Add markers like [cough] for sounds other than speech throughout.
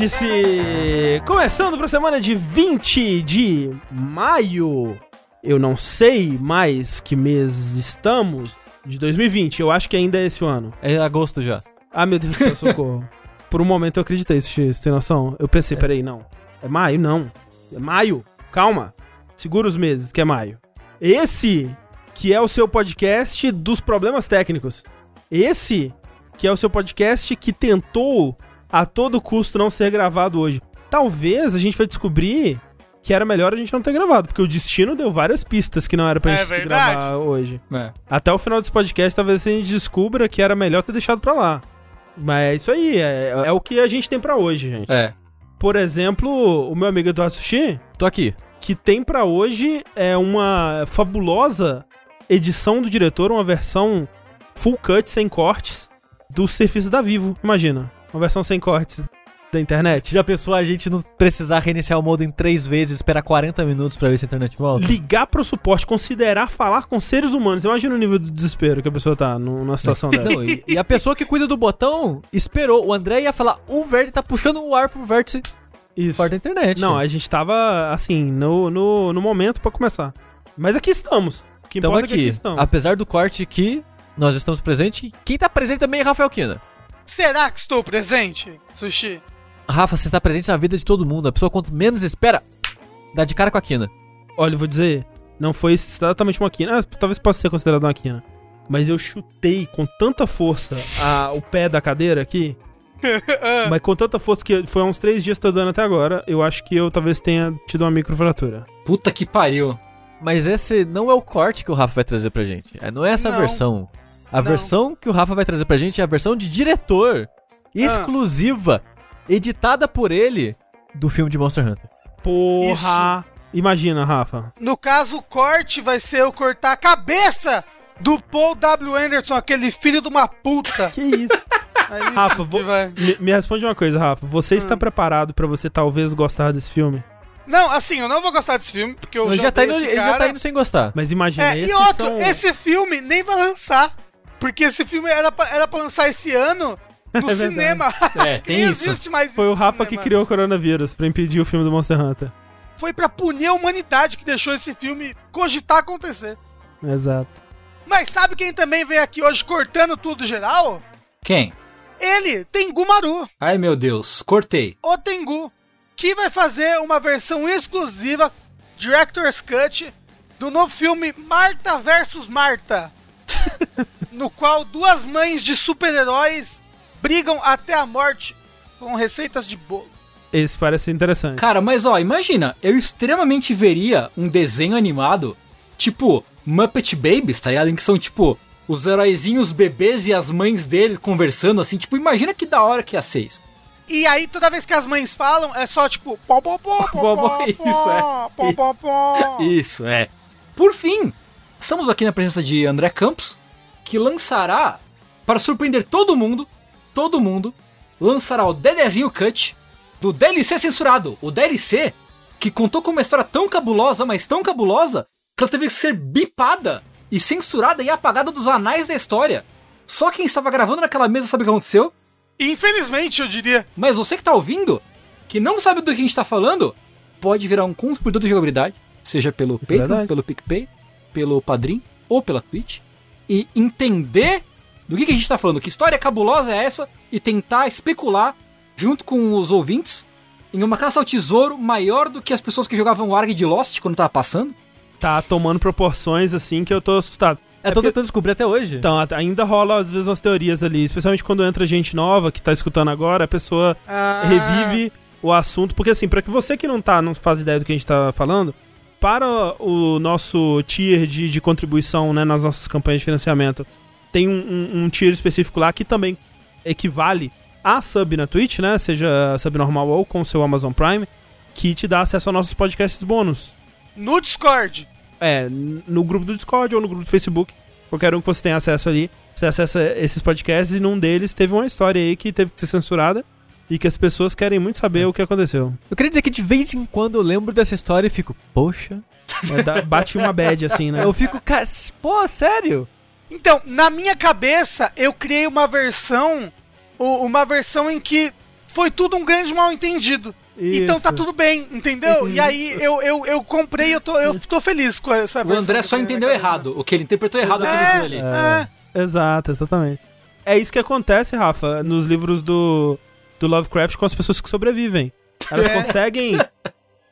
Vértice! Começando para a semana de 20 de maio. Eu não sei mais que mês estamos de 2020. Eu acho que ainda é esse ano. É agosto já. Ah, meu Deus do céu, socorro. [laughs] Por um momento eu acreditei, você tem noção? Eu pensei, peraí, não. É maio? Não. É maio. Calma. Segura os meses, que é maio. Esse que é o seu podcast dos problemas técnicos. Esse que é o seu podcast que tentou a todo custo não ser gravado hoje. Talvez a gente vai descobrir que era melhor a gente não ter gravado, porque o destino deu várias pistas que não era pra É gente verdade. gravar hoje. É. Até o final desse podcast, talvez a gente descubra que era melhor ter deixado pra lá. Mas é isso aí, é, é o que a gente tem pra hoje, gente. É. Por exemplo, o meu amigo Eduardo Sushi, Tô aqui. que tem pra hoje é uma fabulosa edição do diretor, uma versão full cut, sem cortes, do serviço da Vivo. Imagina, uma versão sem cortes da internet. Já pensou a gente não precisar reiniciar o modem três vezes, esperar 40 minutos pra ver se a internet volta? Ligar pro suporte, considerar falar com seres humanos. Imagina o nível de desespero que a pessoa tá num- numa situação [laughs] dessa. Não, e, e a pessoa que cuida do botão esperou. O André ia falar, o verde tá puxando o ar pro vértice Isso. fora da internet. Não, a gente tava, assim, no, no, no momento pra começar. Mas aqui estamos. O que Estamos importa é que aqui. aqui estamos. Apesar do corte que nós estamos presentes, quem tá presente também é Rafael Kina. Será que estou presente, Sushi? Rafa, você está presente na vida de todo mundo. A pessoa quanto menos espera, dá de cara com a Kina. Olha, eu vou dizer, não foi exatamente uma quina. Ah, talvez possa ser considerado uma quina. Mas eu chutei com tanta força a- o pé da cadeira aqui. [laughs] mas com tanta força que foi há uns três dias que tá dando até agora. Eu acho que eu talvez tenha tido uma microfratura. Puta que pariu. Mas esse não é o corte que o Rafa vai trazer pra gente. É, Não é essa Não. versão. A Não. versão que o Rafa vai trazer pra gente é a versão de diretor. Exclusiva. Editada por ele do filme de Monster Hunter. Porra! Imagina, Rafa. No caso, o corte vai ser eu cortar a cabeça do Paul W. Anderson, aquele filho de uma puta. [laughs] Que isso? É isso Rafa, que vai. me, me responde uma coisa, Rafa. Você está preparado pra você talvez gostar desse filme? Não, assim, eu não vou gostar desse filme, porque eu Ele já, já, tá indo, esse ele já cara. tá indo sem gostar. Mas imagina, É, esses e outro, são... esse filme nem vai lançar. Porque esse filme era pra, era pra lançar esse ano [laughs] no É cinema. É, tem [laughs] nem isso. existe mais Foi isso o Rafa que criou o coronavírus pra impedir o filme do Monster Hunter. Foi pra punir a humanidade que deixou esse filme cogitar acontecer. Exato. Mas sabe quem também veio aqui hoje cortando tudo geral? Quem? Ele, Tengu Maru, Ai meu Deus, cortei. o Tengu, que vai fazer uma versão exclusiva, Director's Cut, do novo filme Marta vs Marta, [laughs] no qual duas mães de super-heróis brigam até a morte com receitas de bolo. Esse parece interessante. Cara, mas ó, imagina, eu extremamente veria um desenho animado, tipo Muppet Babies, tá ligado? Em que são tipo os heróizinhos bebês e as mães dele conversando assim, tipo, imagina que da hora que ia ser isso. E aí, toda vez que as mães falam, é só tipo... Pó, pó, pó, pó, [laughs] Pó, pó, pó, isso, pó, é. pó, pó, pó. Isso, é. Por fim, estamos aqui na presença de André Campos, que lançará, para surpreender todo mundo, todo mundo, lançará o Dedezinho Cut do DLC censurado. O DLC que contou com uma história tão cabulosa, mas tão cabulosa, que ela teve que ser bipada e censurada e apagada dos anais da história. Só quem estava gravando naquela mesa sabe o que aconteceu, Infelizmente, eu diria. mas você que tá ouvindo, que não sabe do que a gente tá falando, pode virar um consultor de jogabilidade, seja pelo é Patreon, verdade. pelo PicPay, pelo Padrim ou pela Twitch, e entender do que, que a gente tá falando, que história cabulosa é essa, e tentar especular, junto com os ouvintes, em uma caça ao tesouro maior do que as pessoas que jogavam Arg de Lost quando tava passando. Tá tomando proporções assim que eu tô assustado. Eu tô porque- tentando descobrir até hoje. Então, ainda rola às vezes umas teorias ali, especialmente quando entra gente nova que tá escutando agora, a pessoa Ah, revive o assunto, porque assim, pra que você que não tá, não faz ideia do que a gente tá falando, para o nosso tier de, de contribuição, né, nas nossas campanhas de financiamento, tem um, um- um tier específico lá que também equivale a sub na Twitch, né, seja sub normal ou com o seu Amazon Prime, que te dá acesso aos nossos podcasts bônus. No Discord. É, no grupo do Discord ou no grupo do Facebook, qualquer um que você tenha acesso ali, você acessa esses podcasts e num deles teve uma história aí que teve que ser censurada e que as pessoas querem muito saber o que aconteceu. Eu queria dizer que de vez em quando eu lembro dessa história e fico, poxa. É, dá- bate uma bad assim, né? Eu fico, cara, pô, sério? Então, na minha cabeça, eu criei uma versão. Uma versão em que foi tudo um grande mal entendido. Então tá tudo bem, entendeu? E aí eu, eu, eu comprei, eu tô, eu tô feliz com essa O versão André que só entendeu errado. O que ele interpretou errado o que ele viu ali. É, é. Exato, exatamente. É isso que acontece, Rafa, nos livros do, do Lovecraft com as pessoas que sobrevivem. Elas [laughs] É. conseguem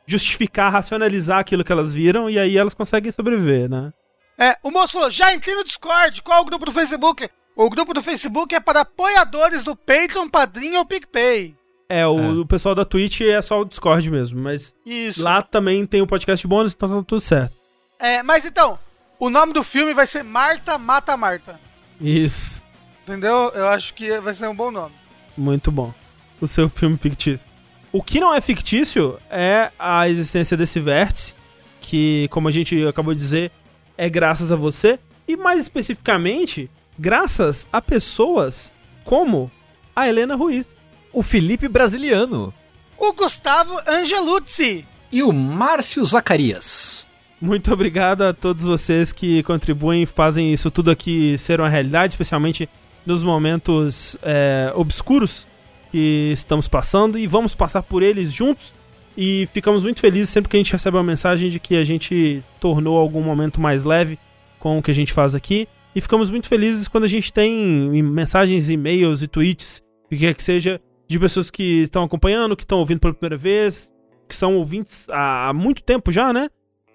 justificar, racionalizar aquilo que elas viram e aí elas conseguem sobreviver, né? É, o moço falou, já entrei no Discord, qual é o grupo do Facebook? O grupo do Facebook é para apoiadores do Patreon, Padrinho ou PicPay. É, o, o pessoal da Twitch é só o Discord mesmo, mas Isso. lá também tem o podcast bônus, então tá tudo certo. É, mas então, o nome do filme vai ser Marta Mata Marta. Isso. Entendeu? Eu acho que vai ser um bom nome. Muito bom. O seu filme fictício. O que não é fictício é a existência desse vértice, que, como a gente acabou de dizer, é graças a você, e mais especificamente, graças a pessoas como a Helena Ruiz. O Felipe Brasiliano. O Gustavo Angeluzzi. E o Márcio Zacarias. Muito obrigado a todos vocês que contribuem e fazem isso tudo aqui ser uma realidade, especialmente nos momentos é, obscuros que estamos passando e vamos passar por eles juntos. E ficamos muito felizes sempre que a gente recebe uma mensagem de que a gente tornou algum momento mais leve com o que a gente faz aqui. E ficamos muito felizes quando a gente tem mensagens, e-mails e tweets, o que quer que seja, de pessoas que estão acompanhando, que estão ouvindo pela primeira vez, que são ouvintes há muito tempo já, né?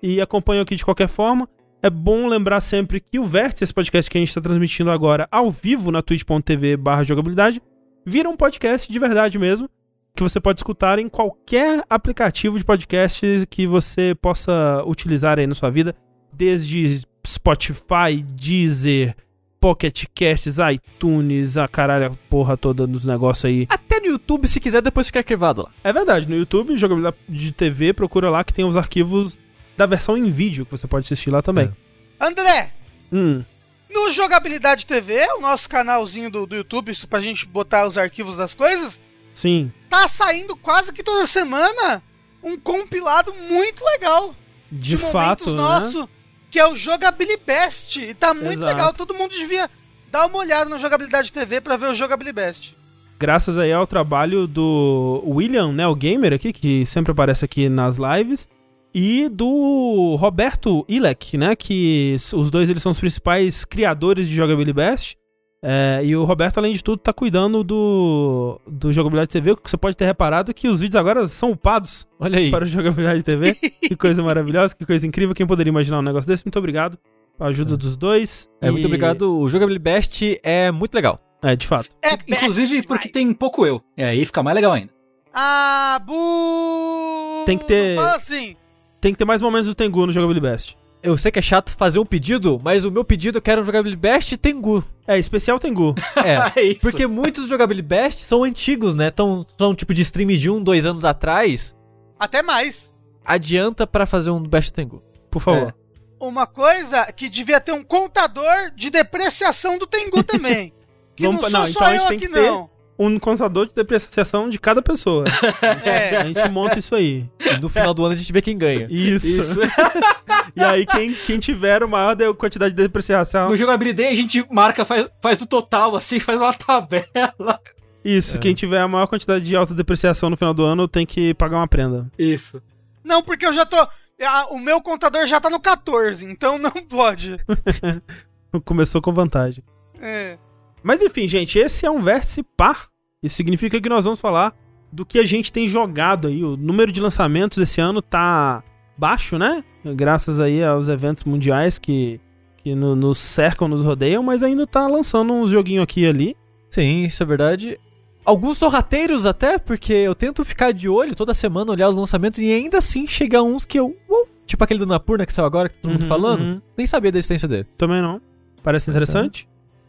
e acompanham aqui de qualquer forma. É bom lembrar sempre que o Vértice, esse podcast que a gente está transmitindo agora ao vivo na twitch.tv jogabilidade, vira um podcast de verdade mesmo, que você pode escutar em qualquer aplicativo de podcast que você possa utilizar aí na sua vida, desde Spotify, Deezer, Pocket Casts, iTunes, a caralho, a porra toda nos negócios aí. Até no YouTube, se quiser, depois fica arquivado lá. É verdade, no YouTube, jogabilidade de TV, procura lá que tem os arquivos da versão em vídeo que você pode assistir lá também. André, Hum, no Jogabilidade TV, o nosso canalzinho do, do YouTube, isso pra gente botar os arquivos das coisas, sim. tá saindo quase que toda semana um compilado muito legal De, momentos fato, né? nosso, que é o Jogabilibest. E tá muito Exato. legal, todo mundo devia dar uma olhada no Jogabilidade TV pra ver o Jogabilibest. Graças aí ao trabalho do William, né, o gamer aqui, que sempre aparece aqui nas lives, e do Roberto Ilek, né, que os dois eles são os principais criadores de Jogabilidade É, e o Roberto, além de tudo, tá cuidando do, do Jogabilidade TV, que você pode ter reparado que os vídeos agora são upados Olha aí. para o Jogabilidade TV. [laughs] que coisa maravilhosa, que coisa incrível. Quem poderia imaginar um negócio desse? Muito obrigado. A ajuda dos dois. É, muito E- obrigado. O Jogabilidade Best é muito legal. É, de fato. É Inclusive best porque tem pouco eu. E aí fica mais legal ainda. Ah, bu... Tem que ter- Não Fala assim. Tem que ter mais momentos do Tengu no Jogabilidade. Eu sei que é chato fazer um pedido, mas o meu pedido eu quero um Jogabilidade Best Tengu. É, especial Tengu. É. [laughs] É isso. Porque muitos Jogabilidade Best são antigos, né? Tão, são tipo de stream de um, dois anos atrás. Até mais. Adianta pra fazer um Best Tengu. Por favor. Uma coisa que devia ter um contador de depreciação do Tengu também. [laughs] Que Vamos não sou não, só então eu aqui, que ter- não. Um contador de depreciação de cada pessoa. [laughs] É. A gente monta isso aí. E no final do ano a gente vê quem ganha. Isso. Isso. [laughs] e aí, quem, quem tiver a maior de- quantidade de depreciação. No jogabilidade a gente marca, faz, faz o total, assim, faz uma tabela. Isso, quem tiver a maior quantidade de alta depreciação no final do ano tem que pagar uma prenda. Isso. Não, porque eu já tô... O meu contador já tá no 14, então não pode. [laughs] Começou com vantagem. É. Mas enfim, gente, esse é um vértice par. Isso significa que nós vamos falar do que a gente tem jogado aí. O número de lançamentos esse ano tá baixo, né? Graças aí aos eventos mundiais que, que no- nos cercam, nos rodeiam, mas ainda tá lançando uns joguinhos aqui e ali. Sim, isso é verdade. Alguns sorrateiros até, porque eu tento ficar de olho toda semana, olhar os lançamentos e ainda assim chega uns que eu. uou, tipo aquele do Napurna que saiu agora, que todo mundo Uhum, falando. uhum. Nem sabia da existência dele. Também não. Parece interessante.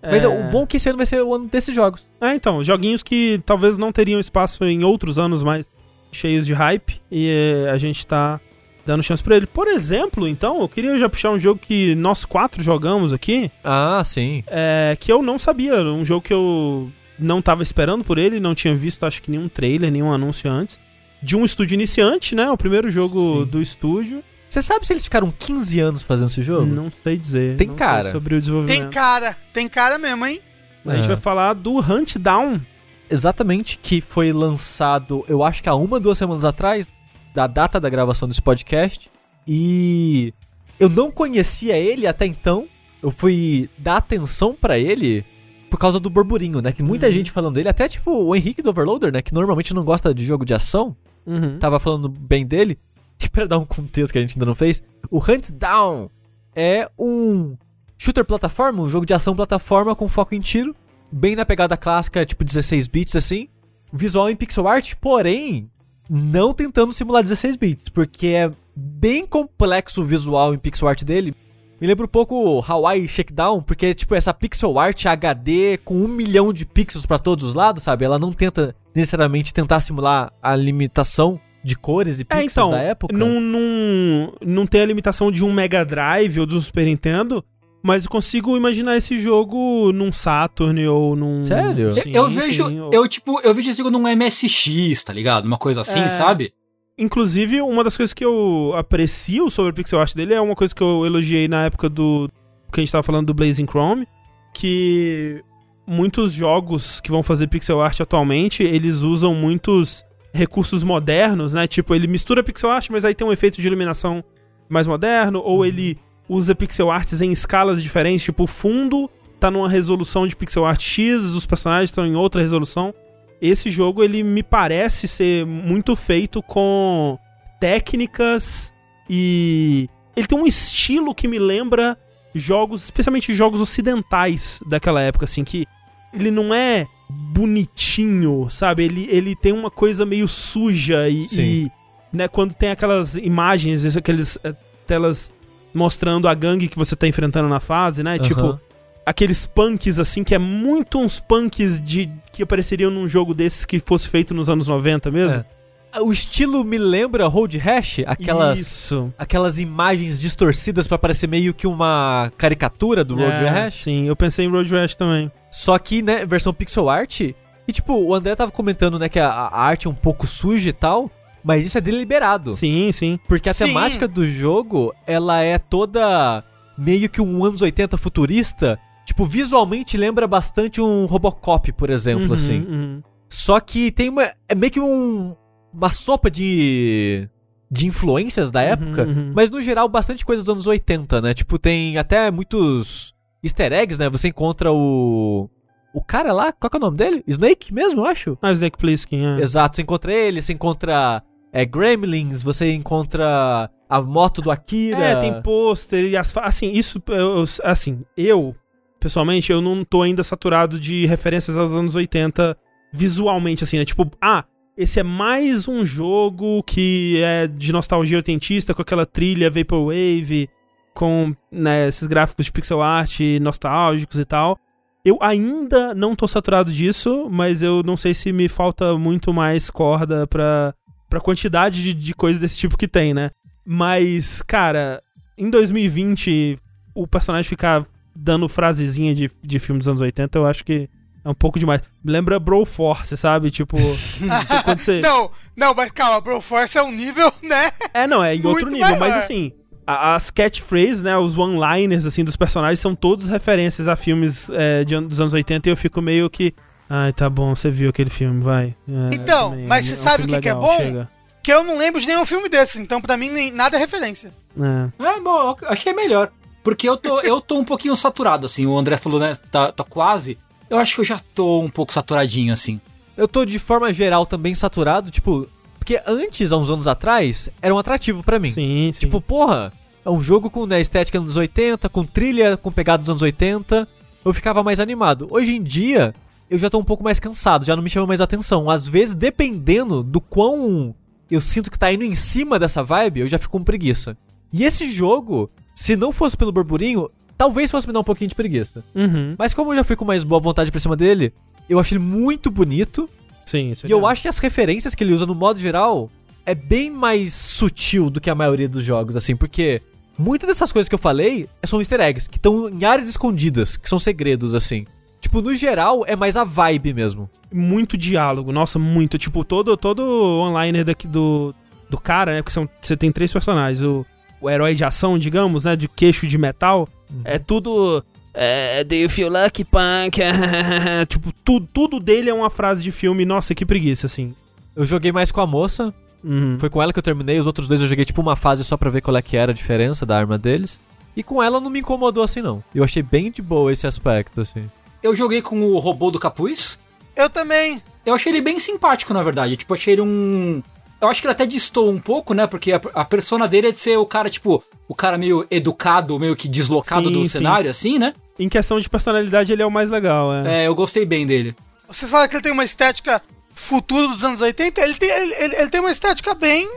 Mas É... o bom é que esse ano vai ser o ano desses jogos. É, então, joguinhos que talvez não teriam espaço em outros anos mais cheios de hype e eh, a gente tá dando chance pra ele. Por exemplo, então, eu queria já puxar um jogo que nós quatro jogamos aqui, Ah, sim. é, que eu não sabia, um jogo que eu não tava esperando por ele, não tinha visto acho que nenhum trailer, nenhum anúncio antes. De um estúdio iniciante, né? O primeiro jogo Sim. do estúdio. Você sabe se eles ficaram 15 anos fazendo esse jogo? Não sei dizer. Tem não cara. Sei sobre o desenvolvimento. Tem cara, tem cara mesmo, hein? A gente É. vai falar do Hunt Down, exatamente, que foi lançado, eu acho que há uma, duas semanas atrás, da data da gravação desse podcast. E eu não conhecia ele até então. Eu fui dar atenção pra ele por causa do burburinho, né? Que muita Uhum. gente falando dele, até tipo o Henrique do Overloader, né? Que normalmente não gosta de jogo de ação, Uhum. tava falando bem dele. [laughs] E pra dar um contexto que a gente ainda não fez, o Hunt Down é um shooter plataforma, um jogo de ação plataforma com foco em tiro, bem na pegada clássica, tipo 16 bits assim. Visual em pixel art, porém, não tentando simular 16 bits, porque é bem complexo o visual em pixel art dele. Me lembra um pouco Hawaii Shakedown, porque tipo essa pixel art HD com um milhão de pixels pra todos os lados, sabe? Ela não tenta necessariamente tentar simular a limitação de cores e É, pixels então, da época. não, não, não tem a limitação de um Mega Drive ou de um Super Nintendo, mas eu consigo imaginar esse jogo num Saturn ou num... Sério? Sim, eu vejo, sim, ou- eu tipo, eu vejo esse jogo num MSX, tá ligado? Uma coisa assim, É. sabe? Inclusive, uma das coisas que eu aprecio sobre o pixel art dele é uma coisa que eu elogiei na época do... que a gente tava falando do Blazing Chrome, que muitos jogos que vão fazer pixel art atualmente, eles usam muitos recursos modernos, né? Tipo, ele mistura pixel art, mas aí tem um efeito de iluminação mais moderno, ou ele usa pixel arts em escalas diferentes, tipo, o fundo tá numa resolução de pixel art X, os personagens estão em outra resolução. Esse jogo, ele me parece ser muito feito com técnicas e ele tem um estilo que me lembra jogos, especialmente jogos ocidentais daquela época, assim, que ele não é bonitinho, sabe? Ele, ele tem uma coisa meio suja e, e, né, quando tem aquelas imagens, aqueles eh, telas mostrando a gangue que você tá enfrentando na fase, né? Tipo, Aham. aqueles punks assim, que é muito uns punks de que apareceriam num jogo desses que fosse feito nos anos 90 mesmo. É. O estilo me lembra Road Rash, aquelas Isso. aquelas imagens distorcidas pra parecer meio que uma caricatura do Road É, Rash. Sim, eu pensei em Road Rash também. Só que, né, versão pixel art. E tipo, o André tava comentando, né, que a, a arte é um pouco suja e tal, mas isso é deliberado. Sim, sim. Porque a Sim. temática do jogo, ela é toda meio que um anos 80 futurista. Tipo, visualmente lembra bastante um Robocop, por exemplo, Uhum, assim. uhum. Só que tem uma. É meio que um, uma sopa de. de influências da época. uhum. Mas no geral, bastante coisa dos anos 80, né? Tipo, tem até muitos easter eggs, né? Você encontra o. O cara lá, qual que é o nome dele? Snake mesmo, eu acho. Ah, Snake Plissken, é. Exato, você encontra ele, você encontra é, Gremlins, você encontra a moto do Akira. É, tem pôster e as. Assim, isso. eu- assim, eu, pessoalmente, eu não tô ainda saturado de referências aos anos 80 visualmente, assim, né? Tipo, ah, esse é mais um jogo que é de nostalgia oitentista, com aquela trilha Vaporwave, com né, esses gráficos de pixel art nostálgicos e tal. Eu ainda não tô saturado disso, mas eu não sei se me falta muito mais corda pra, pra quantidade de, de coisa desse tipo que tem, né? Mas, cara, em 2020, o personagem ficar dando frasezinha de, de filme dos anos 80, eu acho que é um pouco demais. Lembra Broforce, sabe? Tipo, [laughs] você... Não, não, mas calma, Broforce é um nível, né? É, não, é em outro nível, mas maior. assim, a- as catchphrases, né, os one-liners, assim, dos personagens são todos referências a filmes é, de dos anos 80 e eu fico meio que... Ai, tá bom, você viu aquele filme, vai. É, Então, também, mas é você um sabe o que que é bom? chega. Que eu não lembro de nenhum filme desses, então pra mim nem, nada é referência. É. É, bom, acho que é melhor. Porque eu tô, eu tô um pouquinho saturado, assim. O André falou, né? Tá, tá quase. Eu acho que eu já tô um pouco saturadinho, assim. Eu tô de forma geral também saturado, tipo. Porque antes, há uns anos atrás, era um atrativo pra mim. Sim, sim. Tipo, porra, é um jogo com né, estética dos anos 80, com trilha com pegada dos anos 80. Eu ficava mais animado. Hoje em dia, eu já tô um pouco mais cansado, já não me chama mais atenção. Às vezes, dependendo do quão eu sinto que tá indo em cima dessa vibe, eu já fico com preguiça. E esse jogo, se não fosse pelo burburinho, talvez fosse me dar um pouquinho de preguiça. Uhum. Mas como eu já fui com mais boa vontade pra cima dele, eu acho ele muito bonito. Sim, isso é E eu acho que as referências que ele usa no modo geral é bem mais sutil do que a maioria dos jogos, assim, porque muitas dessas coisas que eu falei são easter eggs, que estão em áreas escondidas, que são segredos, assim. Tipo, no geral, é mais a vibe mesmo. muito diálogo, nossa, muito. Tipo, todo todo online daqui do, do cara, né? Porque são, você tem três personagens. O, o herói de ação, digamos, né? De queixo de metal. É tudo. é, Do you feel lucky, punk? [laughs] tipo, tudo, tudo dele é uma frase de filme. Nossa, que preguiça, assim. Eu joguei mais com a moça, Uhum. foi com ela que eu terminei, os outros dois eu joguei tipo uma fase só pra ver qual é que era a diferença da arma deles. E com ela não me incomodou assim não. Eu achei bem de boa esse aspecto, assim. Eu joguei com o robô do capuz. Eu também. Eu achei ele bem simpático, na verdade. Tipo, achei ele um. Eu acho que ele até distou um pouco, né? Porque a, a persona dele é de ser o cara, tipo, o cara meio educado, meio que deslocado Sim, do sim. cenário, assim, né? Em questão de personalidade, ele é o mais legal, é. É, eu gostei bem dele. Você fala que ele tem uma estética futura dos anos 80, ele tem, ele, ele- ele tem uma estética bem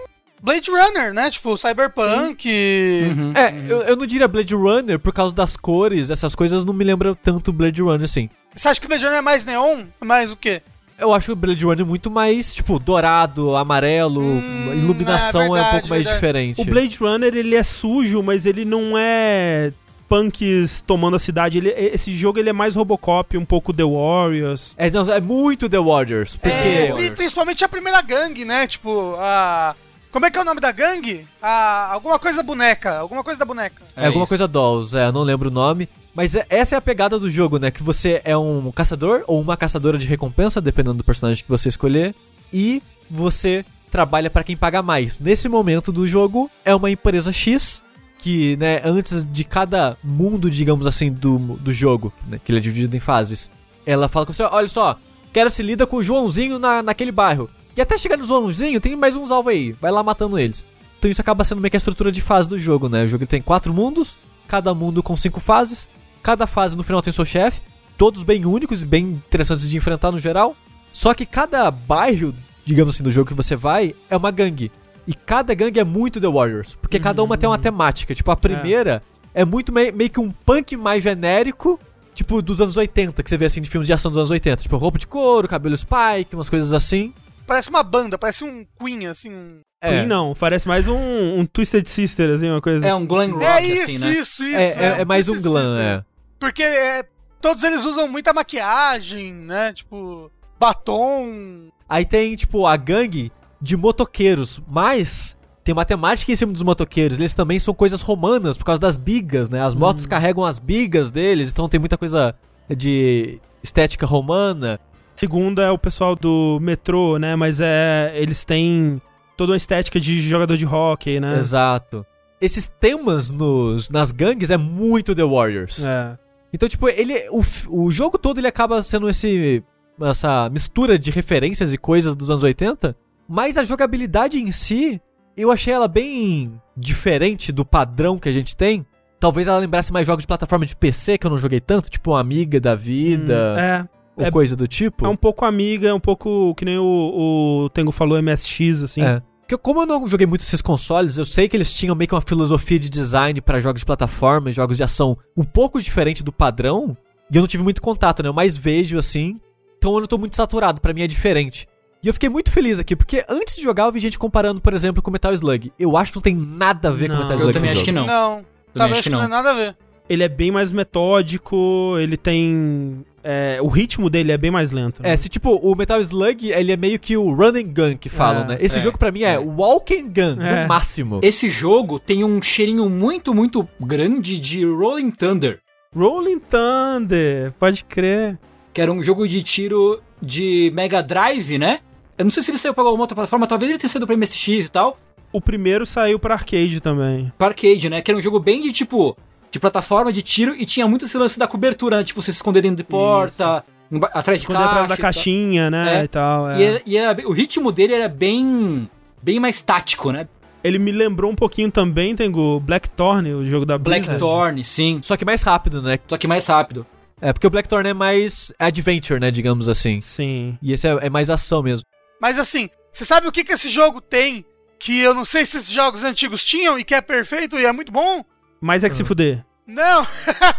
Blade Runner, né? Tipo, Cyberpunk. Uhum. É, eu, eu não diria Blade Runner por causa das cores, essas coisas não me lembram tanto Blade Runner assim. Você acha que o Blade Runner é mais neon? É Mais o quê? Eu acho o Blade Runner muito mais, tipo, dourado, amarelo, Hum, a iluminação é é, um verdade, pouco mais verdade. diferente. O Blade Runner, ele é sujo, mas ele não é punks tomando a cidade. Ele, esse jogo ele é mais Robocop, um pouco The Warriors. É, não, é muito The Warriors, porque... É, pri- principalmente a primeira gangue, né? Tipo, a. Como é que é o nome da gangue? A. Alguma coisa boneca. Alguma coisa da boneca. É, alguma isso. coisa Dolls, é, eu não lembro o nome. Mas é- essa é a pegada do jogo, né? Que você é um caçador ou uma caçadora de recompensa, dependendo do personagem que você escolher. E você trabalha pra quem paga mais. Nesse momento do jogo, é uma empresa X que, né, antes de cada mundo, digamos assim, do, do jogo, né, que ele é dividido em fases, ela fala com você, olha só, quero se lida com o Joãozinho na, naquele bairro. E até chegar no Joãozinho, tem mais uns alvos aí, vai lá matando eles. Então isso acaba sendo meio que a estrutura de fase do jogo, né? O jogo tem quatro mundos, cada mundo com cinco fases, cada fase no final tem seu chefe, todos bem únicos e bem interessantes de enfrentar no geral. Só que cada bairro, digamos assim, do jogo que você vai, é uma gangue. E cada gangue é muito The Warriors, porque cada uma tem uma temática. Tipo, a primeira é, muito mei- meio que um punk mais genérico, tipo dos anos 80, que você vê assim de filmes de ação dos anos 80. Tipo, roupa de couro, cabelo spike, umas coisas assim. Parece uma banda, parece um Queen, assim. um- É, Queen não, parece mais um, um Twisted Sister, assim, uma coisa. É um glam rock, é isso, assim, né? isso, isso. é, é- é mais um glam, é. Porque é, todos eles usam muita maquiagem, né? Tipo, batom. Aí tem, tipo, a gangue de motoqueiros, mas tem uma temática em cima dos motoqueiros. Eles também são coisas romanas por causa das bigas, né? As motos carregam as bigas deles, então tem muita coisa de estética romana. Segunda é o pessoal do metrô, né? Mas é. Eles têm toda uma estética de jogador de hockey, né? Exato. Esses temas nos, nas gangues é muito The Warriors. É. Então, tipo, ele. O, o jogo todo ele acaba sendo esse. Essa mistura de referências e coisas dos anos 80. Mas a jogabilidade em si, eu achei ela bem diferente do padrão que a gente tem. Talvez ela lembrasse mais jogos de plataforma de PC que eu não joguei tanto, tipo Amiga da vida, Hum, é. ou é- coisa do tipo. É um pouco amiga, é um pouco que nem o, o Tengo falou, MSX, assim. É. Porque como eu não joguei muito esses consoles, eu sei que eles tinham meio que uma filosofia de design pra jogos de plataforma, e jogos de ação um pouco diferente do padrão, e eu não tive muito contato, né? Eu mais vejo assim. Então eu não tô muito saturado, pra mim é diferente. E eu fiquei muito feliz aqui, porque antes de jogar eu vi gente comparando, por exemplo, com Metal Slug. Eu acho que não tem nada a ver Não. com Metal Eu Slug. também esse acho que não. Não. Talvez acho que não. não. tenha nada a ver. Ele é bem mais metódico, ele tem. É, o ritmo dele é bem mais lento. né? É, se tipo, o Metal Slug, ele é meio que o run and gun que falam, É, né? Esse é, jogo pra mim é, é. walk and gun, É. no máximo. Esse jogo tem um cheirinho muito, muito grande de Rolling Thunder, Rolling Thunder, pode crer. que era um jogo de tiro de Mega Drive, né? Eu não sei se ele saiu pra alguma outra plataforma, talvez ele tenha saído pra MSX e tal. O primeiro saiu pra arcade também. Pra arcade, né? Que era um jogo bem de tipo. De plataforma, de tiro, e tinha muito esse lance da cobertura, né? Tipo, você se esconder dentro de porta, atrás de Quando caixa. atrás da e tal. caixinha, né? É. E tal. é. E, era- e era- o ritmo dele era bem. bem mais tático, né? Ele me lembrou um pouquinho também, tem o Blackthorn, o jogo da Blizzard. Blackthorn, sim. Só que mais rápido, né? Só que mais rápido. É, porque o Blackthorn é mais adventure, né? Digamos assim. Sim. E esse é, é mais ação mesmo. Mas assim, você sabe o que, que esse jogo tem que eu não sei se esses jogos antigos tinham e que é perfeito e é muito bom? Mais é que se fuder. Não!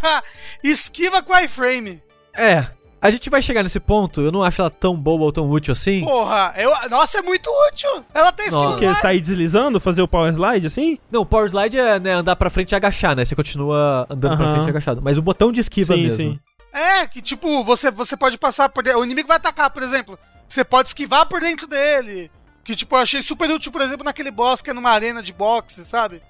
[laughs] Esquiva com iframe. É. A gente vai chegar nesse ponto, eu não acho ela tão boa ou tão útil assim. Porra, eu, nossa, é muito útil. Ela tem esquiva Nossa. Porque sair deslizando, fazer o power slide assim? Não, o Power Slide é né, andar pra frente e agachar, né? Você continua andando pra Aham. frente e agachado. Mas o botão de esquiva sim, mesmo. sim. É, que tipo, você, você pode passar por dentro. O inimigo vai atacar, por exemplo. Você pode esquivar por dentro dele. Que tipo, eu achei super útil, por exemplo, naquele boss que é numa arena de boxe, sabe?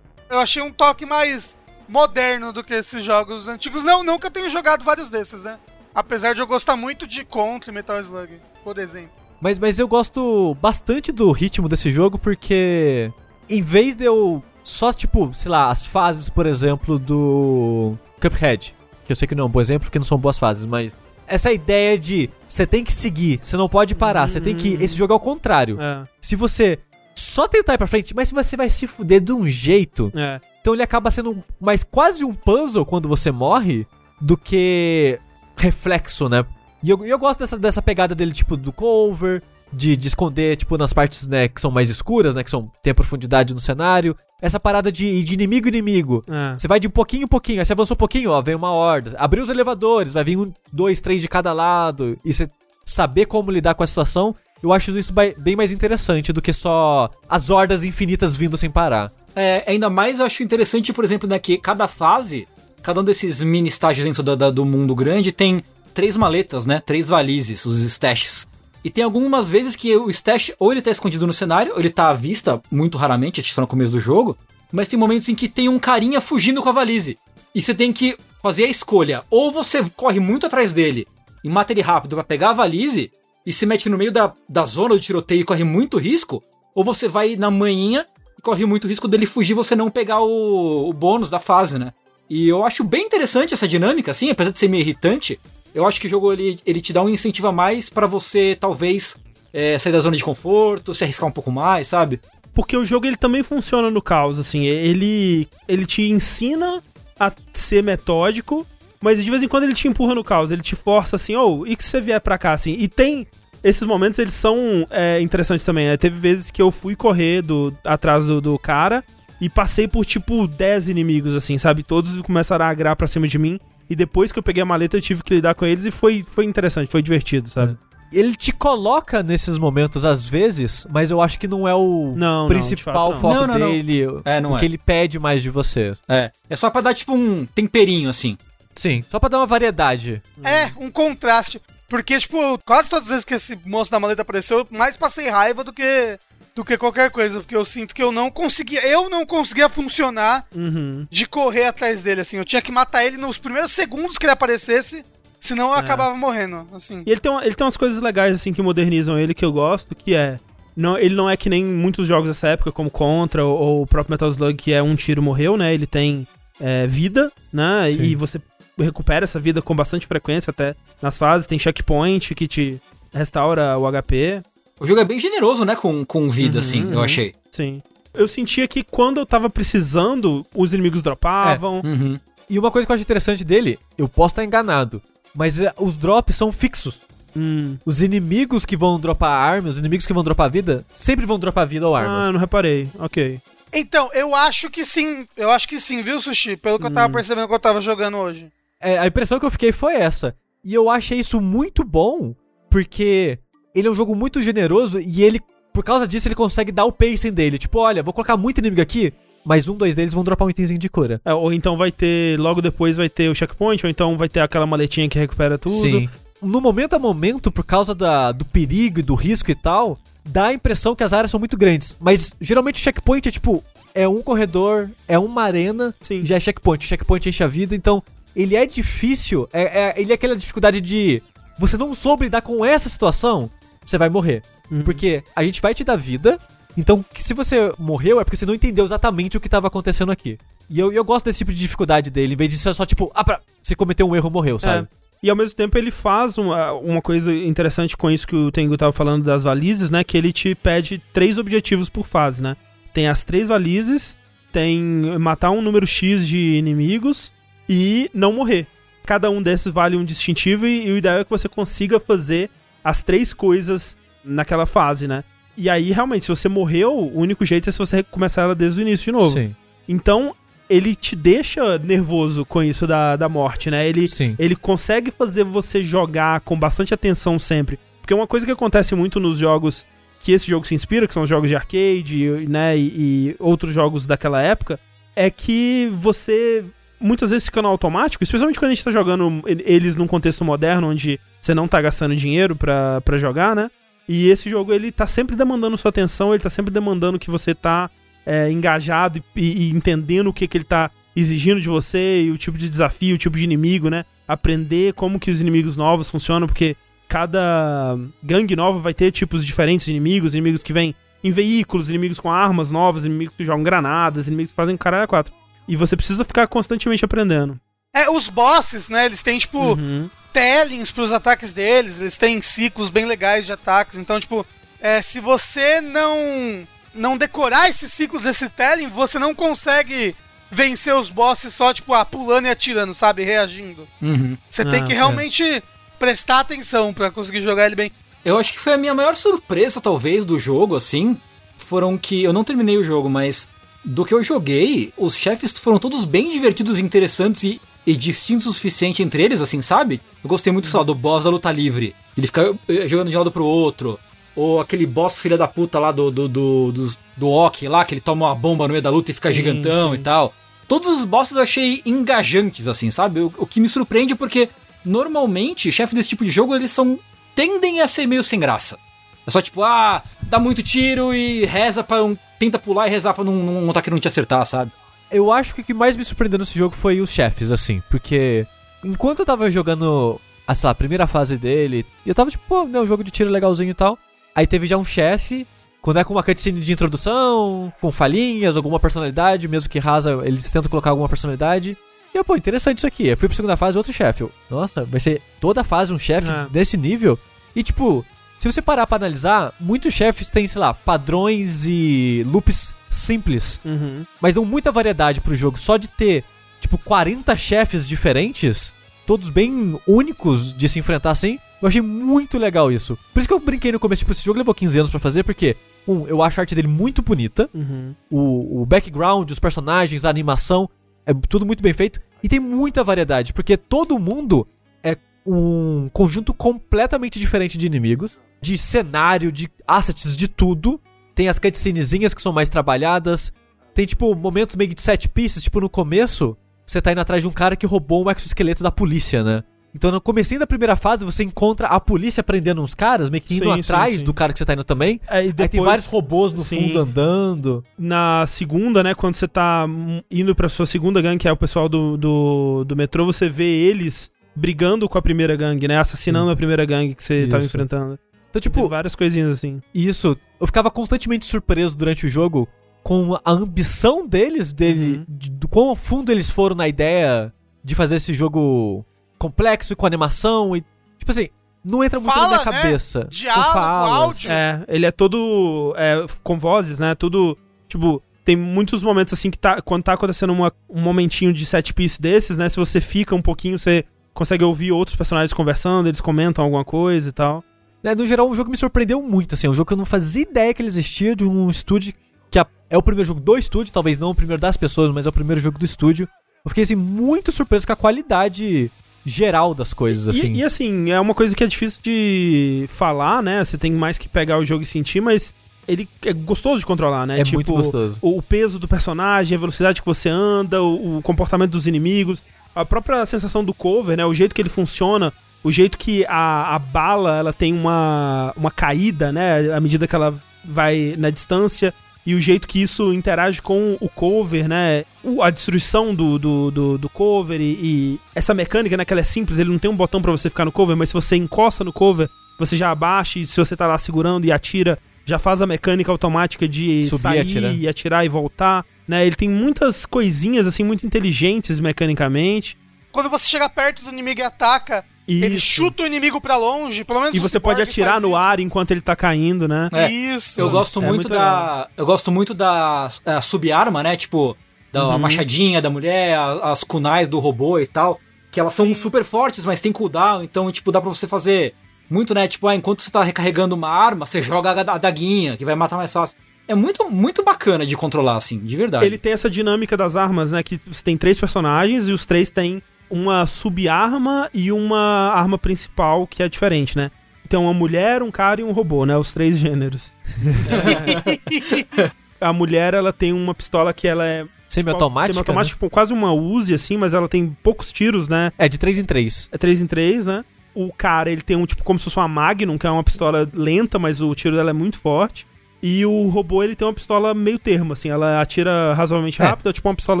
Eu achei um toque mais. moderno do que esses jogos antigos. Não, eu tenha jogado vários desses, né? Apesar de eu gostar muito de Contra e Metal Slug, por exemplo. Mas, mas eu gosto bastante do ritmo desse jogo porque, em vez de eu só, tipo, sei lá, as fases, por exemplo, do Cuphead, que eu sei que não é um bom exemplo porque não são boas fases, mas essa ideia de você tem que seguir, você não pode parar, você tem que. Esse jogo é o contrário. É, Se você só tentar ir pra frente, mas se você vai se fuder de um jeito, é. então ele acaba sendo mais quase um puzzle quando você morre do que reflexo, né? E eu, eu gosto dessa, dessa pegada dele, tipo, do cover, de, de esconder, tipo, nas partes, né, que são mais escuras, né, que são, tem profundidade no cenário. Essa parada de, de inimigo em inimigo. é. Você vai de pouquinho em pouquinho, aí você avançou um pouquinho, ó, vem uma horda. Abriu os elevadores, vai vir um, dois, três de cada lado. E você saber como lidar com a situação, eu acho isso bem mais interessante do que só as hordas infinitas vindo sem parar. É, ainda mais eu acho interessante, por exemplo, né, que cada fase, cada um desses mini estágios dentro da- do mundo grande tem três maletas, né? Três valizes, os stashes. E tem algumas vezes que o stash ou ele tá escondido no cenário, ou ele tá à vista, muito raramente, acho que só no começo do jogo, mas tem momentos em que tem um carinha fugindo com a valise. E você tem que fazer a escolha. Ou você corre muito atrás dele e mata ele rápido pra pegar a valise e se mete no meio da, da zona do tiroteio e corre muito risco, ou você vai na manhinha e corre muito risco dele fugir você não pegar o, o bônus da fase, né? E eu acho bem interessante essa dinâmica, assim, apesar de ser meio irritante. Eu acho que o jogo ele, ele te dá um incentivo a mais pra você, talvez, é, sair da zona de conforto, se arriscar um pouco mais, sabe? Porque o jogo ele também funciona no caos, assim. Ele, ele te ensina a ser metódico, mas de vez em quando ele te empurra no caos. Ele te força assim, ou e que você vier pra cá, assim. E tem. Esses momentos eles são é, interessantes também. né? Teve vezes que eu fui correr do, atrás do, do cara e passei por tipo 10 inimigos, assim, sabe? Todos começaram a agrar pra cima de mim. E depois que eu peguei a maleta, eu tive que lidar com eles e foi, foi interessante, foi divertido, sabe? Ele te coloca nesses momentos às vezes, mas eu acho que não é o Não, não, principal de fato, não. foco Não, não, não. dele, É, não o é. que ele pede mais de você. É. É só pra dar, tipo, um temperinho, assim. Sim, só pra dar uma variedade. É, um contraste. Porque, tipo, quase todas as vezes que esse moço da maleta apareceu, eu mais passei raiva do que do que qualquer coisa, porque eu sinto que eu não conseguia, eu não conseguia funcionar Uhum. de correr atrás dele, assim. Eu tinha que matar ele nos primeiros segundos que ele aparecesse, senão eu acabava morrendo, assim. E ele tem, ele tem umas coisas legais, assim, que modernizam ele, que eu gosto, que é... Não, ele não é que nem muitos jogos dessa época, como Contra ou, ou o próprio Metal Slug, que é um tiro morreu, né? Ele tem é, vida, né? Sim. E você recupera essa vida com bastante frequência até nas fases. Tem checkpoint que te restaura o HP. O jogo é bem generoso, né, com, com vida, Uhum, assim, eu uhum. achei. Sim. Eu sentia que quando eu tava precisando, os inimigos dropavam. Uhum. E uma coisa que eu acho interessante dele, eu posso estar enganado, mas é, os drops são fixos. Hum. Os inimigos que vão dropar arma, os inimigos que vão dropar vida, sempre vão dropar vida ou arma. Ah, eu não reparei. Ok. Então, eu acho que sim. Eu acho que sim, viu, Sushi? Pelo que eu tava percebendo que eu tava jogando hoje. É, a impressão que eu fiquei foi essa. E eu achei isso muito bom, porque ele é um jogo muito generoso e ele, por causa disso, ele consegue dar o pacing dele. Tipo, olha, vou colocar muito inimigo aqui, mas um, dois deles vão dropar um itemzinho de cura. É, ou então vai ter, logo depois vai ter o checkpoint, ou então vai ter aquela maletinha que recupera tudo. Sim. No momento a momento, por causa da, do perigo e do risco e tal, dá a impressão que as áreas são muito grandes. Mas geralmente o checkpoint é tipo, é um corredor, é uma arena, Sim. já é checkpoint. O checkpoint enche a vida, então ele é difícil. É, é- ele é aquela dificuldade de você não soube lidar com essa situação, você vai morrer. Uhum. Porque a gente vai te dar vida. Então, se você morreu é porque você não entendeu exatamente o que estava acontecendo aqui. E eu, eu gosto desse tipo de dificuldade dele, em vez de ser só tipo, ah, pra, você cometeu um erro, morreu, sabe? É. E ao mesmo tempo ele faz uma, uma coisa interessante com isso que o Tengu tava falando das valizes, né? Que ele te pede três objetivos por fase, né? Tem as três valizes, tem matar um número X de inimigos e não morrer. Cada um desses vale um distintivo e, e o ideal é que você consiga fazer as três coisas naquela fase, né? E aí, realmente, se você morreu, o único jeito é se você começar ela desde o início de novo. Sim. Então, ele te deixa nervoso com isso da, da morte, né? Ele, Sim. ele consegue fazer você jogar com bastante atenção sempre. Porque uma coisa que acontece muito nos jogos que esse jogo se inspira, que são os jogos de arcade, né, e, e outros jogos daquela época, é que você muitas vezes fica no automático, especialmente quando a gente tá jogando eles num contexto moderno, onde você não tá gastando dinheiro pra jogar, né? E esse jogo, ele tá sempre demandando sua atenção, ele tá sempre demandando que você tá é, engajado e, e entendendo o que, que ele tá exigindo de você e o tipo de desafio, o tipo de inimigo, né? Aprender como que os inimigos novos funcionam, porque cada gangue nova vai ter tipos diferentes de inimigos, inimigos que vêm em veículos, inimigos com armas novas, inimigos que jogam granadas, inimigos que fazem caralho a quatro. E você precisa ficar constantemente aprendendo. É, os bosses, né? Eles têm, tipo, Uhum. tellings pros ataques deles, eles têm ciclos bem legais de ataques. Então, tipo, é, se você não não decorar esses ciclos desse telling, você não consegue vencer os bosses só, tipo, ah, pulando e atirando, sabe? Reagindo. Uhum. Você tem Ah, que é. realmente prestar atenção pra conseguir jogar ele bem. Eu acho que foi a minha maior surpresa, talvez, do jogo, assim. Foram que. Eu não terminei o jogo, mas. Do que eu joguei, os chefes foram todos bem divertidos, interessantes e, e distintos o suficiente entre eles, assim, sabe? Eu gostei muito, sei lá, do boss da luta livre. Ele fica eh, jogando de um lado pro outro. Ou aquele boss filha da puta lá do, do, do, do Ok lá, que ele toma uma bomba no meio da luta e fica gigantão e tal. Todos os bosses eu achei engajantes, assim, sabe? O, o que me surpreende porque, normalmente, chefes desse tipo de jogo, eles são tendem a ser meio sem graça. É só tipo, ah, dá muito tiro e reza pra um. Tenta pular e rezar pra não, não, não ataque não te acertar, sabe? Eu acho que o que mais me surpreendeu nesse jogo foi os chefes, assim, porque enquanto eu tava jogando essa primeira fase dele, e eu tava tipo, pô, né, um jogo de tiro legalzinho e tal. Aí teve já um chefe, quando é com uma cutscene de introdução, com falhinhas, alguma personalidade, mesmo que rasa, eles tentam colocar alguma personalidade. E eu, pô, interessante isso aqui. Eu fui pra segunda fase, outro chefe. Eu, Nossa, vai ser toda fase um chefe É. desse nível? E tipo, se você parar pra analisar, muitos chefes têm, sei lá, padrões e loops simples Uhum. mas dão muita variedade pro jogo. Só de ter, tipo, 40 chefes diferentes, todos bem únicos de se enfrentar assim, eu achei muito legal isso. Por isso que eu brinquei no começo, tipo, esse jogo levou 15 anos pra fazer, porque, um, eu acho a arte dele muito bonita, Uhum. o, o background, os personagens, a animação, é tudo muito bem feito, e tem muita variedade, porque todo mundo é um conjunto completamente diferente de inimigos, de cenário, de assets, de tudo. Tem as cutscenezinhas que são mais trabalhadas. Tem, tipo, momentos meio de set pieces, tipo, no começo, você tá indo atrás de um cara que roubou um exoesqueleto da polícia, né? Então, no comecinho da primeira fase, você encontra a polícia prendendo uns caras, meio que indo Sim, sim, atrás sim. do cara que você tá indo também. É, e Aí tem depois- vários robôs no Sim. fundo andando. na segunda, né, quando você tá indo pra sua segunda gangue, que é o pessoal do, do, do metrô, você vê eles brigando com a primeira gangue, né, assassinando a primeira gangue que você tava Isso. enfrentando. Então, Tipo, tipo, várias coisinhas assim. Isso, eu ficava constantemente surpreso durante o jogo com a ambição deles, dele, Uhum. de- do quão fundo eles foram na ideia de fazer esse jogo complexo com animação e tipo assim, não entra muito Fala, na minha né? cabeça. Com Diálogo, falas. áudio. É, ele é todo é, com vozes, né, tudo, tipo, tem muitos momentos assim que tá, quando tá acontecendo uma- um momentinho de set piece desses, né, se você fica um pouquinho, você consegue ouvir outros personagens conversando, eles comentam alguma coisa e tal. É, no geral, o jogo me surpreendeu muito, assim, é um jogo que eu não fazia ideia que ele existia de um estúdio que é o primeiro jogo do estúdio, talvez não o primeiro das pessoas, mas é o primeiro jogo do estúdio. Eu fiquei assim muito surpreso com a qualidade geral das coisas, E- assim. E, assim, é uma coisa que é difícil de falar, né? Você tem mais que pegar o jogo e sentir, mas ele é gostoso de controlar, né? é muito gostoso. O, o peso do personagem, a velocidade que você anda, o, o comportamento dos inimigos, a própria sensação do cover, né? O jeito que ele funciona, o jeito que a, a bala ela tem uma, uma caída, né? À medida que ela vai na distância. E o jeito que isso interage com o cover, né? O- a destruição do, do, do, do cover e, e essa mecânica, né? Que ela é simples, ele não tem um botão pra você ficar no cover, mas se você encosta no cover, você já abaixa e se você tá lá segurando e atira, já faz a mecânica automática de Subir e sair atirar. e atirar e voltar, né? Ele tem muitas coisinhas, assim, muito inteligentes mecanicamente. Quando você chega perto do inimigo e ataca, ele Isso. chuta o inimigo pra longe, pelo menos E você pode atirar no isso. ar enquanto ele tá caindo, né? É, Isso. Eu gosto é muito, muito da. Eu gosto muito da é, subarma, né? Tipo, da Uhum. machadinha da mulher, a- as kunais do robô e tal. Que elas são super fortes, mas tem cooldown, então, tipo, dá pra você fazer muito, né? Tipo, ah, enquanto você tá recarregando uma arma, você joga a, a daguinha, que vai matar mais fácil. É muito, muito bacana de controlar, assim, de verdade. Ele tem essa dinâmica das armas, né? Que você tem três personagens e os três têm uma subarma e uma arma principal que é diferente, né? Então, uma mulher, um cara e um robô, né? Os três gêneros. [laughs] a mulher, ela tem uma pistola que ela é... Semi-automática. Semi-automática, tipo, quase uma Uzi, assim, mas ela tem poucos tiros, né? né? É, de 3 em 3. É 3 em 3, né? O cara, ele tem um tipo como se fosse uma Magnum, que é uma pistola lenta, mas o tiro dela é muito forte. E o robô, ele tem uma pistola meio termo, assim. Ela atira razoavelmente É. rápido, é tipo uma pistola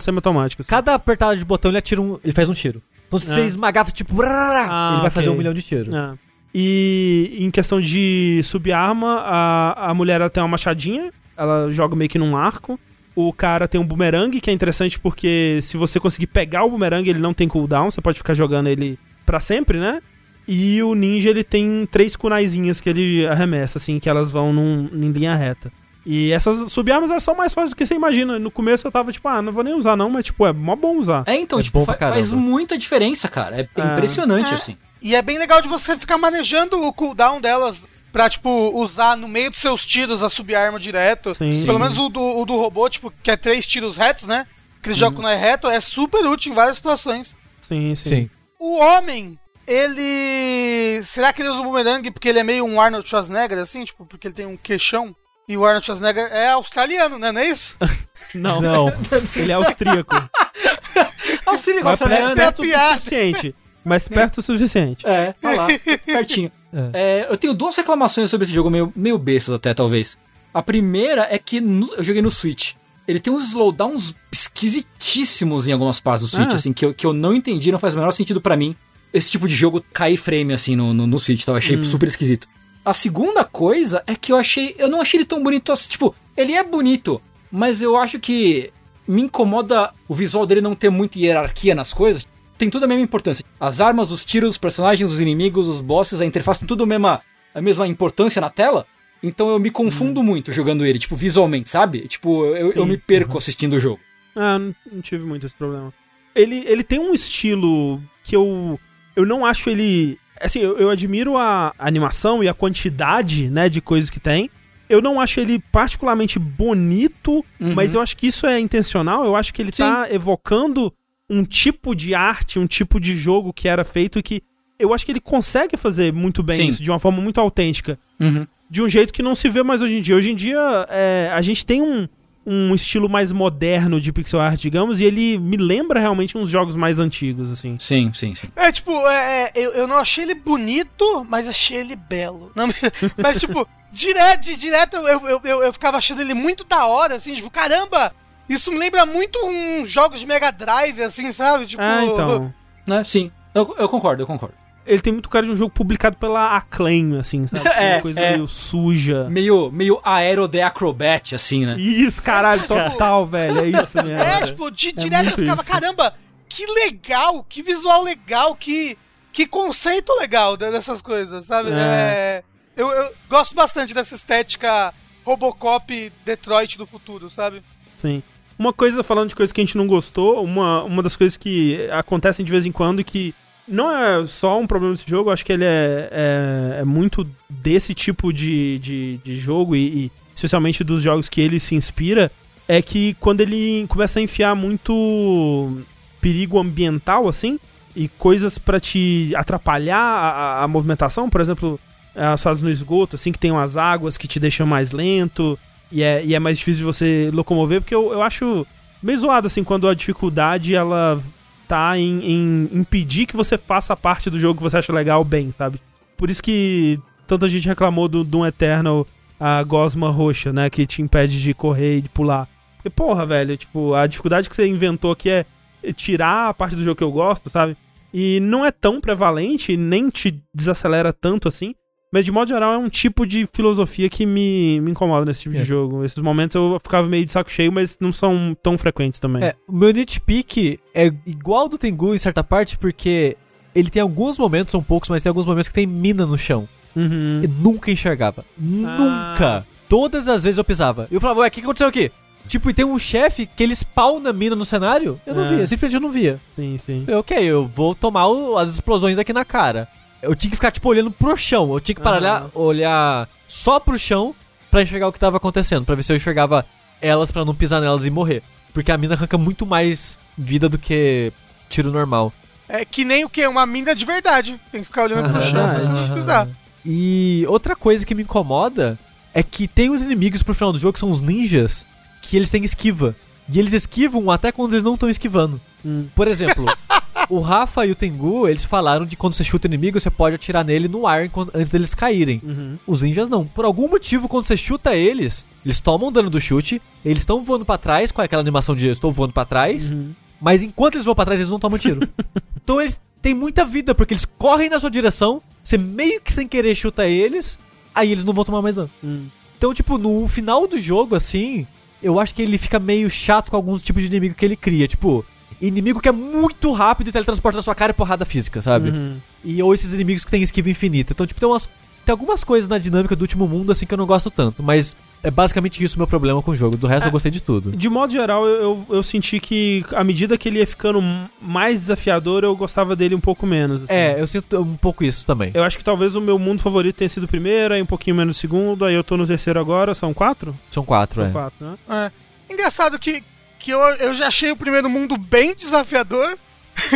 semiautomática. Assim. Cada apertada de botão ele atira um. Ele faz um tiro. Então se Ah. você esmagar, tipo, Ah, ele vai fazer ok. um milhão de tiros. É. E em questão de subarma, a, a mulher ela tem uma machadinha, ela joga meio que num arco. O cara tem um boomerang, que é interessante porque se você conseguir pegar o boomerang, ele não tem cooldown, você pode ficar jogando ele pra sempre, né? E o ninja, ele tem três kunaizinhas que ele arremessa, assim, que elas vão num, em linha reta. E essas subarmas, elas são mais fáceis do que você imagina. No começo eu tava tipo, ah, não vou nem usar não, mas tipo, é mó bom usar. É, então, É tipo, fa- pra faz caramba. muita diferença, cara. É, É. impressionante, É. assim. E é bem legal de você ficar manejando o cooldown delas pra, tipo, usar no meio dos seus tiros a subarma direto. Sim. Pelo Sim. menos o do, o do robô, tipo, que é três tiros retos, né? Que ele joga quando é reto, é super útil em várias situações. Sim, sim. Sim. O homem, ele. Será que ele usa o boomerang porque ele é meio um Arnold Schwarzenegger, assim? Tipo, porque ele tem um queixão? E o Arnold Schwarzenegger é australiano, né? Não é isso? [laughs] Não, Não. ele é austríaco. [laughs] Mas australiano. perto, Essa é a perto o piada. suficiente. Mas perto o suficiente. É, tá lá, pertinho. É, eu tenho duas reclamações sobre esse jogo, meio, meio bestas até, talvez. A primeira é que no- eu joguei no Switch. Ele tem uns slowdowns esquisitíssimos em algumas partes do Switch, Ah. assim, que eu, que eu não entendi, não faz o menor sentido pra mim. Esse tipo de jogo cair frame, assim, no, no, no Switch, então eu achei super esquisito. A segunda coisa é que eu achei. Eu não achei ele tão bonito assim. Tipo, ele é bonito, mas eu acho que me incomoda o visual dele não ter muita hierarquia nas coisas. Tem tudo a mesma importância. As armas, os tiros, os personagens, os inimigos, os bosses, a interface, tem tudo a mesma, a mesma importância na tela. Então eu me confundo muito jogando ele, tipo, visualmente, sabe? Tipo, eu, eu me perco assistindo o jogo. Ah, não, não tive muito esse problema. Ele, ele tem um estilo que eu. Eu não acho ele. Assim, eu, eu admiro a animação e a quantidade, né, de coisas que tem. Eu não acho ele particularmente bonito, Uhum. mas eu acho que isso é intencional. Eu acho que ele Sim. tá evocando um tipo de arte, um tipo de jogo que era feito e que eu acho que ele consegue fazer muito bem Sim. isso, de uma forma muito autêntica. Uhum. de um jeito que não se vê mais hoje em dia. Hoje em dia, é, a gente tem um, um estilo mais moderno de pixel art, digamos, e ele me lembra realmente uns jogos mais antigos, assim. Sim, sim, sim. É, tipo, é, é, eu, eu não achei ele bonito, mas achei ele belo. [laughs] Não, mas, tipo, direto, direto eu, eu, eu, eu ficava achando ele muito da hora, assim, tipo, caramba! Isso me lembra muito uns jogos de Mega Drive, assim, sabe? Tipo, Ah, então. [laughs] Né? Sim. Eu, eu concordo, eu concordo. Ele tem muito cara de um jogo publicado pela Acclaim, assim, sabe? É, Uma coisa é. meio suja. Meio, meio aero de acrobat, assim, né? Isso, caralho, total, velho. É isso mesmo. É, tipo, de, direto eu ficava, isso. caramba, que legal, que visual legal, que, que conceito legal de- dessas coisas, sabe? É. É, eu, eu gosto bastante dessa estética Robocop Detroit do futuro, sabe? Sim. Uma coisa, falando de coisas que a gente não gostou, uma, uma das coisas que acontecem de vez em quando e que não é só um problema desse jogo, acho que ele é, é, é muito desse tipo de, de, de jogo e, e especialmente dos jogos que ele se inspira, é que quando ele começa a enfiar muito perigo ambiental, assim, e coisas pra te atrapalhar a, a- movimentação, por exemplo, as fases no esgoto, assim, que tem umas águas que te deixam mais lento, e é, e é mais difícil de você locomover, porque eu, eu acho meio zoado, assim, quando a dificuldade, ela tá em, em impedir que você faça a parte do jogo que você acha legal bem, sabe? Por isso que tanta gente reclamou do Doom Eternal, a gosma roxa, né, que te impede de correr e de pular. Porque, porra, velho, tipo, a dificuldade que você inventou aqui é tirar a parte do jogo que eu gosto, sabe? E não é tão prevalente, nem te desacelera tanto assim. Mas de modo geral é um tipo de filosofia que me, me incomoda nesse tipo É. de jogo. Esses momentos eu ficava meio de saco cheio, mas não são tão frequentes também. É, o meu nitpick é igual do Tengu em certa parte, porque ele tem alguns momentos, são poucos, mas tem alguns momentos que tem mina no chão. Uhum. Eu nunca enxergava. Nunca! Todas as vezes eu pisava. Eu falava, ué, o que que aconteceu aqui? Tipo, e tem um chefe que ele spawna mina no cenário? Eu não É. via, simplesmente eu não via. Sim, sim. Eu, ok, eu vou tomar o- as explosões aqui na cara. Eu tinha que ficar, tipo, olhando pro chão. Eu tinha que parar, olhar, olhar só pro chão pra enxergar o que tava acontecendo. Pra ver se eu enxergava elas pra não pisar nelas e morrer. Porque a mina arranca muito mais vida do que tiro normal. É que nem o quê? Uma mina de verdade. Tem que ficar olhando pro chão pra você não pisar. E outra coisa que me incomoda é que tem os inimigos pro final do jogo que são os ninjas, que eles têm esquiva. E eles esquivam até quando eles não estão esquivando. Hum. Por exemplo, [laughs] o Rafa e o Tengu, eles falaram de quando você chuta o inimigo, você pode atirar nele no ar antes deles caírem. Uhum. Os ninjas não. Por algum motivo, quando você chuta eles, eles tomam dano do chute, eles estão voando pra trás, com aquela animação de estou voando pra trás, Uhum. mas enquanto eles voam pra trás, eles não tomam tiro. [laughs] então eles têm muita vida, porque eles correm na sua direção, você meio que sem querer chuta eles, aí eles não vão tomar mais dano. Hum. Então, tipo, no final do jogo, assim, eu acho que ele fica meio chato com alguns tipos de inimigo que ele cria. Tipo, inimigo que é muito rápido e teletransporta na sua cara e porrada física, sabe? Uhum. E ou esses inimigos que tem esquiva infinita. Então, tipo, tem umas. Tem algumas coisas na dinâmica do último mundo, assim, que eu não gosto tanto. Mas é basicamente isso o meu problema com o jogo. Do resto, É. eu gostei de tudo. De modo geral, eu, eu, eu senti que à medida que ele ia ficando mais desafiador, eu gostava dele um pouco menos. assim. É, eu sinto um pouco isso também. Eu acho que talvez o meu mundo favorito tenha sido o primeiro, aí um pouquinho menos o segundo, aí eu tô no terceiro agora. São quatro? São quatro, São é. quatro, né? É. Engraçado que, que eu, eu já achei o primeiro mundo bem desafiador. [laughs]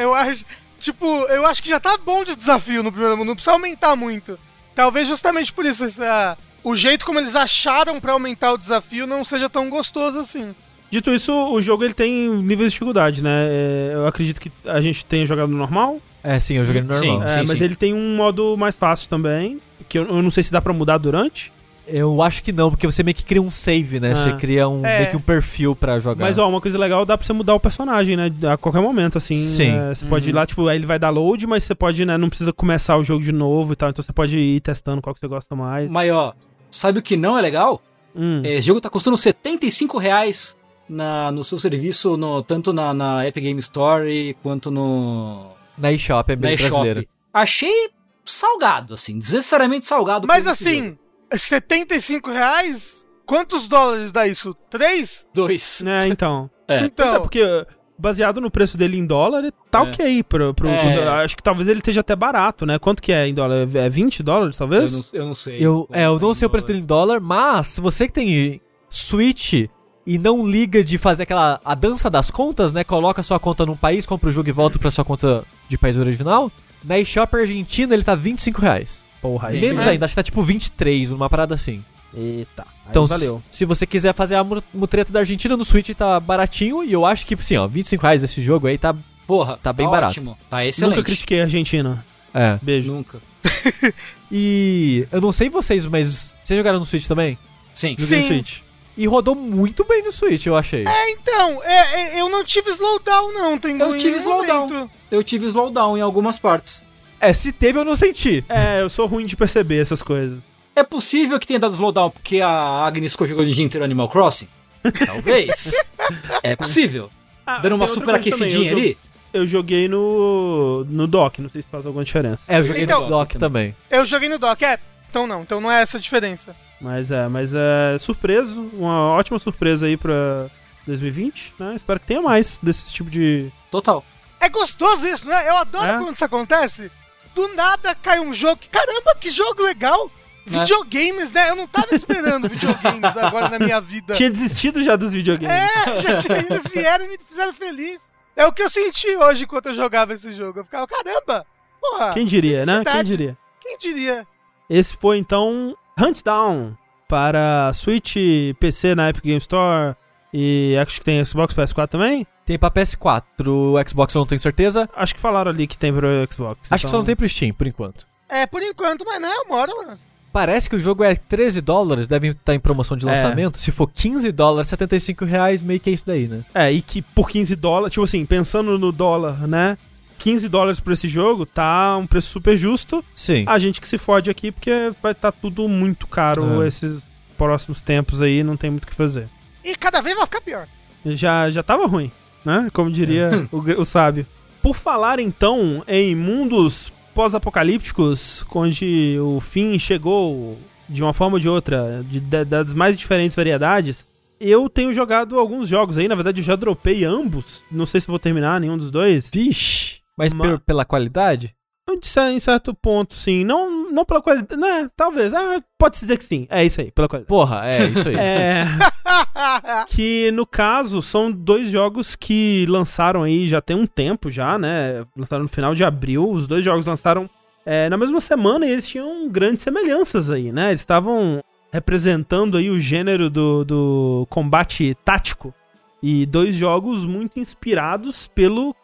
eu acho. Tipo, eu acho que já tá bom de desafio no primeiro mundo, não precisa aumentar muito. Talvez justamente por isso essa- o jeito como eles acharam pra aumentar o desafio não seja tão gostoso assim. Dito isso, o jogo ele tem níveis de dificuldade, né? É, eu acredito que a gente tenha jogado no normal, É, sim, eu joguei no Sim. normal. é, mas sim. ele tem um modo mais fácil também, que eu, eu não sei se dá pra mudar durante. Eu acho que não, porque você meio que cria um save, né? Ah. Você cria um, É. meio que um perfil pra jogar. Mas ó, uma coisa legal, dá pra você mudar o personagem, né? A qualquer momento, assim. Sim. é, você pode ir Uhum. lá, tipo, aí ele vai dar load, mas você pode, né? Não precisa começar o jogo de novo e tal. Então você pode ir testando qual que você gosta mais. Mas ó, sabe o que não é legal? Hum. Esse jogo tá custando 75 reais na, no seu serviço, no, tanto na, na Epic Game Store quanto no Na eShop é bem brasileiro. Achei salgado, assim, desnecessariamente salgado. Mas assim, jogo. 75 reais? Quantos dólares dá isso? Três? Dois. É, [laughs] então. É. Pois é, Então, porque baseado no preço dele em dólar, tá É. ok. Pro, pro, É. pro- acho que talvez ele esteja até barato, né? Quanto que é em dólar? É 20 dólares, Eu talvez? não, eu não sei. Eu, é, eu não sei o preço dólar. dele em dólar, mas se você que tem Switch e não liga de fazer aquela a dança das contas, né? Coloca sua conta num país, compra o jogo e volta pra sua conta de país original. Na eShop Argentina ele tá 25 reais. Porra, aí Menos ainda, acho que tá tipo 23, uma parada assim. Eita. Então, valeu. se- se você quiser fazer a mu- mutreta da Argentina no Switch, tá baratinho. E eu acho que, assim, ó, 25 reais esse jogo aí tá. Porra, Tá bem barato. ótimo. Tá excelente. Nunca critiquei a Argentina. É. Beijo. Nunca. [laughs] E eu não sei vocês, mas vocês jogaram no Switch também? Sim. Joguei no Sim. Switch. E rodou muito bem no Switch, eu achei. então, é, é, eu não tive slowdown, não. Tem Eu tive slowdown. momento. Eu tive slowdown em algumas partes. É, se teve, eu não senti. É, eu sou ruim de perceber essas coisas. É possível que tenha dado slowdown porque a Agnes jogando o dia inteiro Animal Crossing? [laughs] Talvez. é possível. Ah, Dando uma super também, aquecidinha ali. Eu joguei no, no dock, não sei se faz alguma diferença. É, eu joguei Então- no dock também. Eu joguei no dock, é. Então não, então não é essa a diferença. Mas é, mas é surpreso, uma ótima surpresa aí pra 2020, né? Espero que tenha mais desse tipo de. Total. É gostoso isso, né? Eu adoro É? quando isso acontece. Do nada cai um jogo. que- Caramba, que jogo legal! É. Videogames, né? Eu não tava esperando videogames agora na minha vida. Tinha desistido já dos videogames. É, já tinha, eles vieram e me fizeram feliz. É o que eu senti hoje enquanto eu jogava esse jogo. Eu ficava, caramba! Porra! Quem diria, né? Quem diria? Quem diria? Esse foi então Hunt Down para Switch, PC na Epic Game Store e acho que tem Xbox PS4 também. Tem pra PS4, o Xbox eu não tenho certeza. Acho que falaram ali que tem pro Xbox. Acho que só então- não tem pro Steam, por enquanto. É, por enquanto, mas não, uma hora lança. Parece que o jogo é 13 dólares, deve estar em promoção de É. lançamento. Se for 15 dólares, 75 reais, meio que é isso daí, né? É, e que por 15 dólares, tipo assim, pensando no dólar, né? 15 dólares por esse jogo tá um preço super justo. Sim. A gente que se fode aqui porque vai estar tudo muito caro É. esses próximos tempos aí, não tem muito o que fazer. E cada vez vai ficar pior. Já, já tava ruim, né? Como diria É. o, o sábio. Por falar então em mundos pós-apocalípticos, onde o fim chegou de uma forma ou de outra, de- da- das mais diferentes variedades, eu tenho jogado alguns jogos aí. Na verdade, eu já dropei ambos. Não sei se vou terminar nenhum dos dois. Vixe. Mas Ma- per- pela qualidade? Cer- Em certo ponto, sim. Não, não pela qualidade. Né, talvez. Ah, pode-se dizer que sim. É isso aí, pela qualidade. Porra, é isso aí. [laughs] É. [laughs] que no caso são dois jogos que lançaram aí já tem um tempo já, né? Lançaram no final de abril. Os dois jogos lançaram é, na mesma semana e eles tinham grandes semelhanças aí, né? Eles estavam representando aí o gênero do, do combate tático e dois jogos muito inspirados pelo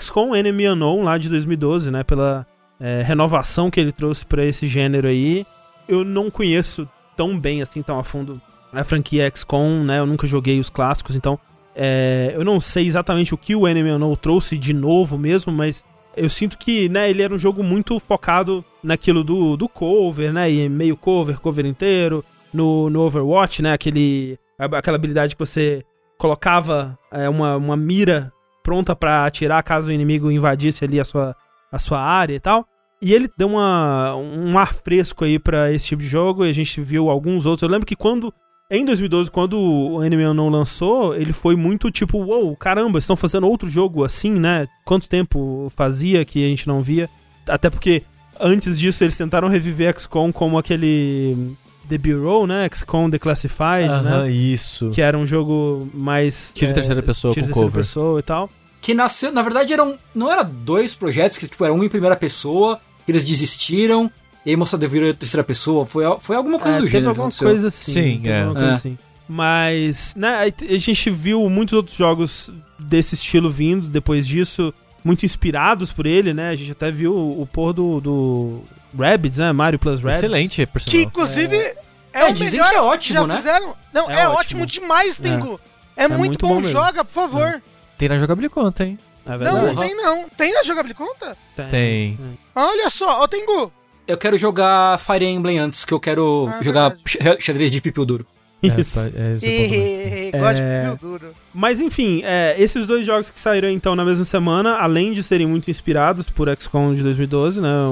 XCOM Enemy Unknown lá de 2012, né? Pela é, renovação que ele trouxe pra esse gênero aí. Eu não conheço tão bem assim, tão a fundo a franquia XCOM, né? Eu nunca joguei os clássicos, então é, eu não sei exatamente o que o Enemy Unknown trouxe de novo mesmo, mas eu sinto que, né, ele era um jogo muito focado naquilo do, do cover, né? E meio cover, cover inteiro. No, no Overwatch, né? Aquele, aquela habilidade que você colocava é, uma, uma mira pronta para atirar caso o inimigo invadisse ali a sua, a sua área e tal. E ele deu uma, um ar fresco aí para esse tipo de jogo, e a gente viu alguns outros. Eu lembro que quando em 2012, quando o Enemy Unknown lançou, ele foi muito tipo, uou, wow, caramba, estão fazendo outro jogo assim, né? Quanto tempo fazia que a gente não via? Até porque antes disso eles tentaram reviver XCOM como aquele The Bureau, né? XCOM Declassified, uh -huh, né? isso. Que era um jogo mais... Tiro é, terceira pessoa tiro com terceira cover. pessoa e tal. Que nasceu, na verdade, eram, não era dois projetos, que tipo, era um em primeira pessoa, eles desistiram, e aí mostrou virou terceira pessoa. Foi, foi alguma coisa É, do teve gênero. que alguma coisa assim. Sim, é. alguma coisa É. assim. Mas, né, a gente viu muitos outros jogos desse estilo vindo depois disso, muito inspirados por ele, né? A gente até viu o, o pôr do, do Rabbids, né? Mario Plus Rabbids. Excelente, por Que inclusive é, É, o dizem melhor que é ótimo, já né? fizeram. Não, É é, ótimo. ótimo, demais, Tengu. É, muito, muito bom, bom joga, por favor. Tem na jogabilidade conta, hein? É Não, não tem não. Tem na jogabilidade conta? Tem. Olha só, ó, Tengu. Eu quero jogar Fire Emblem antes, que eu quero Ah, jogar verdade. xa- xadrez de pipi duro. Isso. É, é, isso é um pouco mais. E, gosto É. de duro. Mas enfim, é, esses dois jogos que saíram então na mesma semana, além de serem muito inspirados por XCOM de 2012, né, o,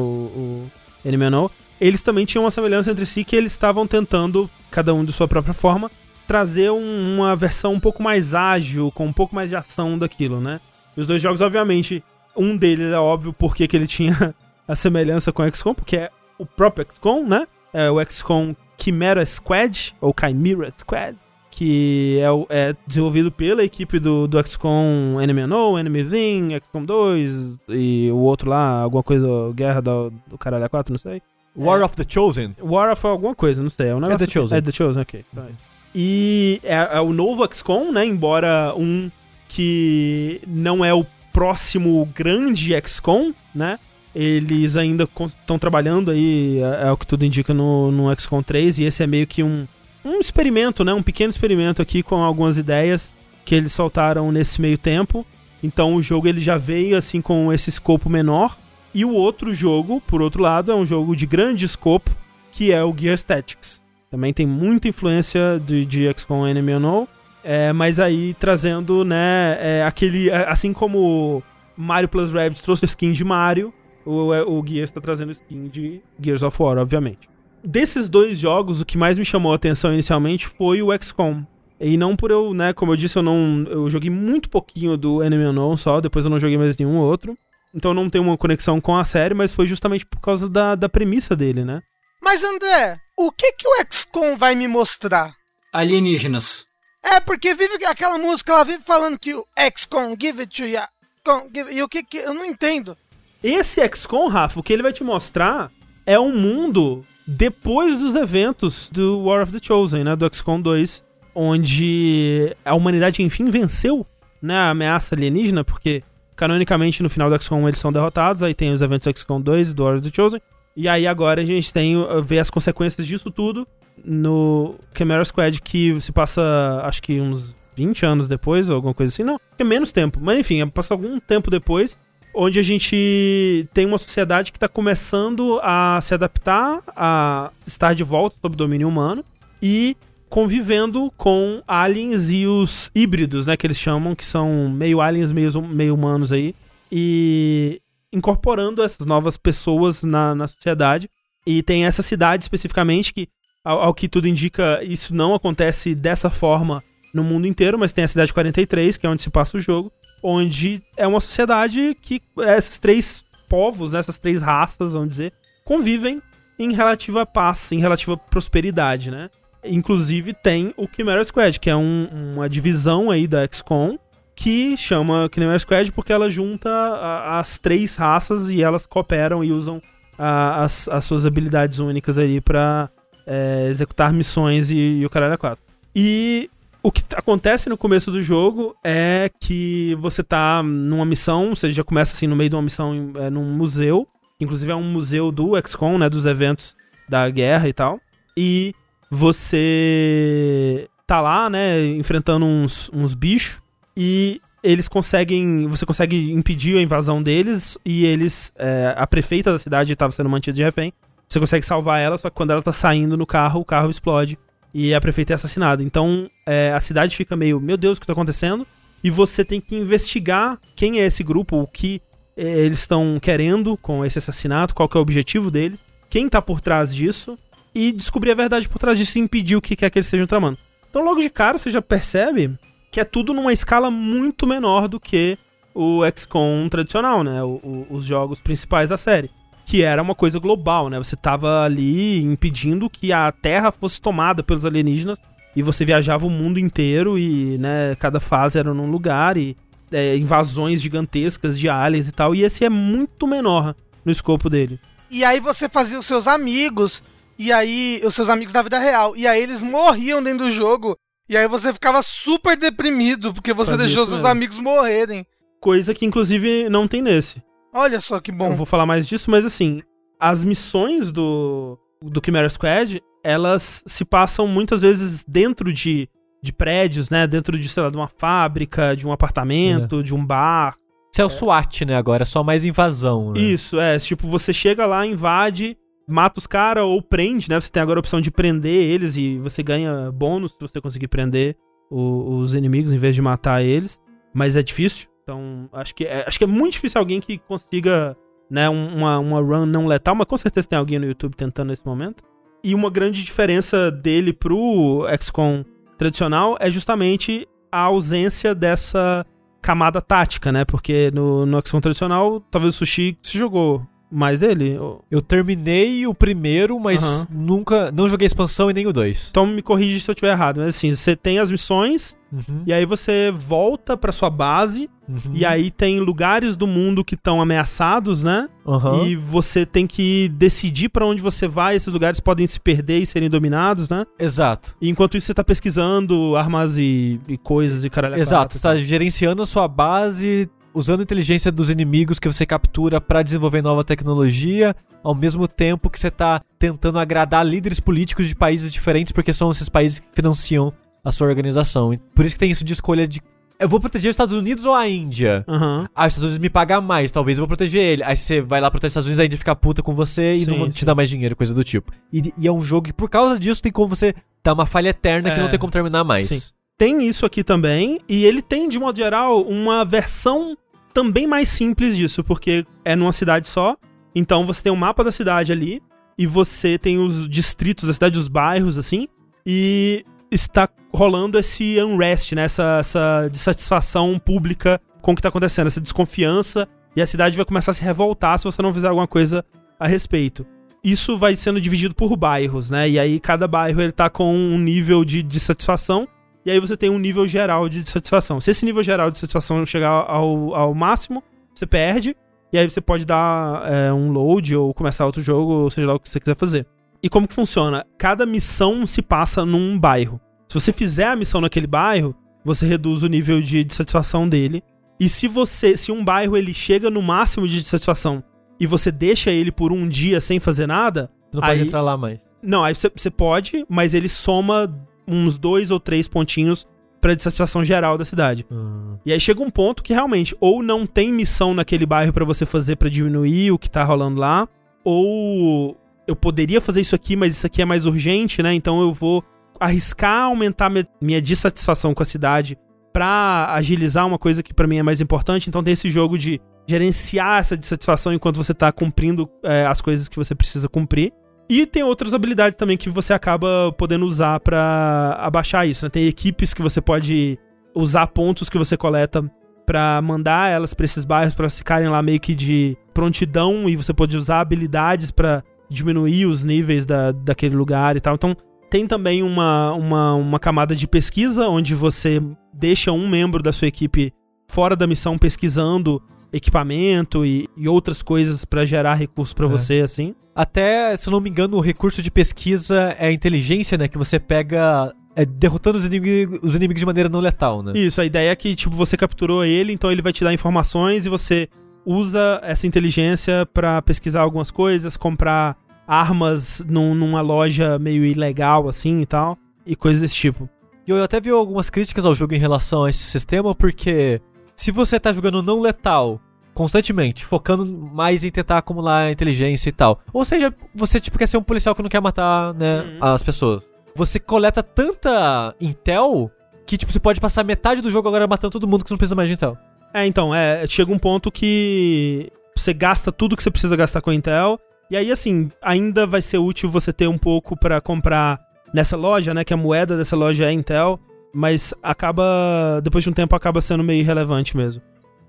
o Unknown, eles também tinham uma semelhança entre si que eles estavam tentando, cada um de sua própria forma, trazer um- uma versão um pouco mais ágil, com um pouco mais de ação daquilo, né? E os dois jogos, obviamente, um deles é óbvio porque que ele tinha [laughs] a semelhança com o XCOM, porque é o próprio XCOM, né? É o XCOM Chimera Squad, ou Chimera Squad, que é, é desenvolvido pela equipe do, do XCOM Enemy Unknown, Enemy Within, XCOM 2 e o outro lá, alguma coisa, Guerra do, do Caralho 4, não sei. War of the Chosen. War of alguma coisa, não sei. É, um negócio The Chosen. É The Chosen, ok. É isso. E é, é o novo XCOM, né? Embora um que não é o próximo grande XCOM, né? Eles ainda estão trabalhando aí, é, é o que tudo indica no, no XCOM 3, e esse é meio que um, um experimento, né? Um pequeno experimento aqui com algumas ideias que eles soltaram nesse meio tempo. Então o jogo ele já veio assim com esse escopo menor. E o outro jogo, por outro lado, é um jogo de grande escopo, que é o Gear Tactics. Também tem muita influência de, de XCOM Unknown, é, mas aí trazendo, né, é, aquele... é, Assim como Mario Plus Rabbids trouxe skin de Mario, o, é, o Gears tá trazendo skin de Gears of War, obviamente. Desses dois jogos, o que mais me chamou a atenção inicialmente foi o XCOM. E não por eu, né, como eu disse, eu não eu joguei muito pouquinho do Unknown só, depois eu não joguei mais nenhum outro. Então não tenho uma conexão com a série, mas foi justamente por causa da, da premissa dele, né? Mas André, o que que o XCOM vai me mostrar? Alienígenas. É, porque vive aquela música, ela vive falando que o XCOM, give it to ya. com- give- E o que que. Eu não entendo. Esse XCOM, Rafa, o que ele vai te mostrar é um mundo depois dos eventos do War of the Chosen, né? Do XCOM 2, onde a humanidade enfim venceu né, a ameaça alienígena, porque canonicamente no final do XCOM eles são derrotados, aí tem os eventos do XCOM 2 e do War of the Chosen, e aí agora a gente tem uh, ver as consequências disso tudo no Chimera Squad, que se passa acho que uns 20 anos depois, ou alguma coisa assim, não, é menos tempo, mas enfim, passa algum tempo depois, onde a gente tem uma sociedade que está começando a se adaptar a estar de volta sob domínio humano e convivendo com aliens e os híbridos, né, que eles chamam, que são meio aliens, meio, meio humanos aí, e incorporando essas novas pessoas na, na sociedade. E tem essa cidade especificamente que, ao, ao que tudo indica, isso não acontece dessa forma no mundo inteiro, mas tem a cidade 43, que é onde se passa o jogo, onde é uma sociedade que esses três povos, né, essas três raças, vamos dizer, convivem em relativa paz, em relativa prosperidade, né? Inclusive tem o Chimera Squad, que é um- uma divisão aí da XCOM, que chama Chimera Squad porque ela junta a- as três raças e elas cooperam e usam a- as, as suas habilidades únicas aí pra é, executar missões e, e o caralho é quatro. E o que acontece no começo do jogo é que você tá numa missão, você já começa assim no meio de uma missão é, num museu, que inclusive é um museu do XCOM, né, dos eventos da guerra e tal. E você tá lá, né, enfrentando uns, uns bichos e eles conseguem, você consegue impedir a invasão deles e eles, é, a prefeita da cidade estava sendo mantida de refém. Você consegue salvar ela, só que quando ela tá saindo no carro, o carro explode e a prefeita é assassinada. Então é, a cidade fica meio, meu Deus, o que tá acontecendo? E você tem que investigar quem é esse grupo, o que é, eles estão querendo com esse assassinato, qual que é o objetivo deles, quem tá por trás disso, e descobrir a verdade por trás disso e impedir o que quer que eles estejam tramando. Então logo de cara você já percebe que é tudo numa escala muito menor do que o XCOM tradicional, né? O- o- os jogos principais da série. Que era uma coisa global, né? Você tava ali impedindo que a Terra fosse tomada pelos alienígenas e você viajava o mundo inteiro e, né, cada fase era num lugar e é, invasões gigantescas de aliens e tal. E esse é muito menor no escopo dele. E aí você fazia os seus amigos, e aí os seus amigos da vida real, e aí eles morriam dentro do jogo, e aí você ficava super deprimido porque você Fazia deixou seus mesmo. amigos morrerem. Coisa que, inclusive, não tem nesse. Olha só que Eu bom. vou falar mais disso, mas assim, as missões do, do Chimera Squad, elas se passam muitas vezes dentro de, de prédios, né? Dentro de, sei lá, de uma fábrica, de um apartamento, de um bar. Isso é o SWAT, né? Agora é só mais invasão, né? Isso, é. Tipo, você chega lá, invade, mata os caras ou prende, né? Você tem agora a opção de prender eles e você ganha bônus se você conseguir prender o- os inimigos em vez de matar eles. Mas é difícil. Então, acho que é, acho que é muito difícil alguém que consiga, né, um- uma, uma run não letal, mas com certeza tem alguém no YouTube tentando nesse momento. E uma grande diferença dele pro XCOM tradicional é justamente a ausência dessa camada tática, né? Porque no, no XCOM tradicional, talvez o Sushi se jogou mais dele. Eu terminei o primeiro, mas Aham. nunca. Não joguei a expansão e nem o 2. Então me corrige se eu estiver errado, mas assim, você tem as missões Uhum, e aí você volta pra sua base uhum, e aí tem lugares do mundo que estão ameaçados, né? aham. E você tem que decidir pra onde você vai, esses lugares podem se perder e serem dominados, né? Exato. E enquanto isso você tá pesquisando armas e, e coisas e caralho. Exato. Você tá gerenciando a sua base, usando a inteligência dos inimigos que você captura pra desenvolver nova tecnologia, ao mesmo tempo que você tá tentando agradar líderes políticos de países diferentes, porque são esses países que financiam a sua organização. Por isso que tem isso de escolha de. Eu vou proteger os Estados Unidos ou a Índia? Aham. Ah, os Estados Unidos me pagam mais, talvez eu vou proteger ele. Aí você vai lá proteger os Estados Unidos, a Índia fica puta com você e Sim, não te sim. dá mais dinheiro, coisa do tipo. E, e é um jogo que, por causa disso, tem como você dar uma falha eterna que É. não tem como terminar mais. Sim. Tem isso aqui também, e ele tem, de modo geral, uma versão também mais simples disso, porque é numa cidade só. Então você tem um mapa da cidade ali, e você tem os distritos da cidade, os bairros, assim, e está rolando esse unrest, né? Essa, essa dissatisfação pública com o que tá acontecendo, essa desconfiança, e a cidade vai começar a se revoltar se você não fizer alguma coisa a respeito. Isso vai sendo dividido por bairros, né? E aí cada bairro ele tá com um nível de dissatisfação e aí você tem um nível geral de satisfação. Se esse nível geral de satisfação chegar ao, ao máximo, você perde. E aí você pode dar é, um load ou começar outro jogo, ou seja lá o que você quiser fazer. E como que funciona? Cada missão se passa num bairro. Se você fizer a missão naquele bairro, você reduz o nível de, de satisfação dele. E se você, se um bairro ele chega no máximo de satisfação e você deixa ele por um dia sem fazer nada, Você não pode Aí- entrar lá mais. não, aí você- você pode, mas ele soma uns dois ou três pontinhos pra dissatisfação geral da cidade. Hum. E aí chega um ponto que realmente ou não tem missão naquele bairro pra você fazer pra diminuir o que tá rolando lá, ou eu poderia fazer isso aqui, mas isso aqui é mais urgente, né? Então eu vou arriscar aumentar minha, minha dissatisfação com a cidade pra agilizar uma coisa que pra mim é mais importante. Então tem esse jogo de gerenciar essa dissatisfação enquanto você tá cumprindo é, as coisas que você precisa cumprir. E tem outras habilidades também que você acaba podendo usar pra abaixar isso, né? Tem equipes que você pode usar pontos que você coleta pra mandar elas pra esses bairros elas ficarem lá meio que de prontidão e você pode usar habilidades pra diminuir os níveis da, daquele lugar e tal. Então tem também uma, uma, uma camada de pesquisa onde você deixa um membro da sua equipe fora da missão pesquisando equipamento e, e outras coisas pra gerar recursos pra É. você, assim. Até, se eu não me engano, o recurso de pesquisa é a inteligência, né? Que você pega é derrotando os inimigos, os inimigos de maneira não letal, né? Isso, a ideia é que, tipo, você capturou ele, então ele vai te dar informações e você usa essa inteligência pra pesquisar algumas coisas, comprar armas num- numa loja meio ilegal, assim e tal, e coisas desse tipo. E eu até vi algumas críticas ao jogo em relação a esse sistema, porque se você tá jogando não letal constantemente, focando mais em tentar acumular inteligência e tal, ou seja, você tipo quer ser um policial que não quer matar, né, Uhum. as pessoas. Você coleta tanta intel que tipo você pode passar metade do jogo agora matando todo mundo que você não precisa mais de intel. É, então, é, chega um ponto que você gasta tudo que você precisa gastar com a Intel, e aí, assim, ainda vai ser útil você ter um pouco pra comprar nessa loja, né, que a moeda dessa loja é Intel, mas acaba, depois de um tempo, acaba sendo meio irrelevante mesmo.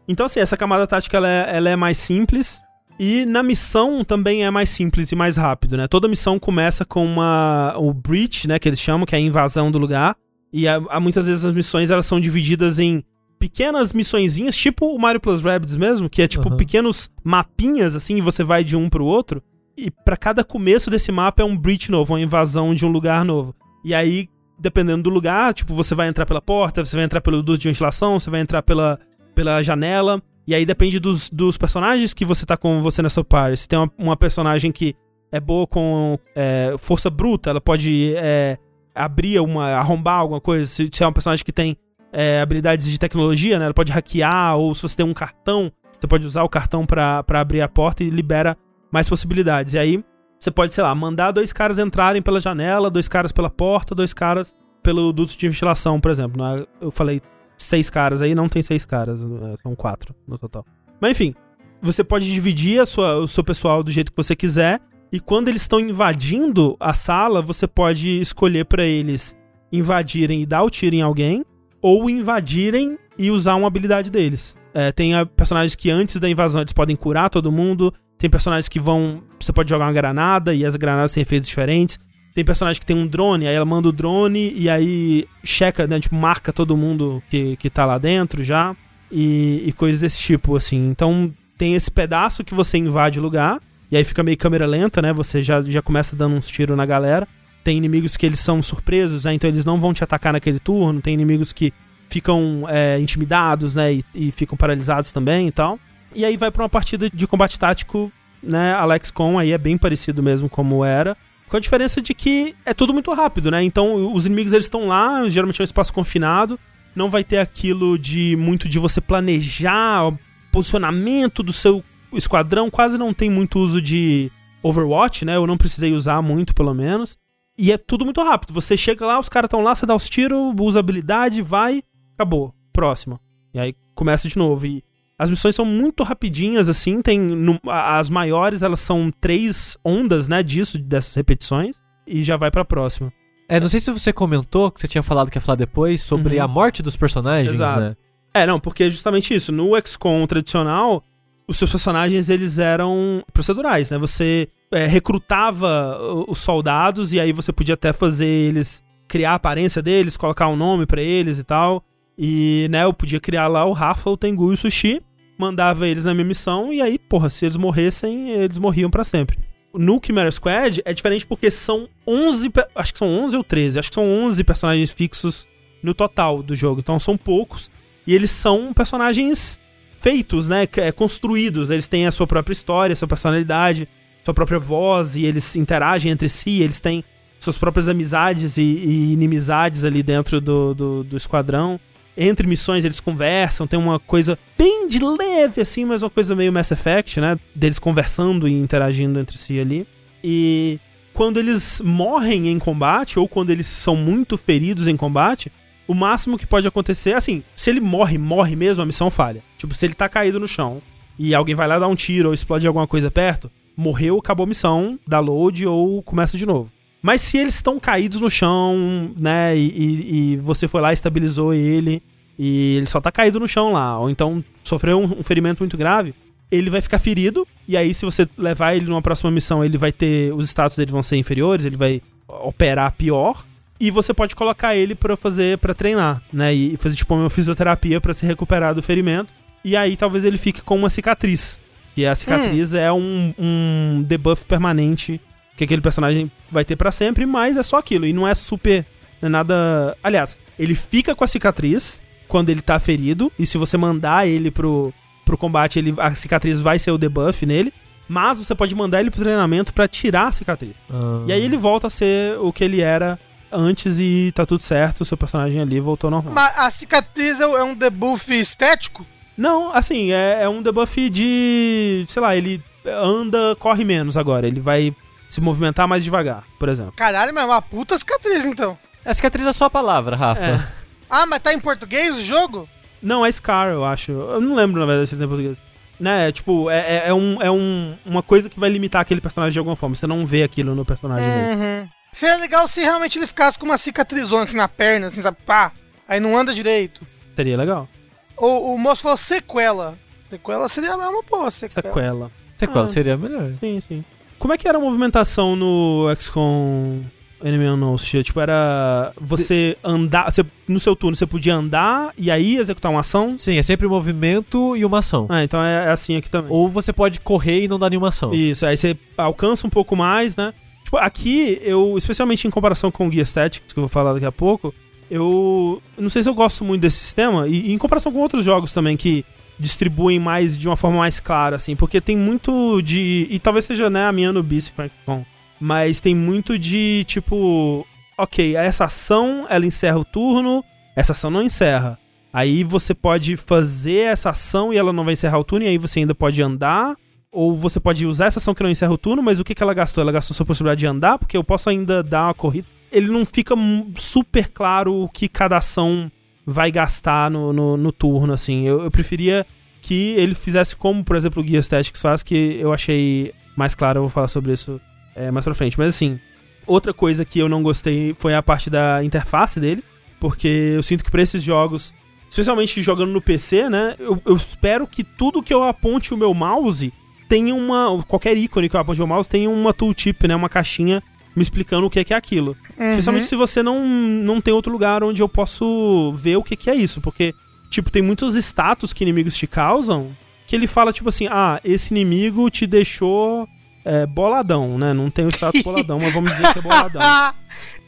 Então, assim, essa camada tática, ela é, ela é mais simples, e na missão também é mais simples e mais rápido, né? Toda missão começa com uma, o breach, né, que eles chamam, que é a invasão do lugar, e há, muitas vezes as missões, elas são divididas em pequenas missõezinhas, tipo o Mario Plus Rabbids mesmo, que é tipo Aham. pequenos mapinhas, assim, e você vai de um pro outro. E pra cada começo desse mapa é um breach novo, uma invasão de um lugar novo. E aí, dependendo do lugar, tipo, você vai entrar pela porta, você vai entrar pelo duto de ventilação, você vai entrar pela, pela janela. E aí depende dos, dos personagens que você tá com você nessa party. Se tem uma, uma personagem que é boa com é, força bruta, ela pode é, abrir uma. arrombar alguma coisa. Se, se é um personagem que tem é, habilidades de tecnologia, né? Ela pode hackear, ou se você tem um cartão, você pode usar o cartão pra abrir a porta e libera mais possibilidades. E aí, você pode, sei lá, mandar dois caras entrarem pela janela, dois caras pela porta, dois caras pelo duto de ventilação, por exemplo. né? Eu falei seis caras aí, não tem seis caras, é, são quatro no total. Mas enfim, você pode dividir a sua, o seu pessoal do jeito que você quiser. E quando eles estão invadindo a sala, você pode escolher pra eles invadirem e dar o tiro em alguém, ou invadirem e usar uma habilidade deles. É, tem ah, personagens que antes da invasão eles podem curar todo mundo. Tem personagens que vão. Você pode jogar uma granada e as granadas têm efeitos diferentes. Tem personagem que tem um drone, aí ela manda o drone e aí checa, né? Tipo, marca todo mundo que, que tá lá dentro já. E, e coisas desse tipo, assim. Então tem esse pedaço que você invade o lugar. E aí fica meio câmera lenta, né? Você já, já começa dando uns tiros na galera. Tem inimigos que eles são surpresos, né? Então eles não vão te atacar naquele turno. Tem inimigos que ficam é, intimidados, né? E, e ficam paralisados também e tal. E aí vai pra uma partida de combate tático, né? Alex Com aí é bem parecido mesmo como era. Com a diferença de que é tudo muito rápido, né? Então os inimigos eles estão lá, geralmente é um espaço confinado. Não vai ter aquilo de muito de você planejar o posicionamento do seu esquadrão. Quase não tem muito uso de Overwatch, né? Eu não precisei usar muito, pelo menos. E é tudo muito rápido. Você chega lá, os caras estão lá, você dá os tiros, usa habilidade, vai, acabou. Próximo. E aí começa de novo. E as missões são muito rapidinhas, assim. Tem. no- as maiores, elas são três ondas, né? Disso, dessas repetições. E já vai pra próxima. É, não sei se você comentou, que você tinha falado que ia falar depois, sobre Uhum. a morte dos personagens, Exato. né? É, não, porque é justamente isso. No XCOM tradicional, os seus personagens eles eram procedurais, né? Você é, recrutava os soldados e aí você podia até fazer eles criar a aparência deles, colocar um nome pra eles e tal. E, né, eu podia criar lá o Rafa, o Tengu e o Sushi, mandava eles na minha missão e aí, porra, se eles morressem, eles morriam pra sempre. No Chimera Squad é diferente porque são 11, pe- acho que são 11 ou 13, acho que são 11 personagens fixos no total do jogo, então são poucos. E eles são personagens feitos, né? é, Construídos. Eles têm a sua própria história, sua personalidade, sua própria voz, e eles interagem entre si, eles têm suas próprias amizades e, e inimizades ali dentro do, do, do esquadrão. Entre missões eles conversam, tem uma coisa bem de leve, assim, mas uma coisa meio Mass Effect, né? Deles conversando e interagindo entre si ali. E quando eles morrem em combate, ou quando eles são muito feridos em combate, o máximo que pode acontecer, assim, se ele morre, morre mesmo, a missão falha. Tipo, se ele tá caído no chão e alguém vai lá dar um tiro ou explode alguma coisa perto, morreu, acabou a missão, dá load ou começa de novo. Mas se eles estão caídos no chão, né, e, e- e você foi lá e estabilizou ele, e ele só tá caído no chão lá, ou então sofreu um, um ferimento muito grave, ele vai ficar ferido, e aí se você levar ele numa próxima missão, ele vai ter. Os status dele vão ser inferiores, ele vai operar pior. E você pode colocar ele pra fazer, para treinar, né? E fazer tipo uma fisioterapia pra se recuperar do ferimento. E aí talvez ele fique com uma cicatriz. E a cicatriz é um, um debuff permanente que aquele personagem vai ter pra sempre, mas é só aquilo. E não é super Não é nada. Aliás, ele fica com a cicatriz quando ele tá ferido. E se você mandar ele pro, pro combate, ele, a cicatriz vai ser o debuff nele. Mas você pode mandar ele pro treinamento pra tirar a cicatriz. Ah. E aí ele volta a ser o que ele era antes e tá tudo certo. O seu personagem ali voltou normal. Mas a cicatriz é é um debuff estético? Não, assim, é, é um debuff de. Sei lá, ele anda, corre menos agora. Ele vai se movimentar mais devagar, por exemplo. Caralho, mas é uma puta cicatriz então. A cicatriz é só a palavra, Rafa. É. Ah, mas tá em português o jogo? Não, é Scar, eu acho. Eu não lembro, na verdade, se tem em português. Né, é, tipo, é, é, é um, é um, uma coisa que vai limitar aquele personagem de alguma forma. Você não vê aquilo no personagem mesmo. Uhum. Seria legal se realmente ele ficasse com uma cicatrizona assim na perna, assim, sabe? Pá. Aí não anda direito. Seria legal. O, o moço falou sequela. Sequela seria uma boa, sequela. Sequela. Sequela Ah. seria melhor. Sim, sim. Como é que era a movimentação no XCOM Enemy Unknown? Xia? Tipo, era você andar... Você, no seu turno, você podia andar e aí executar uma ação? Sim, é sempre um movimento e uma ação. Ah, então é, é assim aqui também. Ou você pode correr e não dar nenhuma ação. Isso, aí você alcança um pouco mais, né? Tipo, aqui, eu, especialmente em comparação com o Gear Tactics, que eu vou falar daqui a pouco, eu não sei se eu gosto muito desse sistema, e, e em comparação com outros jogos também que distribuem mais de uma forma mais clara, assim, porque tem muito de. E talvez seja, né, a minha nubice com mas tem muito de tipo. Ok, essa ação ela encerra o turno, essa ação não encerra. Aí você pode fazer essa ação e ela não vai encerrar o turno, e aí você ainda pode andar. Ou você pode usar essa ação que não encerra o turno, mas o que, que ela gastou? Ela gastou sua possibilidade de andar, porque eu posso ainda dar uma corrida. Ele não fica super claro o que cada ação vai gastar no, no, no turno, assim. Eu, eu preferia que ele fizesse como, por exemplo, o Guia Tactics faz, que eu achei mais claro, eu vou falar sobre isso é, mais pra frente. Mas assim, outra coisa que eu não gostei foi a parte da interface dele, porque eu sinto que pra esses jogos, especialmente jogando no PC, né, eu, eu espero que tudo que eu aponte o meu mouse tenha uma. Qualquer ícone que eu aponte o meu mouse tenha uma tooltip, né, uma caixinha me explicando o que é, que é aquilo. Uhum. Especialmente se você não, não tem outro lugar onde eu posso ver o que, que é isso. Porque, tipo, tem muitos status que inimigos te causam que ele fala, tipo assim, ah, esse inimigo te deixou é, boladão, né? Não tem o status [laughs] boladão, mas vamos dizer que é boladão.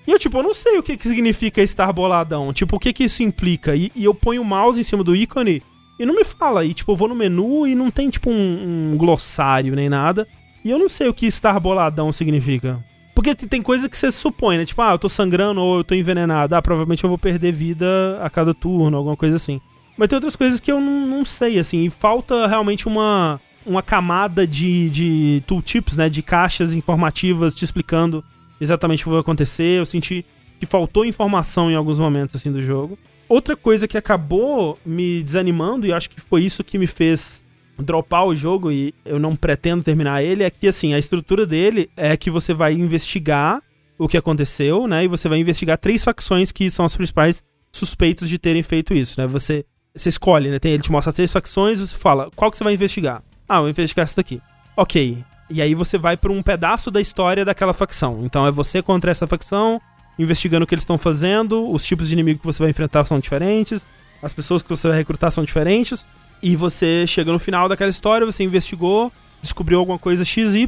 E eu, tipo, eu não sei o que, que significa estar boladão. Tipo, o que que isso implica? E, e eu ponho o mouse em cima do ícone e não me fala. E, tipo, eu vou no menu e não tem, tipo, um, um glossário nem nada. E eu não sei o que estar boladão significa. Porque t- tem coisa que você supõe, né? Tipo, ah, eu tô sangrando ou eu tô envenenado. Ah, provavelmente eu vou perder vida a cada turno, alguma coisa assim. Mas tem outras coisas que eu não, não sei, assim. E falta realmente uma, uma camada de, de tooltips, né? De caixas informativas te explicando exatamente o que vai acontecer. Eu senti que faltou informação em alguns momentos, assim, do jogo. Outra coisa que acabou me desanimando, e acho que foi isso que me fez dropar o jogo e eu não pretendo terminar ele, é que, assim, a estrutura dele é que você vai investigar o que aconteceu, né? E você vai investigar três facções que são as principais suspeitos de terem feito isso, né? Você, você escolhe, né? Tem, ele te mostra as três facções você fala, qual que você vai investigar? Ah, vou investigar essa daqui. Ok. E aí você vai pra um pedaço da história daquela facção. Então é você contra essa facção, investigando o que eles estão fazendo, os tipos de inimigo que você vai enfrentar são diferentes, as pessoas que você vai recrutar são diferentes, e você chega no final daquela história, você investigou, descobriu alguma coisa XY,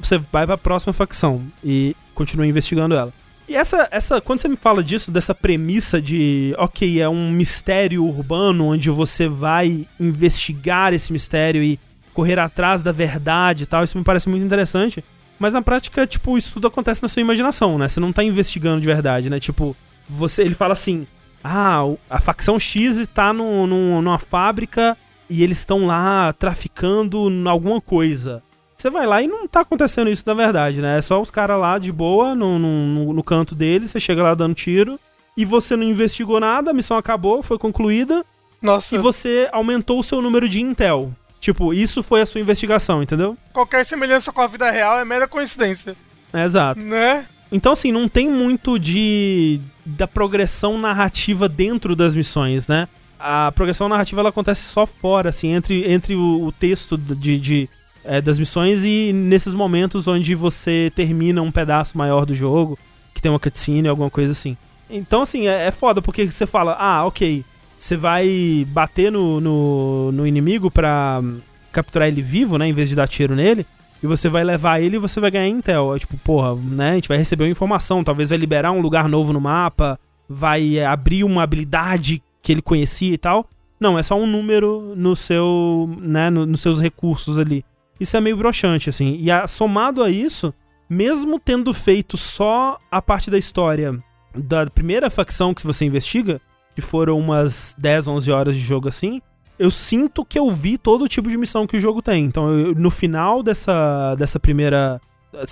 você vai pra próxima facção e continua investigando ela. E essa, essa, quando você me fala disso, dessa premissa de, ok, é um mistério urbano onde você vai investigar esse mistério e correr atrás da verdade e tal, isso me parece muito interessante. Mas na prática, tipo, isso tudo acontece na sua imaginação, né? Você não tá investigando de verdade, né? Tipo, você, ele fala assim: ah, a facção X está no, no- numa fábrica e eles estão lá traficando em alguma coisa. Você vai lá e não tá acontecendo isso na verdade, né? É só os caras lá de boa, no, no, no- no canto deles, você chega lá dando tiro e você não investigou nada, a missão acabou, foi concluída Nossa, e você aumentou o seu número de intel. Tipo, isso foi a sua investigação, entendeu? qualquer semelhança com a vida real é mera coincidência, É, exato. né? Então, assim, não tem muito de da progressão narrativa dentro das missões, né? A progressão narrativa ela acontece só fora, assim, entre, entre o, o texto de, de, é, das missões e nesses momentos onde você termina um pedaço maior do jogo, que tem uma cutscene, alguma coisa assim. Então, assim, é, é foda, porque você fala, ah, ok, você vai bater no, no, no inimigo pra hum, capturar ele vivo, né, em vez de dar tiro nele. e você vai levar ele e você vai ganhar Intel. É tipo, porra, né? A gente vai receber uma informação, talvez vai liberar um lugar novo no mapa, vai é, abrir uma habilidade que ele conhecia e tal. Não, é só um número no seu, né, no, nos seus recursos ali. Isso é meio broxante, assim. E a, somado a isso, mesmo tendo feito só a parte da história da primeira facção que você investiga, que foram umas 10, 11 horas de jogo assim, eu sinto que eu vi todo tipo de missão que o jogo tem. Então, eu, no final dessa, dessa primeira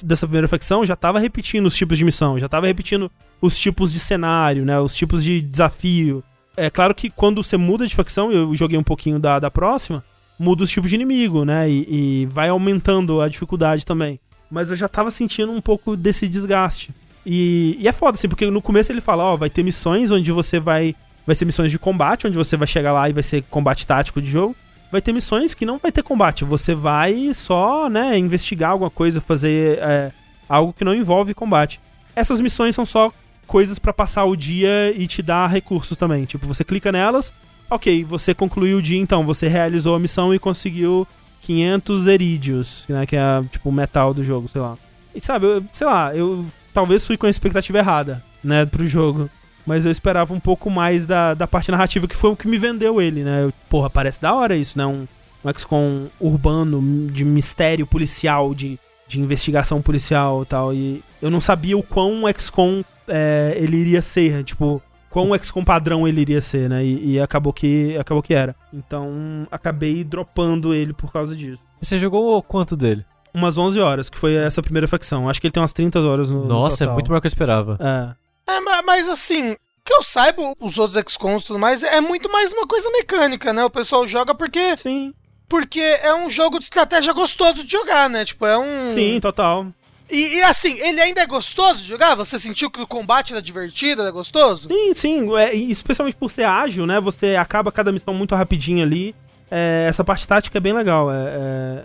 dessa primeira facção, já tava repetindo os tipos de missão, já tava repetindo os tipos de cenário, né, os tipos de desafio. É claro que quando você muda de facção, eu joguei um pouquinho da, da próxima, muda os tipos de inimigo, né, e, e vai aumentando a dificuldade também. Mas eu já tava sentindo um pouco desse desgaste. E, e é foda, assim, porque no começo ele fala, ó, vai ter missões onde você vai vai ser missões de combate, onde você vai chegar lá e vai ser combate tático de jogo. Vai ter missões que não vai ter combate, você vai só, né, investigar alguma coisa, fazer é, algo que não envolve combate. Essas missões são só coisas para passar o dia e te dar recursos também. Tipo, você clica nelas, ok, você concluiu o dia então, você realizou a missão e conseguiu 500 erídeos, né, que é tipo o metal do jogo, sei lá. E sabe, eu, sei lá, eu talvez fui com a expectativa errada, né, pro jogo mas eu esperava um pouco mais da, da parte narrativa, que foi o que me vendeu ele, né? Eu, porra, parece da hora isso, né? Um, um XCOM urbano, de mistério policial, de, de investigação policial e tal. E eu não sabia o quão XCOM é, ele iria ser, tipo, quão XCOM padrão ele iria ser, né? E, e, acabou, que, acabou que era. Então, acabei dropando ele por causa disso. Você jogou quanto dele? Umas 11 horas, que foi essa primeira facção. Acho que ele tem umas 30 horas no Nossa, no é muito maior que eu esperava. É. É, mas assim, que eu saiba, os outros XCOMs e tudo mais, é muito mais uma coisa mecânica, né? O pessoal joga porque. Sim. Porque é um jogo de estratégia gostoso de jogar, né? Tipo, é um. Sim, total. E, e, assim, ele ainda é gostoso de jogar? Você sentiu que o combate era divertido, era gostoso? Sim, sim. É, especialmente por ser ágil, né? Você acaba cada missão muito rapidinho ali. É, essa parte tática é bem legal. É,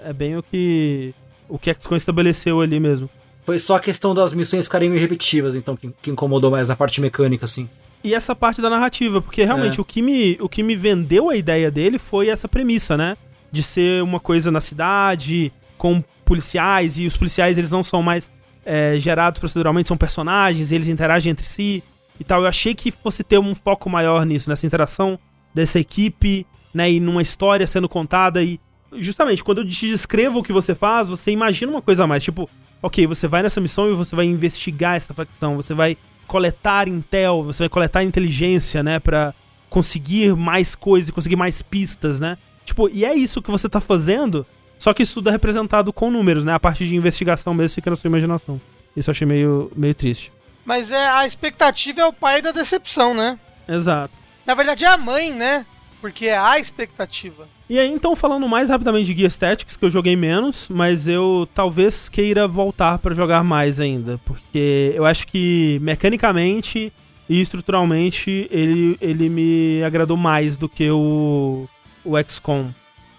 é, é bem o que o que XCOM estabeleceu ali mesmo. Foi só a questão das missões ficarem meio repetitivas, então, que, que incomodou mais a parte mecânica, assim. E essa parte da narrativa, porque realmente É. o, que me, o que me vendeu a ideia dele foi essa premissa, né? De ser uma coisa na cidade, com policiais, e os policiais eles não são mais é, gerados proceduralmente, são personagens, eles interagem entre si e tal. Eu achei que fosse ter um foco maior nisso, nessa interação dessa equipe, né? E numa história sendo contada e. Justamente, quando eu te descrevo o que você faz, você imagina uma coisa a mais. Tipo, ok, você vai nessa missão e você vai investigar essa facção, você vai coletar intel, você vai coletar inteligência, né, Pra conseguir mais coisas, conseguir mais pistas, né? Tipo, e é isso que você tá fazendo, só que isso tudo é representado com números, né? A parte de investigação mesmo fica na sua imaginação. Isso eu achei meio, meio triste. Mas é a expectativa é o pai da decepção, né? Exato. Na verdade é a mãe, né? Porque é a expectativa. E aí, então, falando mais rapidamente de Gear Tactics, que eu joguei menos, mas eu talvez queira voltar pra jogar mais ainda, porque eu acho que mecanicamente e estruturalmente ele, ele me agradou mais do que o, o XCOM.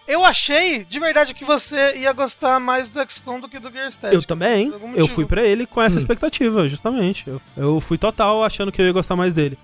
Eu achei, de verdade, que você ia gostar mais do XCOM do que do Gear Tactics. Eu também, eu fui pra ele com essa Hum. expectativa, justamente. Eu, eu fui total achando que eu ia gostar mais dele.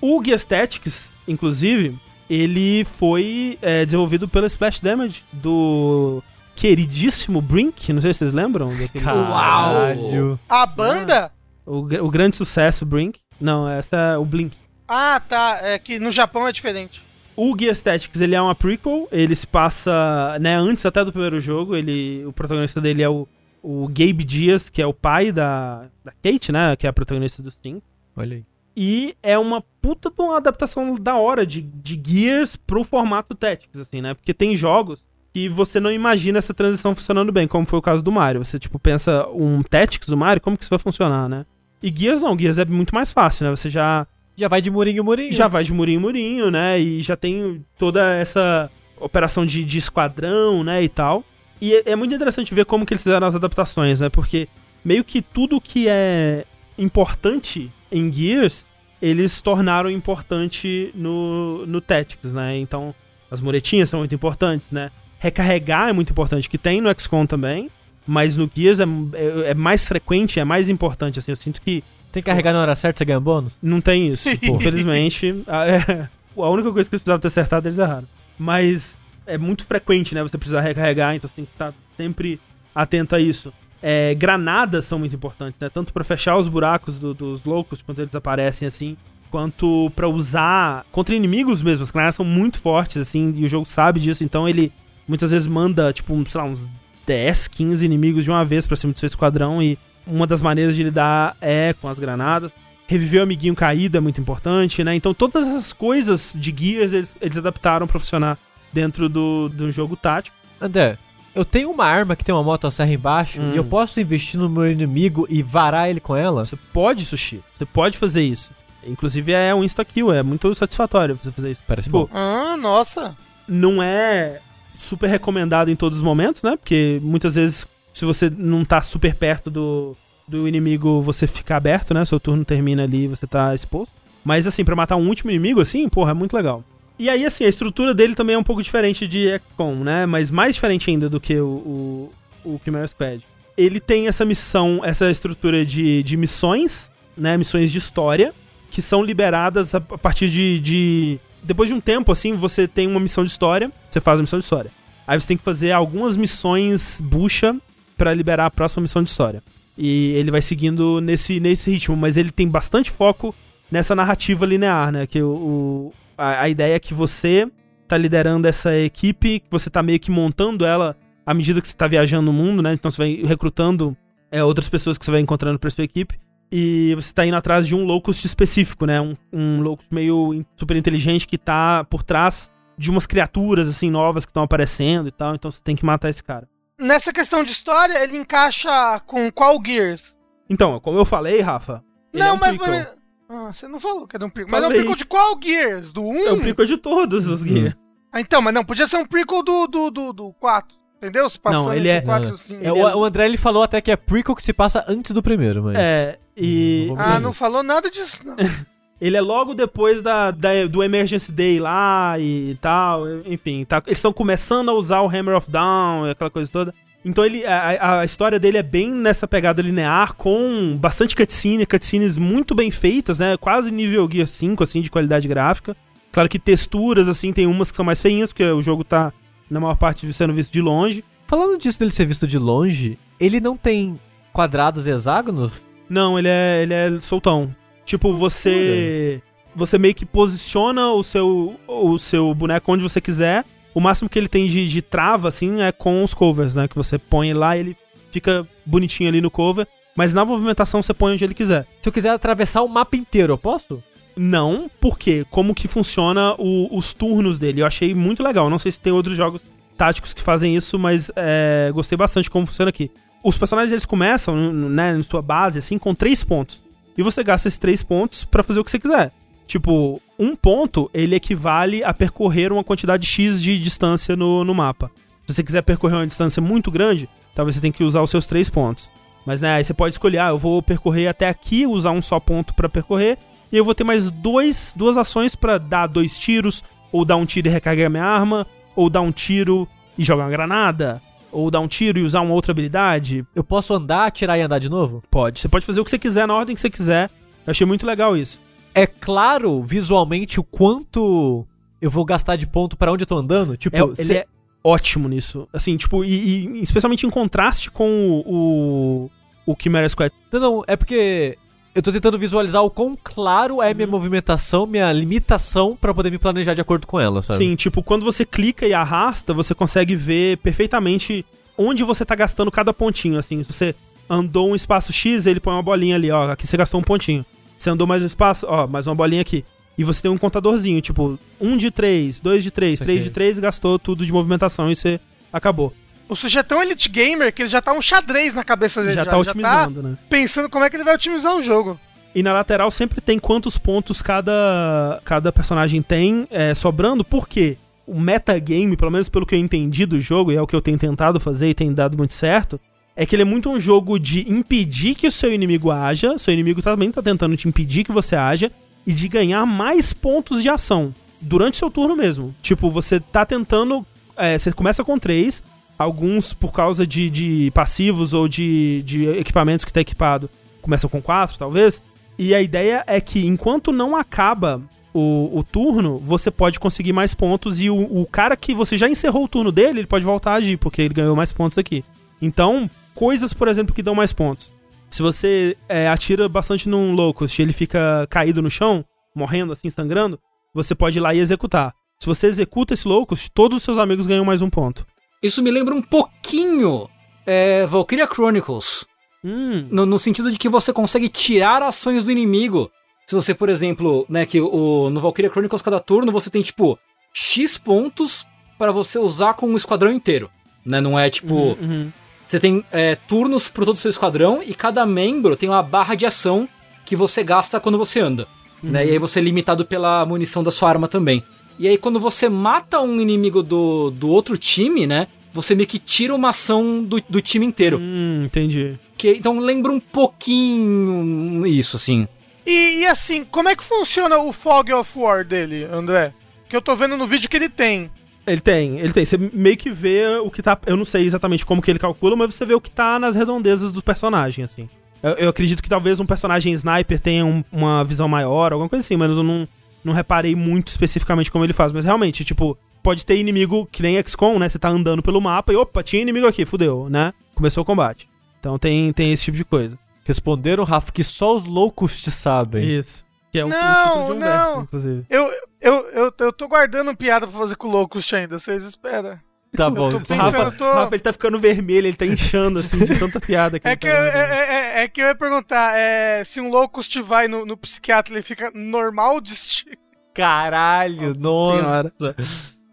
O Gear Tactics, inclusive, ele foi é, desenvolvido pela Splash Damage do queridíssimo Brink, não sei se vocês lembram. Daquele, Caralho. A banda? o, o grande sucesso Brink. Não, essa é o Blink. Ah, tá. É que no Japão é diferente. O Gear Tactics, ele é uma prequel, ele se passa, né, antes até do primeiro jogo, ele, o protagonista dele é o, o Gabe Dias, que é o pai da, da Kate, né, que é a protagonista do Steam. Olha aí. E é uma puta de uma adaptação da hora de, de Gears pro formato Tactics, assim, né? Porque tem jogos que você não imagina essa transição funcionando bem, como foi o caso do Mario. Você, tipo, pensa um Tactics do Mario, como que isso vai funcionar, né? E Gears não, Gears é muito mais fácil, né? Você já Já vai de murinho murinho. já vai de murinho murinho, né? E já tem toda essa operação de, de esquadrão, né? E tal. E é, é muito interessante ver como que eles fizeram as adaptações, né? Porque meio que tudo que é importante em Gears, eles tornaram importante no, no Tactics, né? Então, as muretinhas são muito importantes, né? Recarregar é muito importante, que tem no XCOM também. Mas no Gears é, é, é mais frequente, é mais importante, assim. Eu sinto que Tem que carregar na hora certa, você ganha bônus? não tem isso. [laughs] Infelizmente, a, é, a única coisa que eles precisavam ter acertado, eles erraram. Mas é muito frequente, né? Você precisar recarregar, então você tem que estar sempre atento a isso. É, granadas são muito importantes, né? Tanto pra fechar os buracos do- dos loucos quando eles aparecem assim, quanto pra usar contra inimigos mesmo. As granadas são muito fortes, assim, e o jogo sabe disso, então ele muitas vezes manda, tipo, um, sei lá, uns 10, 15 inimigos de uma vez pra cima do seu esquadrão, e uma das maneiras de lidar é com as granadas. Reviver o amiguinho caído é muito importante, né? Então todas essas coisas de Gears eles, eles adaptaram pra funcionar dentro do, do jogo tático. André, eu tenho uma arma que tem uma motosserra embaixo Hum. e eu posso investir no meu inimigo e varar ele com ela? Você pode, Sushi. Você pode fazer isso. Inclusive é um insta-kill, é muito satisfatório você fazer isso. Parece Tipo, bom. Ah, nossa. não é super recomendado em todos os momentos, né? Porque muitas vezes, se você não tá super perto do, do inimigo, você fica aberto, né? Seu turno termina ali e você tá exposto. Mas assim, pra matar um último inimigo, assim, porra, é muito legal. E aí, assim, a estrutura dele também é um pouco diferente de XCOM, né? Mas mais diferente ainda do que o, o, o Chimera Squad. Ele tem essa missão, essa estrutura de, de missões, né? Missões de história, que são liberadas a a partir de, de. Depois de um tempo, assim, você tem uma missão de história, você faz a missão de história. Aí você tem que fazer algumas missões bucha pra liberar a próxima missão de história. E ele vai seguindo nesse, nesse ritmo, mas ele tem bastante foco nessa narrativa linear, né? Que o, o- a, a ideia é que você tá liderando essa equipe, você tá meio que montando ela à medida que você tá viajando no mundo, né? Então você vai recrutando é, outras pessoas que você vai encontrando pra sua equipe. E você tá indo atrás de um locust específico, né? Um, um locust meio super inteligente que tá por trás de umas criaturas, assim, novas que estão aparecendo e tal. Então você tem que matar esse cara. Nessa questão de história, ele encaixa com qual Gears? Então, como eu falei, Rafa. ele não, é um mas. prequel. Ah, você não falou que era um prequel. Mas é um prequel de qual Gears? Do 1? É um prequel de todos os guias. Ah, então, mas não, podia ser um prequel do, do, do, do 4. Entendeu? Se passando Não, ele entre é- o 4 e o 5. É, o, o André ele falou até que é prequel que se passa antes do primeiro, mas. É, e. Hum, não Ah, não falou nada disso, não. [laughs] Ele é logo depois da, da- do Emergency Day lá e tal. Enfim, tá- eles estão começando a usar o Hammer of Down e aquela coisa toda. Então ele, a, a história dele é bem nessa pegada linear, com bastante cutscene, cutscenes muito bem feitas, né? Quase nível Gear 5, assim, de qualidade gráfica. Claro que texturas, assim, tem umas que são mais feinhas, porque o jogo tá, na maior parte, sendo visto de longe. Falando disso dele ser visto de longe, ele não tem quadrados e hexágonos? Não, ele é, ele é soltão. Tipo, você. Você meio que posiciona o seu, o seu boneco onde você quiser. O máximo que ele tem de, de trava, assim, é com os covers, né? Que você põe lá e ele fica bonitinho ali no cover. Mas na movimentação você põe onde ele quiser. Se eu quiser atravessar o mapa inteiro, eu posso? Não, porque como que funciona o- os turnos dele. Eu achei muito legal. Não sei se tem outros jogos táticos que fazem isso, mas é, gostei bastante como funciona aqui. Os personagens eles começam, né, na sua base, assim, com três pontos. E você gasta esses três pontos pra fazer o que você quiser. Tipo, um ponto, ele equivale a percorrer uma quantidade X de distância no, no mapa. Se você quiser percorrer uma distância muito grande, talvez você tenha que usar os seus três pontos. Mas, né, aí você pode escolher, ah, eu vou percorrer até aqui, usar um só ponto pra percorrer, e eu vou ter mais dois, duas ações pra dar dois tiros, ou dar um tiro e recarregar minha arma, ou dar um tiro e jogar uma granada, ou dar um tiro e usar uma outra habilidade. Eu posso andar, atirar e andar de novo? Pode. Você pode fazer o que você quiser na ordem que você quiser. Eu achei muito legal isso. É claro visualmente o quanto eu vou gastar de ponto pra onde eu tô andando? Tipo, É, ele cê- é ótimo nisso. Assim, tipo, e, e especialmente em contraste com o, o, o Chimera Squad. Não, não, é porque eu tô tentando visualizar o quão claro é Uhum. minha movimentação, minha limitação pra poder me planejar de acordo com ela, sabe? Sim, tipo, quando você clica e arrasta, você consegue ver perfeitamente onde você tá gastando cada pontinho, assim. Se você andou um espaço X, ele põe uma bolinha ali, ó, aqui você gastou um pontinho. Você andou mais um espaço, ó, mais uma bolinha aqui. E você tem um contadorzinho, tipo, um de três, dois de três, Saquei. três de três, gastou tudo de movimentação e você acabou. O sujeito é tão elite gamer que ele já tá um xadrez na cabeça dele. Já, Já, tá otimizando, né? pensando como é que ele vai otimizar o jogo. E na lateral sempre tem quantos pontos cada, cada personagem tem é, sobrando, porque o metagame, pelo menos pelo que eu entendi do jogo, e é o que eu tenho tentado fazer e tem dado muito certo, é que ele é muito um jogo de impedir que o seu inimigo haja, seu inimigo também tá tentando te impedir que você haja, e de ganhar mais pontos de ação durante seu turno mesmo. Tipo, você tá tentando. é, você começa com três, alguns por causa de, de passivos ou de, de equipamentos que tá equipado começam com quatro, talvez. E a ideia é que enquanto não acaba o, o turno, você pode conseguir mais pontos e o, o cara que você já encerrou o turno dele, ele pode voltar a agir, porque ele ganhou mais pontos aqui. Então, coisas, por exemplo, que dão mais pontos. Se você é, atira bastante num Locust e ele fica caído no chão, morrendo assim, sangrando, você pode ir lá e executar. Se você executa esse Locust, todos os seus amigos ganham mais um ponto. Isso me lembra um pouquinho é, Valkyria Chronicles. Hum, No, no sentido de que você consegue tirar ações do inimigo. Se você, por exemplo, né, que o, no Valkyria Chronicles cada turno você tem, tipo, X pontos para você usar com o esquadrão inteiro. Né? Não é tipo. uhum. Você tem é, turnos pro todo o seu esquadrão e cada membro tem uma barra de ação que você gasta quando você anda. Né? E aí você é limitado pela munição da sua arma também. E aí quando você mata um inimigo do, do outro time, né? Você meio que tira uma ação do, do time inteiro. Hum, entendi. Que, então lembra um pouquinho isso, assim. E, e assim, como é que funciona o Fog of War dele, André? Que eu tô vendo no vídeo que ele tem. Ele tem, ele tem. Você meio que vê o que tá. Eu não sei exatamente como que ele calcula, mas você vê o que tá nas redondezas do personagem, assim. Eu, eu acredito que talvez um personagem sniper tenha um- uma visão maior, alguma coisa assim, mas eu não, não reparei muito especificamente como ele faz. Mas realmente, tipo, pode ter inimigo que nem XCOM, né? Você tá andando pelo mapa e opa, tinha inimigo aqui, fudeu, né? Começou o combate. Então tem, tem esse tipo de coisa. Responderam, Rafa, que só os loucos te sabem. Isso. Que é o, o Não, título de um não. verso, inclusive. Eu, eu, eu, eu tô guardando piada pra fazer com o Locust ainda, vocês esperam. Tá bom. tô O pensando- Rafa, tô- Rafa, ele tá ficando vermelho, ele tá inchando, assim, de tanta piada que É que, tá eu, é, é- é- é que eu ia perguntar, é, se um Locust vai no, no psiquiatra, ele fica normal de estilo? Caralho, nossa. Senhora.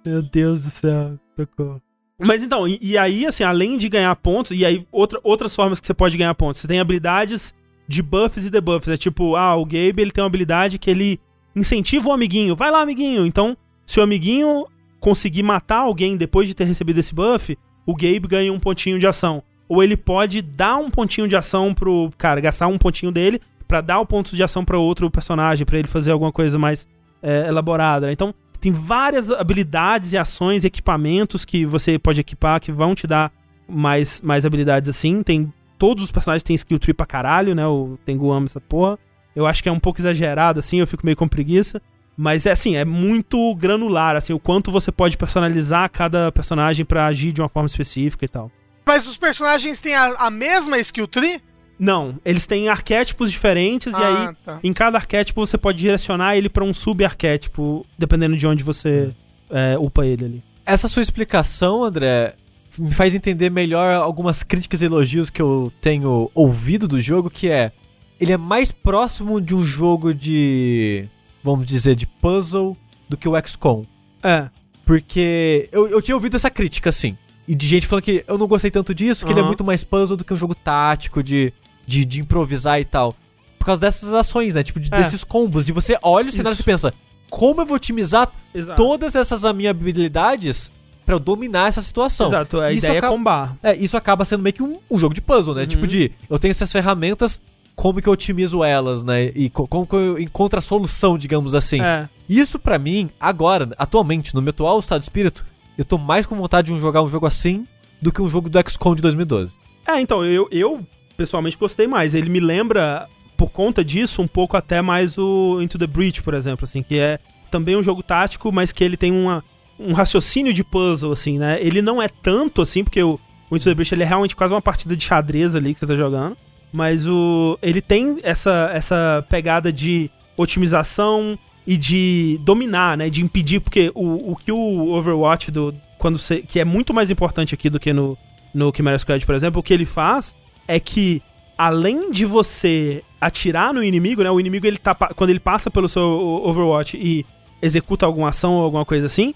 Meu Deus do céu, socorro. Mas então, e, e aí, assim, além de ganhar pontos, e aí outra, outras formas que você pode ganhar pontos. Você tem habilidades de buffs e debuffs. É tipo, ah, o Gabe ele tem uma habilidade que ele incentiva o amiguinho. Vai lá, amiguinho. Então, se o amiguinho conseguir matar alguém depois de ter recebido esse buff, o Gabe ganha um pontinho de ação. Ou ele pode dar um pontinho de ação pro cara, gastar um pontinho dele pra dar o ponto de ação pra outro personagem, pra ele fazer alguma coisa mais é, elaborada. né? Então, tem várias habilidades e ações equipamentos que você pode equipar que vão te dar mais, mais habilidades assim. Tem todos os personagens têm skill tree pra caralho, né? O Tengu ama essa porra. Eu acho que é um pouco exagerado assim, eu fico meio com preguiça. Mas é assim, é muito granular, assim, o quanto você pode personalizar cada personagem pra agir de uma forma específica e tal. Mas os personagens têm a, a mesma skill tree? Não, eles têm arquétipos diferentes e aí Ah, tá. em cada arquétipo você pode direcionar ele pra um sub-arquétipo, dependendo de onde você é, upa ele ali. Essa sua explicação, André, me faz entender melhor algumas críticas e elogios que eu tenho ouvido do jogo, que é ele é mais próximo de um jogo de, vamos dizer, de puzzle do que o XCOM. É, Porque eu, eu tinha ouvido essa crítica, assim. E de gente falando que eu não gostei tanto disso, que ele é muito mais puzzle do que um jogo tático, de, de, de improvisar e tal. Por causa dessas ações, né? Tipo, de- É. desses combos, de você olha o cenário e pensa, como eu vou otimizar exato. todas essas minhas habilidades pra eu dominar essa situação? Exato, a Isso ideia acaba- é combar. É, isso acaba sendo meio que um, um jogo de puzzle, né? Uhum. Tipo de, eu tenho essas ferramentas, como que eu otimizo elas, né? E co- como que eu encontro a solução, digamos assim. É. Isso pra mim, agora, atualmente, no meu atual estado de espírito, eu tô mais com vontade de jogar um jogo assim do que um jogo do XCOM de 2012. É, então, eu, eu pessoalmente gostei mais. Ele me lembra, por conta disso, um pouco até mais o Into the Breach, por exemplo, assim, que é também um jogo tático, mas que ele tem uma, um raciocínio de puzzle, assim, né? Ele não é tanto assim, porque o, o Into the Breach ele é realmente quase uma partida de xadrez ali que você tá jogando. Mas o ele tem essa, essa pegada de otimização e de dominar, né? De impedir, porque o, o que o Overwatch do. Quando você, que é muito mais importante aqui do que no, no Chimera Squad, por exemplo, o que ele faz é que, além de você atirar no inimigo, né? O inimigo, ele tá, quando ele passa pelo seu Overwatch e executa alguma ação ou alguma coisa assim,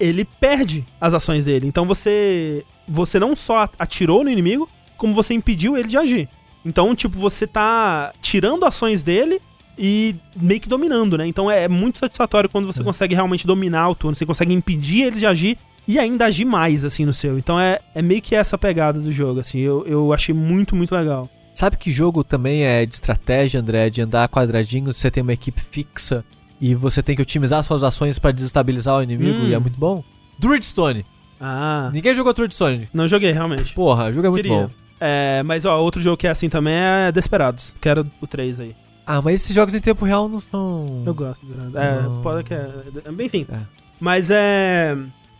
ele perde as ações dele. Então você, você não só atirou no inimigo, como você impediu ele de agir. Então, tipo, você tá tirando ações dele e meio que dominando, né? Então é, é muito satisfatório quando você consegue realmente dominar o turno, você consegue impedir eles de agir e ainda agir mais, assim, no seu. Então é, é meio que essa pegada do jogo, assim. Eu, eu achei muito, muito legal. Sabe que jogo também é de estratégia, André? De andar quadradinho, você tem uma equipe fixa e você tem que otimizar suas ações pra desestabilizar o inimigo Hum. e é muito bom? Druidstone. Ah, Ninguém jogou Druidstone. não joguei, realmente. Porra, o jogo é muito Queria. bom. É, mas, ó, outro jogo que é assim também é Desperados. Quero o 3 aí. Ah, mas esses jogos em tempo real não são. Eu gosto. É, Não. pode que é... Enfim. É. Mas é...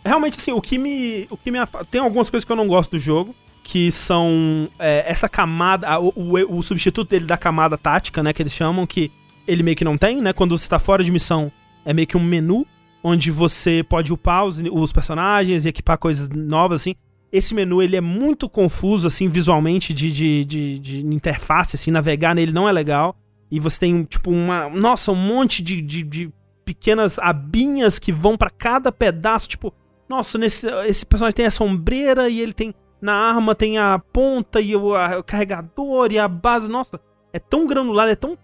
Realmente, assim, o que me... O que me Tem algumas coisas que eu não gosto do jogo, que são é, essa camada, a- o, o- o substituto dele da camada tática, né, que eles chamam, que ele meio que não tem, né, quando você tá fora de missão, é meio que um menu, onde você pode upar os, os personagens e equipar coisas novas, assim. Esse menu, ele é muito confuso, assim, visualmente, de, de, de, de interface, assim, navegar nele não é legal. E você tem, tipo, uma, nossa, um monte de, de, de pequenas abinhas que vão pra cada pedaço, tipo, nossa, nesse, esse personagem tem essa ombreira e ele tem na arma tem a ponta e o, a- o carregador e a base. Nossa, é tão granular, é tão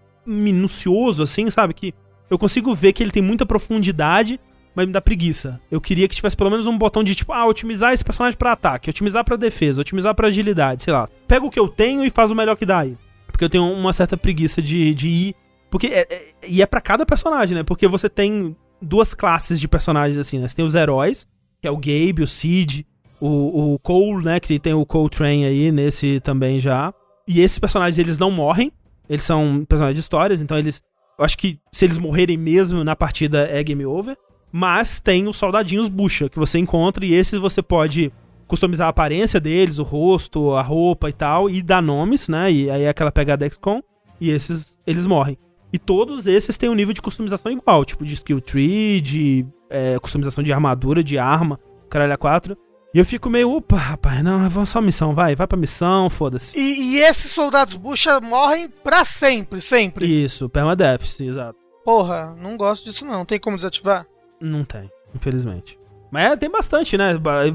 minucioso assim, sabe? Que eu consigo ver que ele tem muita profundidade, mas me dá preguiça. Eu queria que tivesse pelo menos um botão de tipo, ah, otimizar esse personagem pra ataque, otimizar pra defesa, otimizar pra agilidade, sei lá. Pega o que eu tenho e faz o melhor que dá aí. Porque eu tenho uma certa preguiça de, de ir. Porque é, é- e é pra cada personagem, né? Porque você tem duas classes de personagens assim, né? Você tem os heróis, que é o Gabe, o Sid, o, o Cole, né? Que tem o Cole Train aí nesse também já. E esses personagens, eles não morrem. Eles são personagens de histórias, então eles. Eu acho que se eles morrerem mesmo na partida é game over. Mas tem os soldadinhos bucha que você encontra e esses você pode customizar a aparência deles, o rosto, a roupa e tal, e dar nomes, né? E aí é aquela pegada XCOM. E esses, eles morrem. E todos esses têm um nível de customização igual, tipo de skill tree, de é, customização de armadura, de arma, caralho a 4. E eu fico meio, opa, rapaz, não, vamos só missão, vai, vai pra missão, foda-se. E, e esses soldados bucha morrem pra sempre, sempre. Isso, permadeath, sim, exato. Porra, não gosto disso não. Tem como desativar? Não tem, infelizmente. Mas é, tem bastante, né?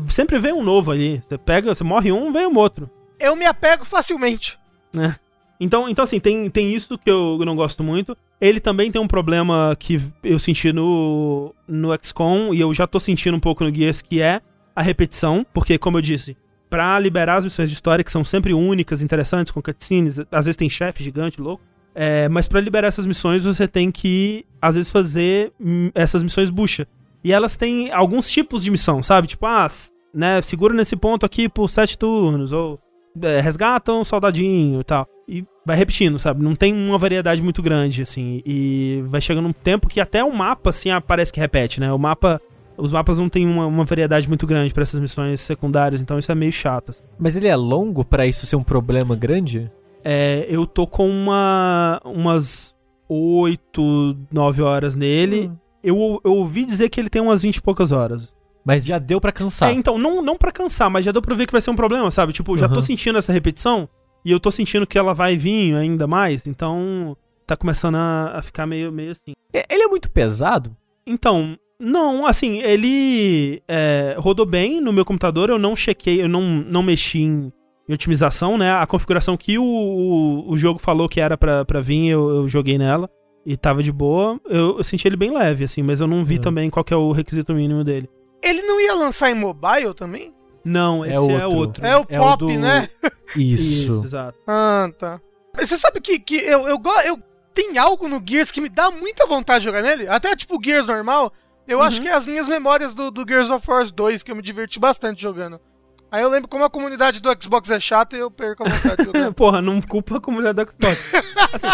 Sempre vem um novo ali. Você pega, você morre um, vem um outro. Eu me apego facilmente. né? Então, então assim, tem, tem isso que eu não gosto muito. Ele também tem um problema que eu senti no, no XCOM e eu já tô sentindo um pouco no Gears, que é a repetição, porque, como eu disse, pra liberar as missões de história, que são sempre únicas, interessantes, com cutscenes, às vezes tem chefe gigante, louco, é, mas pra liberar essas missões você tem que, às vezes, fazer essas missões bucha. E elas têm alguns tipos de missão, sabe? Tipo, ah, né, segura nesse ponto aqui por sete turnos, ou é, resgata um soldadinho e tal. E vai repetindo, sabe? Não tem uma variedade muito grande, assim. E vai chegando um tempo que até o mapa, assim, parece que repete, né? O mapa. Os mapas não tem uma, uma variedade muito grande pra essas missões secundárias, então isso é meio chato. assim. Mas ele é longo pra isso ser um problema grande? É, eu tô com uma, umas 8, 9 horas nele. Hum. Eu, eu ouvi dizer que ele tem umas 20 e poucas horas. Mas já deu pra cansar. É, então, não, não pra cansar, mas já deu pra ver que vai ser um problema, sabe? Tipo, já tô Uhum. sentindo essa repetição e eu tô sentindo que ela vai vir ainda mais, então tá começando a, a ficar meio, meio assim. É, Ele é muito pesado? Então, não, assim, ele é, rodou bem no meu computador, eu não chequei, eu não, não mexi em, em otimização, né? A configuração que o, o, o jogo falou que era pra, pra vir, eu, eu joguei nela e tava de boa. Eu, eu senti ele bem leve, assim, mas eu não vi Uhum. também qual que é o requisito mínimo dele. Ele não ia lançar em mobile também? Não, esse é outro. outro. É o É o pop, do- né? [laughs] Isso. exato. Ah, tá. Você sabe que, que eu, eu, eu tem algo no Gears que me dá muita vontade de jogar nele? Até tipo o Gears normal. Eu acho que é as minhas memórias do, do Gears of War 2, que eu me diverti bastante jogando. Aí eu lembro como a comunidade do Xbox é chata e eu perco a vontade de [laughs] jogar. Porra, não culpa a comunidade da Xbox. Assim,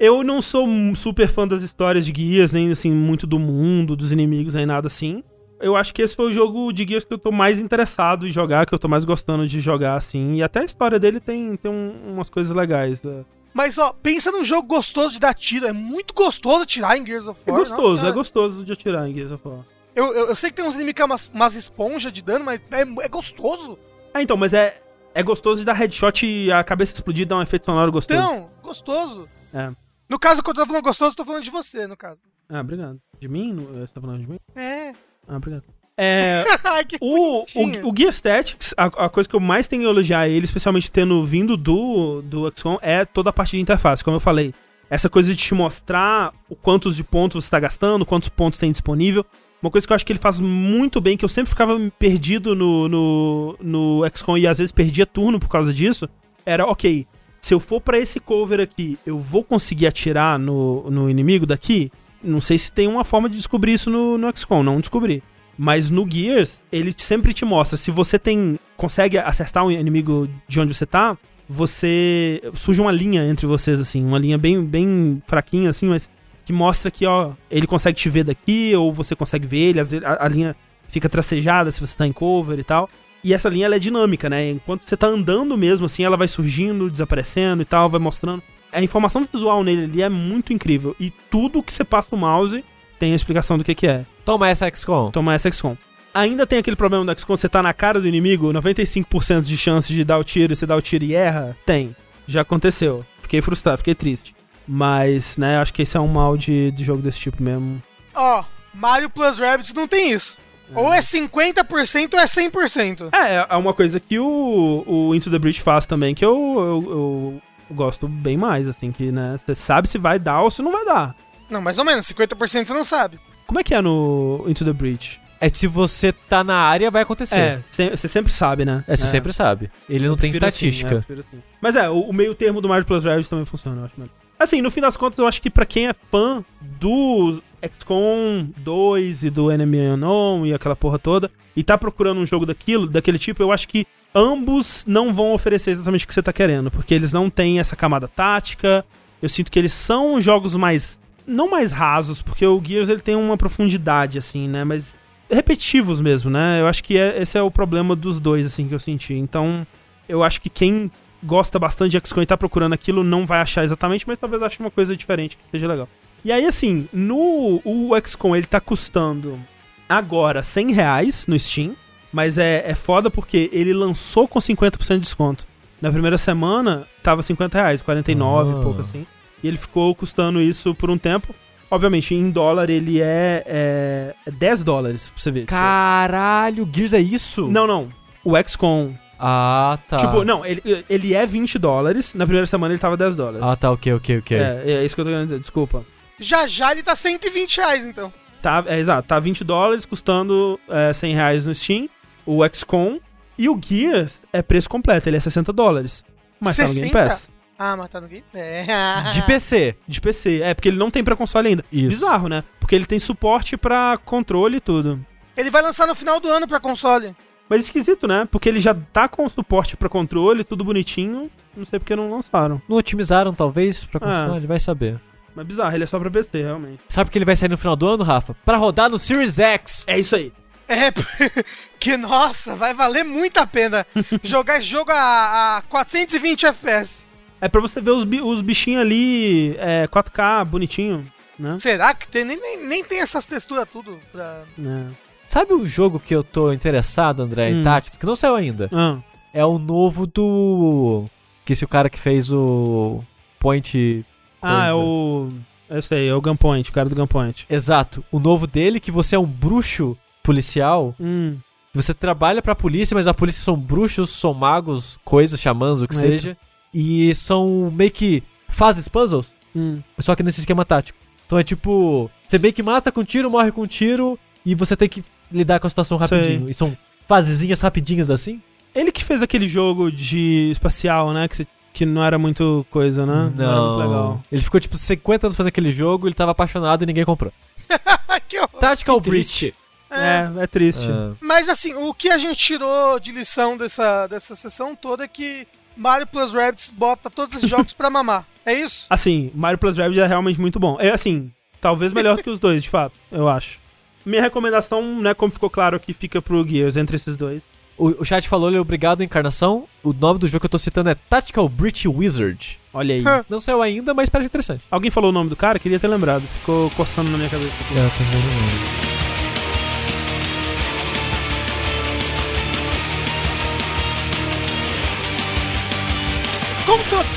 eu não sou um super fã das histórias de Gears, nem assim, muito do mundo, dos inimigos, nem nada assim. Eu acho que esse foi o jogo de Gears que eu tô mais interessado em jogar, que eu tô mais gostando de jogar, assim. E até a história dele tem, tem um- umas coisas legais. né? Mas ó, pensa num jogo gostoso de dar tiro. É muito gostoso atirar em Gears of É War. gostoso, Nossa, é gostoso de atirar em Gears of War. Eu, eu, eu sei que tem uns inimigos que é umas, umas esponjas de dano, mas é, é gostoso. Ah, então, mas é, é gostoso de dar headshot e a cabeça explodir dar um efeito sonoro gostoso. Então, gostoso. É. No caso, quando eu tô falando gostoso, eu tô falando de você, no caso. Ah, obrigado. De mim? Você tá falando de mim? É. Ah, obrigado. É, [laughs] O, o, o Gear Tactics, a, a coisa que eu mais tenho a elogiar ele, especialmente tendo vindo do, do XCOM, é toda a parte de interface, como eu falei. Essa coisa de te mostrar o quantos de pontos você está gastando, quantos pontos tem disponível. Uma coisa que eu acho que ele faz muito bem, que eu sempre ficava perdido no, no, no XCOM e às vezes perdia turno por causa disso, era, ok, se eu for pra esse cover aqui, eu vou conseguir atirar no, no inimigo daqui? Não sei se tem uma forma de descobrir isso no, no XCOM, não descobri. Mas no Gears, ele sempre te mostra. Se você tem. consegue acertar um inimigo de onde você tá, você. surge uma linha entre vocês, assim. Uma linha bem, bem fraquinha, assim, mas que mostra que, ó, ele consegue te ver daqui, ou você consegue ver ele, a, a linha fica tracejada se você tá em cover e tal. E essa linha ela é dinâmica, né? Enquanto você tá andando mesmo, assim, ela vai surgindo, desaparecendo e tal, vai mostrando. A informação visual nele ali é muito incrível. E tudo que você passa no mouse tem a explicação do que, que é. Toma essa XCOM. Toma essa XCOM. Ainda tem aquele problema do XCOM, você tá na cara do inimigo, 95% de chance de dar o tiro, e você dá o tiro e erra? Tem. Já aconteceu. Fiquei frustrado, fiquei triste. Mas, né, acho que esse é um mal de, de jogo desse tipo mesmo. Ó, Mario Plus Rabbids não tem isso. Ou é 50% ou é 100%. É, é uma coisa que o, o Into the Breach faz também, que eu, eu, eu gosto bem mais, assim, que, né, você sabe se vai dar ou se não vai dar. Não, mais ou menos, 50% você não sabe. Como é que é no Into the Breach? É se você tá na área, vai acontecer. É, se- você sempre sabe, né? É, você sempre sabe. Ele não Eu tem prefiro assim, estatística. é, prefiro assim. Mas é, o, o meio termo do Mario Plus Rabbids também funciona, eu acho melhor. Assim, no fim das contas, eu acho que pra quem é fã do XCOM 2 e do Enemy Unknown e aquela porra toda, e tá procurando um jogo daquilo, daquele tipo, eu acho que ambos não vão oferecer exatamente o que você tá querendo, porque eles não têm essa camada tática. Eu sinto que eles são jogos mais não mais rasos, porque o Gears ele tem uma profundidade assim, né, mas repetitivos mesmo, né? Eu acho que é- esse é o problema dos dois assim que eu senti. Então, eu acho que quem gosta bastante de XCOM e tá procurando aquilo não vai achar exatamente, mas talvez ache uma coisa diferente que seja legal. E aí, assim, no o XCOM ele tá custando agora 100 reais no Steam, mas é, é foda porque ele lançou com 50% de desconto. Na primeira semana tava 50 reais, 49 Ah. e pouco assim. E ele ficou custando isso por um tempo. Obviamente, em dólar ele é, é, é 10 dólares, pra você ver. Caralho, Gears é isso? Não, não. O XCOM. Ah, tá. Tipo, não, ele, ele é 20 dólares. Na primeira semana ele tava 10 dólares. Ah, tá, ok, ok, ok. É, é isso que eu tô querendo dizer, desculpa. Já já ele tá 120 reais, então. Tá, é exato, tá 20 dólares, custando é, 100 reais no Steam. O XCOM. E o Gears é preço completo, ele é 60 dólares. Mas tá no Game 60? Pass. Ah, mas tá no Game É. [laughs] De PC. De PC. É, porque ele não tem pra console ainda. Isso. Bizarro, né? Porque ele tem suporte pra controle e tudo. Ele vai lançar no final do ano pra console. Mas esquisito, né? Porque ele já tá com suporte pra controle, tudo bonitinho. Não sei porque não lançaram. Não otimizaram, talvez, pra Ah. console, vai saber. Mas bizarro, ele é só pra PC, realmente. Sabe por que ele vai sair no final do ano, Rafa? Pra rodar no Series X. É isso aí. É, [laughs] que nossa, vai valer muito a pena jogar esse jogo a, a 420 FPS. É pra você ver os, os bichinhos ali, é, 4K, bonitinho, né? Será que tem? Nem, nem, nem tem essas texturas tudo pra. É. Sabe um jogo que eu tô interessado, André, em Hum. que não saiu ainda? Ah, É o novo do... Que esse o cara que fez o... Point... ah é o... Eu sei, é o Gunpoint, o cara do Gunpoint. Exato. O novo dele, que você é um bruxo policial. Hum, Você trabalha pra polícia, mas a polícia são bruxos, são magos, coisas, xamãs, o que Eita. seja. E são meio que fases puzzles, hum. só que nesse esquema tático. Então é tipo, você meio que mata com tiro, morre com tiro, e você tem que lidar com a situação Sei. rapidinho. E são fasezinhas rapidinhas assim? Ele que fez aquele jogo de espacial, né? Que, você- que não era muito coisa, né? era muito legal. Ele ficou tipo 50 anos fazendo aquele jogo, ele tava apaixonado e ninguém comprou. [laughs] que horror. Tactical Que triste. Breach. É, é triste. Ah, Mas assim, o que a gente tirou de lição dessa, dessa sessão toda é que Mario Plus Rabbids bota todos esses jogos pra mamar. É isso? Assim, Mario Plus Rabbids é realmente muito bom. É assim, talvez melhor que os dois, de fato, eu acho. Minha recomendação, né, como ficou claro aqui, fica pro Gears entre esses dois. o, o chat falou, ele obrigado, encarnação. O nome do jogo que eu tô citando é Tactical Breach Wizard. Olha aí. Não saiu ainda, mas parece interessante. Alguém falou o nome do cara? Queria ter lembrado. Ficou coçando na minha cabeça. aqui. Eu também não lembro.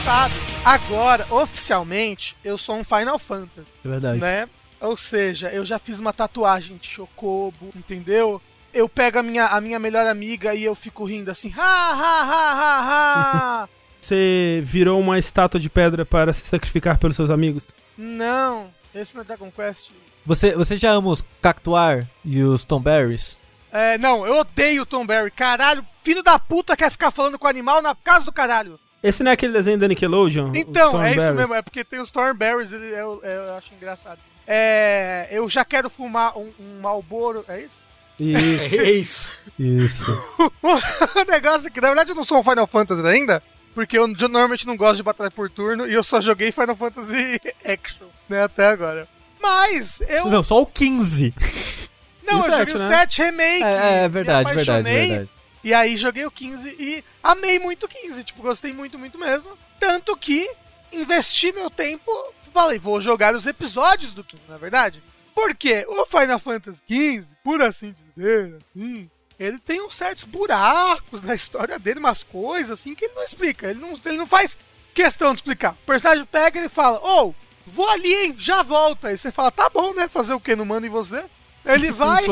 Sabem, agora, oficialmente, eu sou um Final Fantasy, É verdade. né? Ou seja, eu já fiz uma tatuagem de Chocobo, entendeu? Eu pego a minha, a minha melhor amiga e eu fico rindo assim, ha, ha, ha, ha, ha. [laughs] Você virou uma estátua de pedra para se sacrificar pelos seus amigos? Não, esse não é Dragon Quest. Você, você já ama os Cactuar e os Tomberries? É, não, eu odeio o Tom Barry. Caralho, filho da puta quer ficar falando com o animal na casa do caralho. Esse não é aquele desenho da Nickelodeon? Então, é isso mesmo, é porque tem os Thornberries, ele, eu, eu acho engraçado. É, eu já quero fumar um, um Malboro, é isso? Isso. [laughs] É isso. Isso. [laughs] o negócio é que, na verdade, eu não sou um Final Fantasy ainda, porque eu, eu normalmente não gosto de batalha por turno e eu só joguei Final Fantasy [laughs] Action, né, até agora. Mas, eu... Não, Não, só o 15. eu E o joguei sete, o né? 7 Remake. É, é me verdade, verdade, verdade. E aí joguei o 15 e amei muito o 15. Tipo, gostei muito, muito mesmo. Tanto que investi meu tempo. Falei, vou jogar os episódios do 15, na é verdade. Porque o Final Fantasy XV, por assim dizer, assim, ele tem uns certos buracos na história dele, umas coisas assim que ele não explica. Ele não, ele não faz questão de explicar. O personagem pega e fala: Ô, oh, vou ali, hein, já volta. E você fala: tá bom, né? Fazer o que? Não manda em você? Ele vai,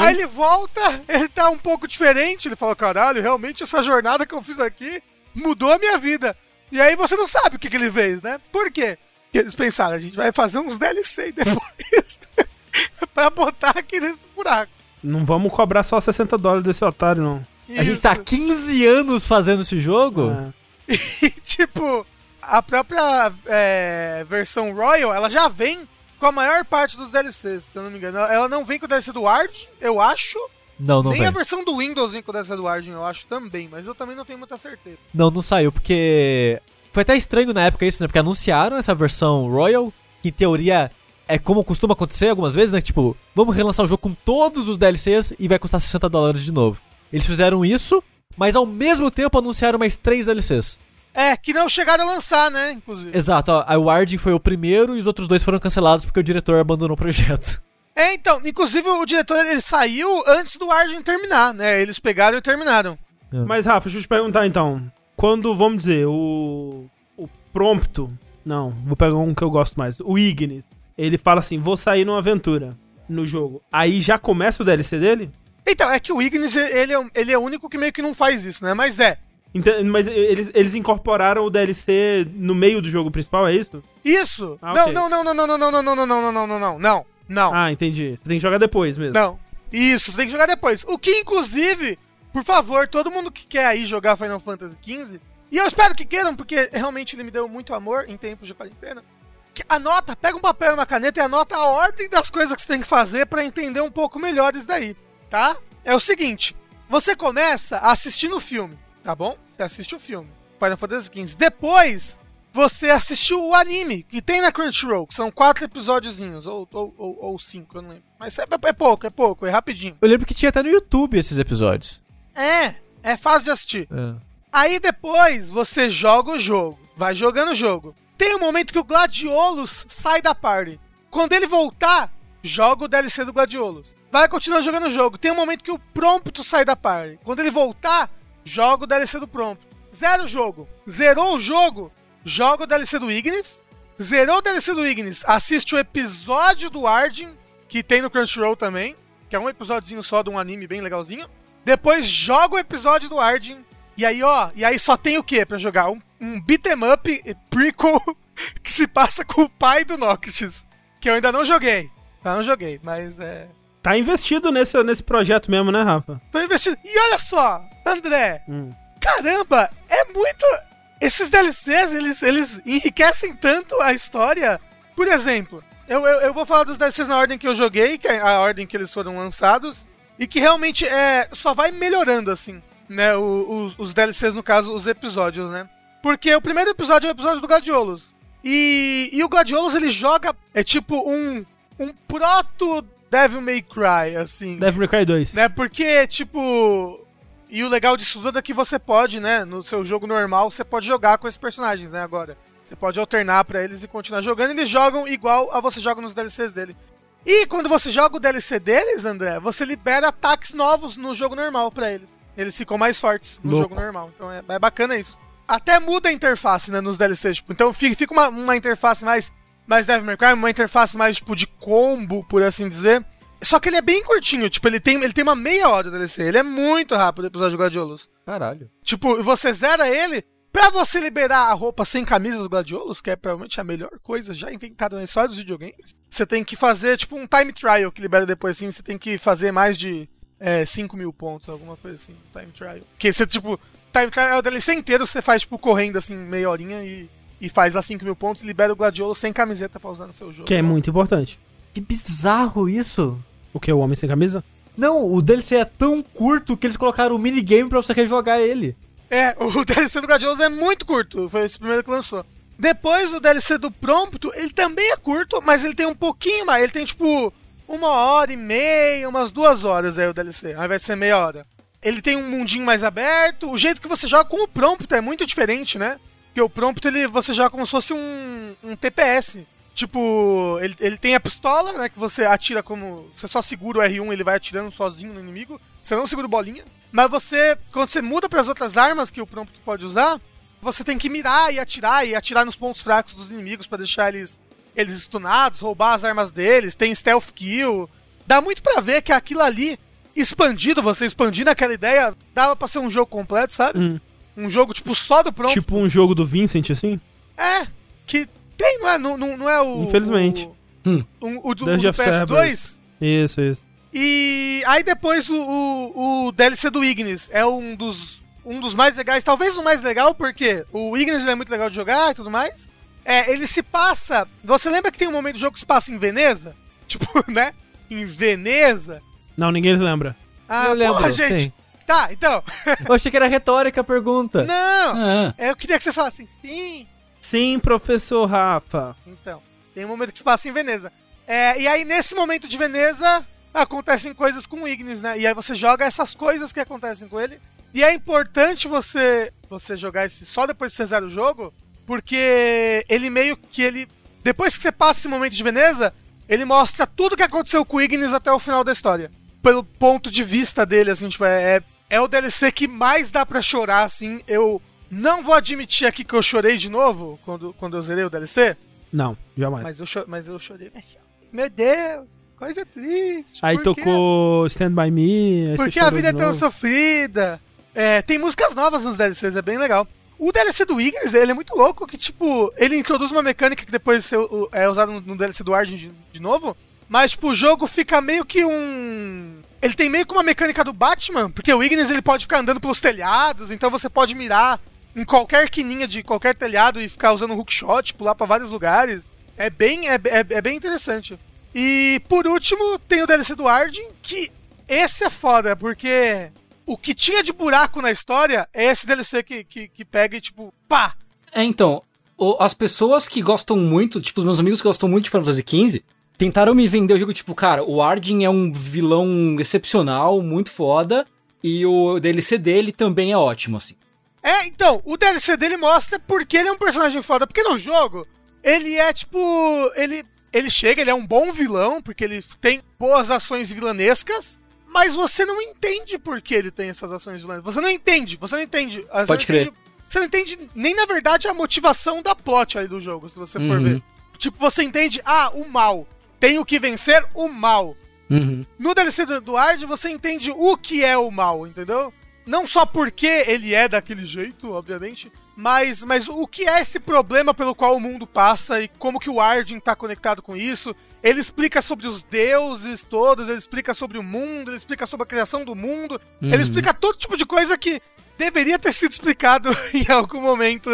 aí ele volta, ele tá um pouco diferente. Ele fala: caralho, realmente essa jornada que eu fiz aqui mudou a minha vida. E aí você não sabe o que, que ele fez, né? Por quê? Porque eles pensaram: a gente vai fazer uns DLC [laughs] depois [laughs] pra botar aqui nesse buraco. Não vamos cobrar só 60 dólares desse otário, não. Isso. A gente tá 15 anos fazendo esse jogo? É. [laughs] E, tipo, a própria é, versão Royal, ela já vem com a maior parte dos DLCs, se eu não me engano. Ela não vem com o DLC do Ward, eu acho. Não, não Nem vem. a versão do Windows vem com o DLC do Ward, eu acho também, mas eu também não tenho muita certeza. Não, não saiu, porque. Foi até estranho na época isso, né? Porque anunciaram essa versão Royal, que em teoria é como costuma acontecer algumas vezes, né? Tipo, vamos relançar o jogo com todos os DLCs e vai custar 60 dólares de novo. Eles fizeram isso, mas ao mesmo tempo anunciaram mais três DLCs. É, que não chegaram a lançar, né? Inclusive. Exato, ó, a Warding foi o primeiro e os outros dois foram cancelados porque o diretor abandonou o projeto. É, então, inclusive o diretor ele saiu antes do Warding terminar, né? Eles pegaram e terminaram. É. Mas, Rafa, deixa eu te perguntar então. Quando, vamos dizer, o. O Prompto. Não, vou pegar um que eu gosto mais. O Ignis ele fala assim: vou sair numa aventura no jogo. Aí já começa o DLC dele? Então, é que o Ignis, ele é, ele é o único que meio que não faz isso, né? Mas é. Então, mas eles, eles incorporaram o DLC no meio do jogo principal, é isso? Isso! Ah, não, okay. não, não, não, não, não, não, não, não, não, não, não, não, não, não. Ah, entendi. Você tem que jogar depois mesmo. Não. Isso, você tem que jogar depois. O que, inclusive, por favor, todo mundo que quer aí jogar Final Fantasy XV, e eu espero que queiram, porque realmente ele me deu muito amor em tempos de quarentena anota, pega um papel e uma caneta e anota a ordem das coisas que você tem que fazer para entender um pouco melhor isso daí, tá? É o seguinte, você começa assistindo o filme, tá bom? Você assiste o filme, Final Fantasy XV. Depois, você assistiu o anime, que tem na Crunchyroll, que são quatro episódiozinhos, ou, ou, ou, ou cinco, eu não lembro. Mas é, é, pouco, é pouco, é rapidinho. Eu lembro que tinha até no YouTube esses episódios. É, é fácil de assistir. É. Aí depois, você joga o jogo, vai jogando o jogo. Tem um momento que o Gladiolus sai da party. Quando ele voltar, joga o DLC do Gladiolus. Vai continuar jogando o jogo. Tem um momento que o Prompto sai da party. Quando ele voltar, joga o DLC do Prompto. Zero o jogo. Zerou o jogo, joga o DLC do Ignis. Zerou o DLC do Ignis, assiste o episódio do Arden, que tem no Crunchyroll também, que é um episódiozinho só de um anime bem legalzinho. Depois joga o episódio do Arden. E aí, ó, e aí só tem o que para jogar? Um um beat'em up prequel [laughs] que se passa com o pai do Noctis. Que eu ainda não joguei. Tá, não joguei, mas é. Tá investido nesse, nesse projeto mesmo, né, Rafa? Tô investido. E olha só, André. Hum. Caramba, é muito. Esses DLCs, eles, eles enriquecem tanto a história. Por exemplo, eu, eu, eu, vou falar dos DLCs na ordem que eu joguei, que é a ordem que eles foram lançados. E que realmente é, só vai melhorando, assim, né? O, os, os DLCs, no caso, os episódios, né? Porque o primeiro episódio é o episódio do Gladiolos. E, e o Gladiolos ele joga. É tipo um. Um proto Devil May Cry, assim. Devil May Cry 2. Né? Porque, tipo. E o legal disso tudo é que você pode, né? No seu jogo normal, você pode jogar com esses personagens, né? Agora. Você pode alternar para eles e continuar jogando. Eles jogam igual a você joga nos DLCs dele. E quando você joga o DLC deles, André, você libera ataques novos no jogo normal para eles. Eles ficam mais fortes no Louco. jogo normal. Então é, é bacana isso até muda a interface, né, nos DLCs. Tipo, então fica uma, uma interface mais, mais Devil May Cry, uma interface mais, tipo, de combo, por assim dizer. Só que ele é bem curtinho, tipo, ele tem, ele tem uma meia hora de DLC. Ele é muito rápido o episódio de Gladiolus. Caralho. Tipo, você zera ele, pra você liberar a roupa sem camisa do Gladiolus, que é provavelmente a melhor coisa já inventada na história dos videogames, você tem que fazer, tipo, um time trial que libera depois, assim, você tem que fazer mais de é, 5 mil pontos, alguma coisa assim, time trial. Que você, tipo, time trial é o DLC inteiro, você faz, tipo, correndo assim, meia horinha e, e faz lá 5 mil pontos e libera o Gladiolo sem camiseta pra usar no seu jogo. Que é muito importante. Que bizarro isso. O que? O Homem Sem Camisa? Não, o DLC é tão curto que eles colocaram o minigame pra você rejogar ele. É, [laughs] o DLC do Gladiolus é muito curto, foi esse primeiro que lançou. Depois o DLC do Prompto, ele também é curto, mas ele tem um pouquinho mais, ele tem tipo uma hora e meia, umas duas horas aí o DLC, ao invés de ser meia hora. ele tem um mundinho mais aberto. O jeito que você joga com o prompt é muito diferente, né? Porque o prompt ele, você joga como se fosse um, um TPS. Tipo, ele, ele tem a pistola, né? Que você atira como. Você só segura o R1 ele vai atirando sozinho no inimigo. Você não segura bolinha. Mas você, quando você muda para as outras armas que o prompt pode usar, você tem que mirar e atirar e atirar nos pontos fracos dos inimigos para deixar eles eles stunados, roubar as armas deles, tem stealth kill. Dá muito para ver que aquilo ali expandido, você expandindo aquela ideia, dava pra ser um jogo completo, sabe? Hum. Um jogo tipo só do prompt. Tipo um jogo do Vincent, assim? É, que tem, não é, não, não, não é o Infelizmente. O, Hum. o, o do, Dungeon do of PS2. Cerberus. Isso, isso. E aí depois o, o, o DLC do Ignis é um dos, um dos mais legais, talvez o mais legal, porque o Ignis é muito legal de jogar e tudo mais. É, ele se passa. Você lembra que tem um momento do jogo que se passa em Veneza? [laughs] Tipo, né? Em Veneza? Não, ninguém lembra. Ah, Eu lembro, porra, gente. sim. Tá, então. Eu achei que era retórica a pergunta. Não! Ah, Eu queria que vocês falassem sim. Sim, professor Rafa. Então, tem um momento que se passa em Veneza. É, e aí, nesse momento de Veneza, acontecem coisas com o Ignis, né? E aí você joga essas coisas que acontecem com ele. E é importante você você jogar esse só depois que você zera o jogo, porque ele meio que ele. Depois que você passa esse momento de Veneza, ele mostra tudo que aconteceu com o Ignis até o final da história. Pelo ponto de vista dele, assim, tipo, é, é, é o DLC que mais dá pra chorar, assim. Eu não vou admitir aqui que eu chorei de novo quando, quando eu zerei o DLC. Não, jamais. Mas eu, mas eu chorei. Meu Deus, coisa triste. Aí tocou Stand By Me. Porque a vida é tão sofrida. É, tem músicas novas nos DLCs, é bem legal. O DLC do Ignis, ele é muito louco, que tipo, ele introduz uma mecânica que depois ser- é usada no, no DLC do Arden de, de novo. Mas, tipo, o jogo fica meio que um. Ele tem meio que uma mecânica do Batman, porque o Ignis ele pode ficar andando pelos telhados, então você pode mirar em qualquer quininha de qualquer telhado e ficar usando hookshot, pular pra vários lugares. É bem, é, é, é bem interessante. E por último, tem o DLC do Arden, que esse é foda, porque o que tinha de buraco na história é esse DLC que, que, que pega e tipo, pá! É, então, as pessoas que gostam muito, tipo, os meus amigos que gostam muito de Final Fantasy XV, tentaram me vender o jogo, tipo, cara, o Arden é um vilão excepcional, muito foda, e o DLC dele também é ótimo, assim. É, então, o DLC dele mostra porque ele é um personagem foda. Porque no jogo, ele é tipo. Ele, ele chega, ele é um bom vilão, porque ele tem boas ações vilanescas. Mas você não entende por que ele tem essas ações vilanescas. Você não entende, você não entende. Você Pode não crer. entende- você não entende nem, na verdade, a motivação da plot aí do jogo, se você for Uhum. ver. Tipo, você entende, ah, o mal. Tenho que vencer o mal. Uhum. No DLC do, do Ard, você entende o que é o mal, entendeu? Não só porque ele é daquele jeito, obviamente, mas, mas o que é esse problema pelo qual o mundo passa e como que o Arden tá conectado com isso. Ele explica sobre os deuses todos, ele explica sobre o mundo, ele explica sobre a criação do mundo, ele explica todo tipo de coisa que deveria ter sido explicado [laughs] em algum momento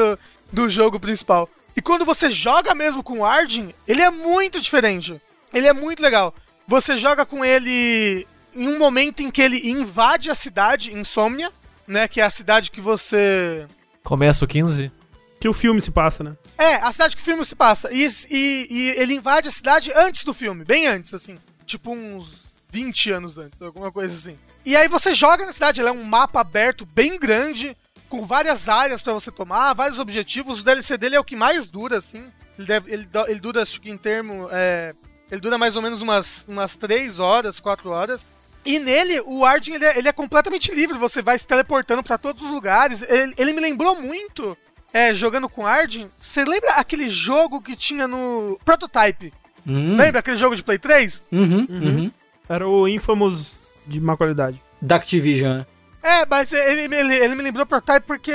do jogo principal. E quando você joga mesmo com o Arden, ele é muito diferente. Ele é muito legal. Você joga com ele em um momento em que ele invade a cidade, Insomnia, né? Que é a cidade que você. Começa o 15. Que o filme se passa, né? É, a cidade que o filme se passa. E, e- e ele invade a cidade antes do filme, bem antes, assim. Tipo uns 20 anos antes, alguma coisa assim. E aí você joga na cidade, ela é um mapa aberto bem grande, com várias áreas pra você tomar, vários objetivos. O DLC dele é o que mais dura, assim. Ele, deve, ele, ele dura, acho que em termo. é, ele dura mais ou menos umas, umas 3 horas, 4 horas. E nele, o Arden ele é, ele é completamente livre, você vai se teleportando pra todos os lugares. Ele, ele me lembrou muito, é, jogando com Arden. Você lembra aquele jogo que tinha no Prototype? Hum. Lembra aquele jogo de Play 3? Uhum, uhum. Era o Infamous de má qualidade. Da Activision, né? É, mas ele, ele, ele me lembrou Prototype porque.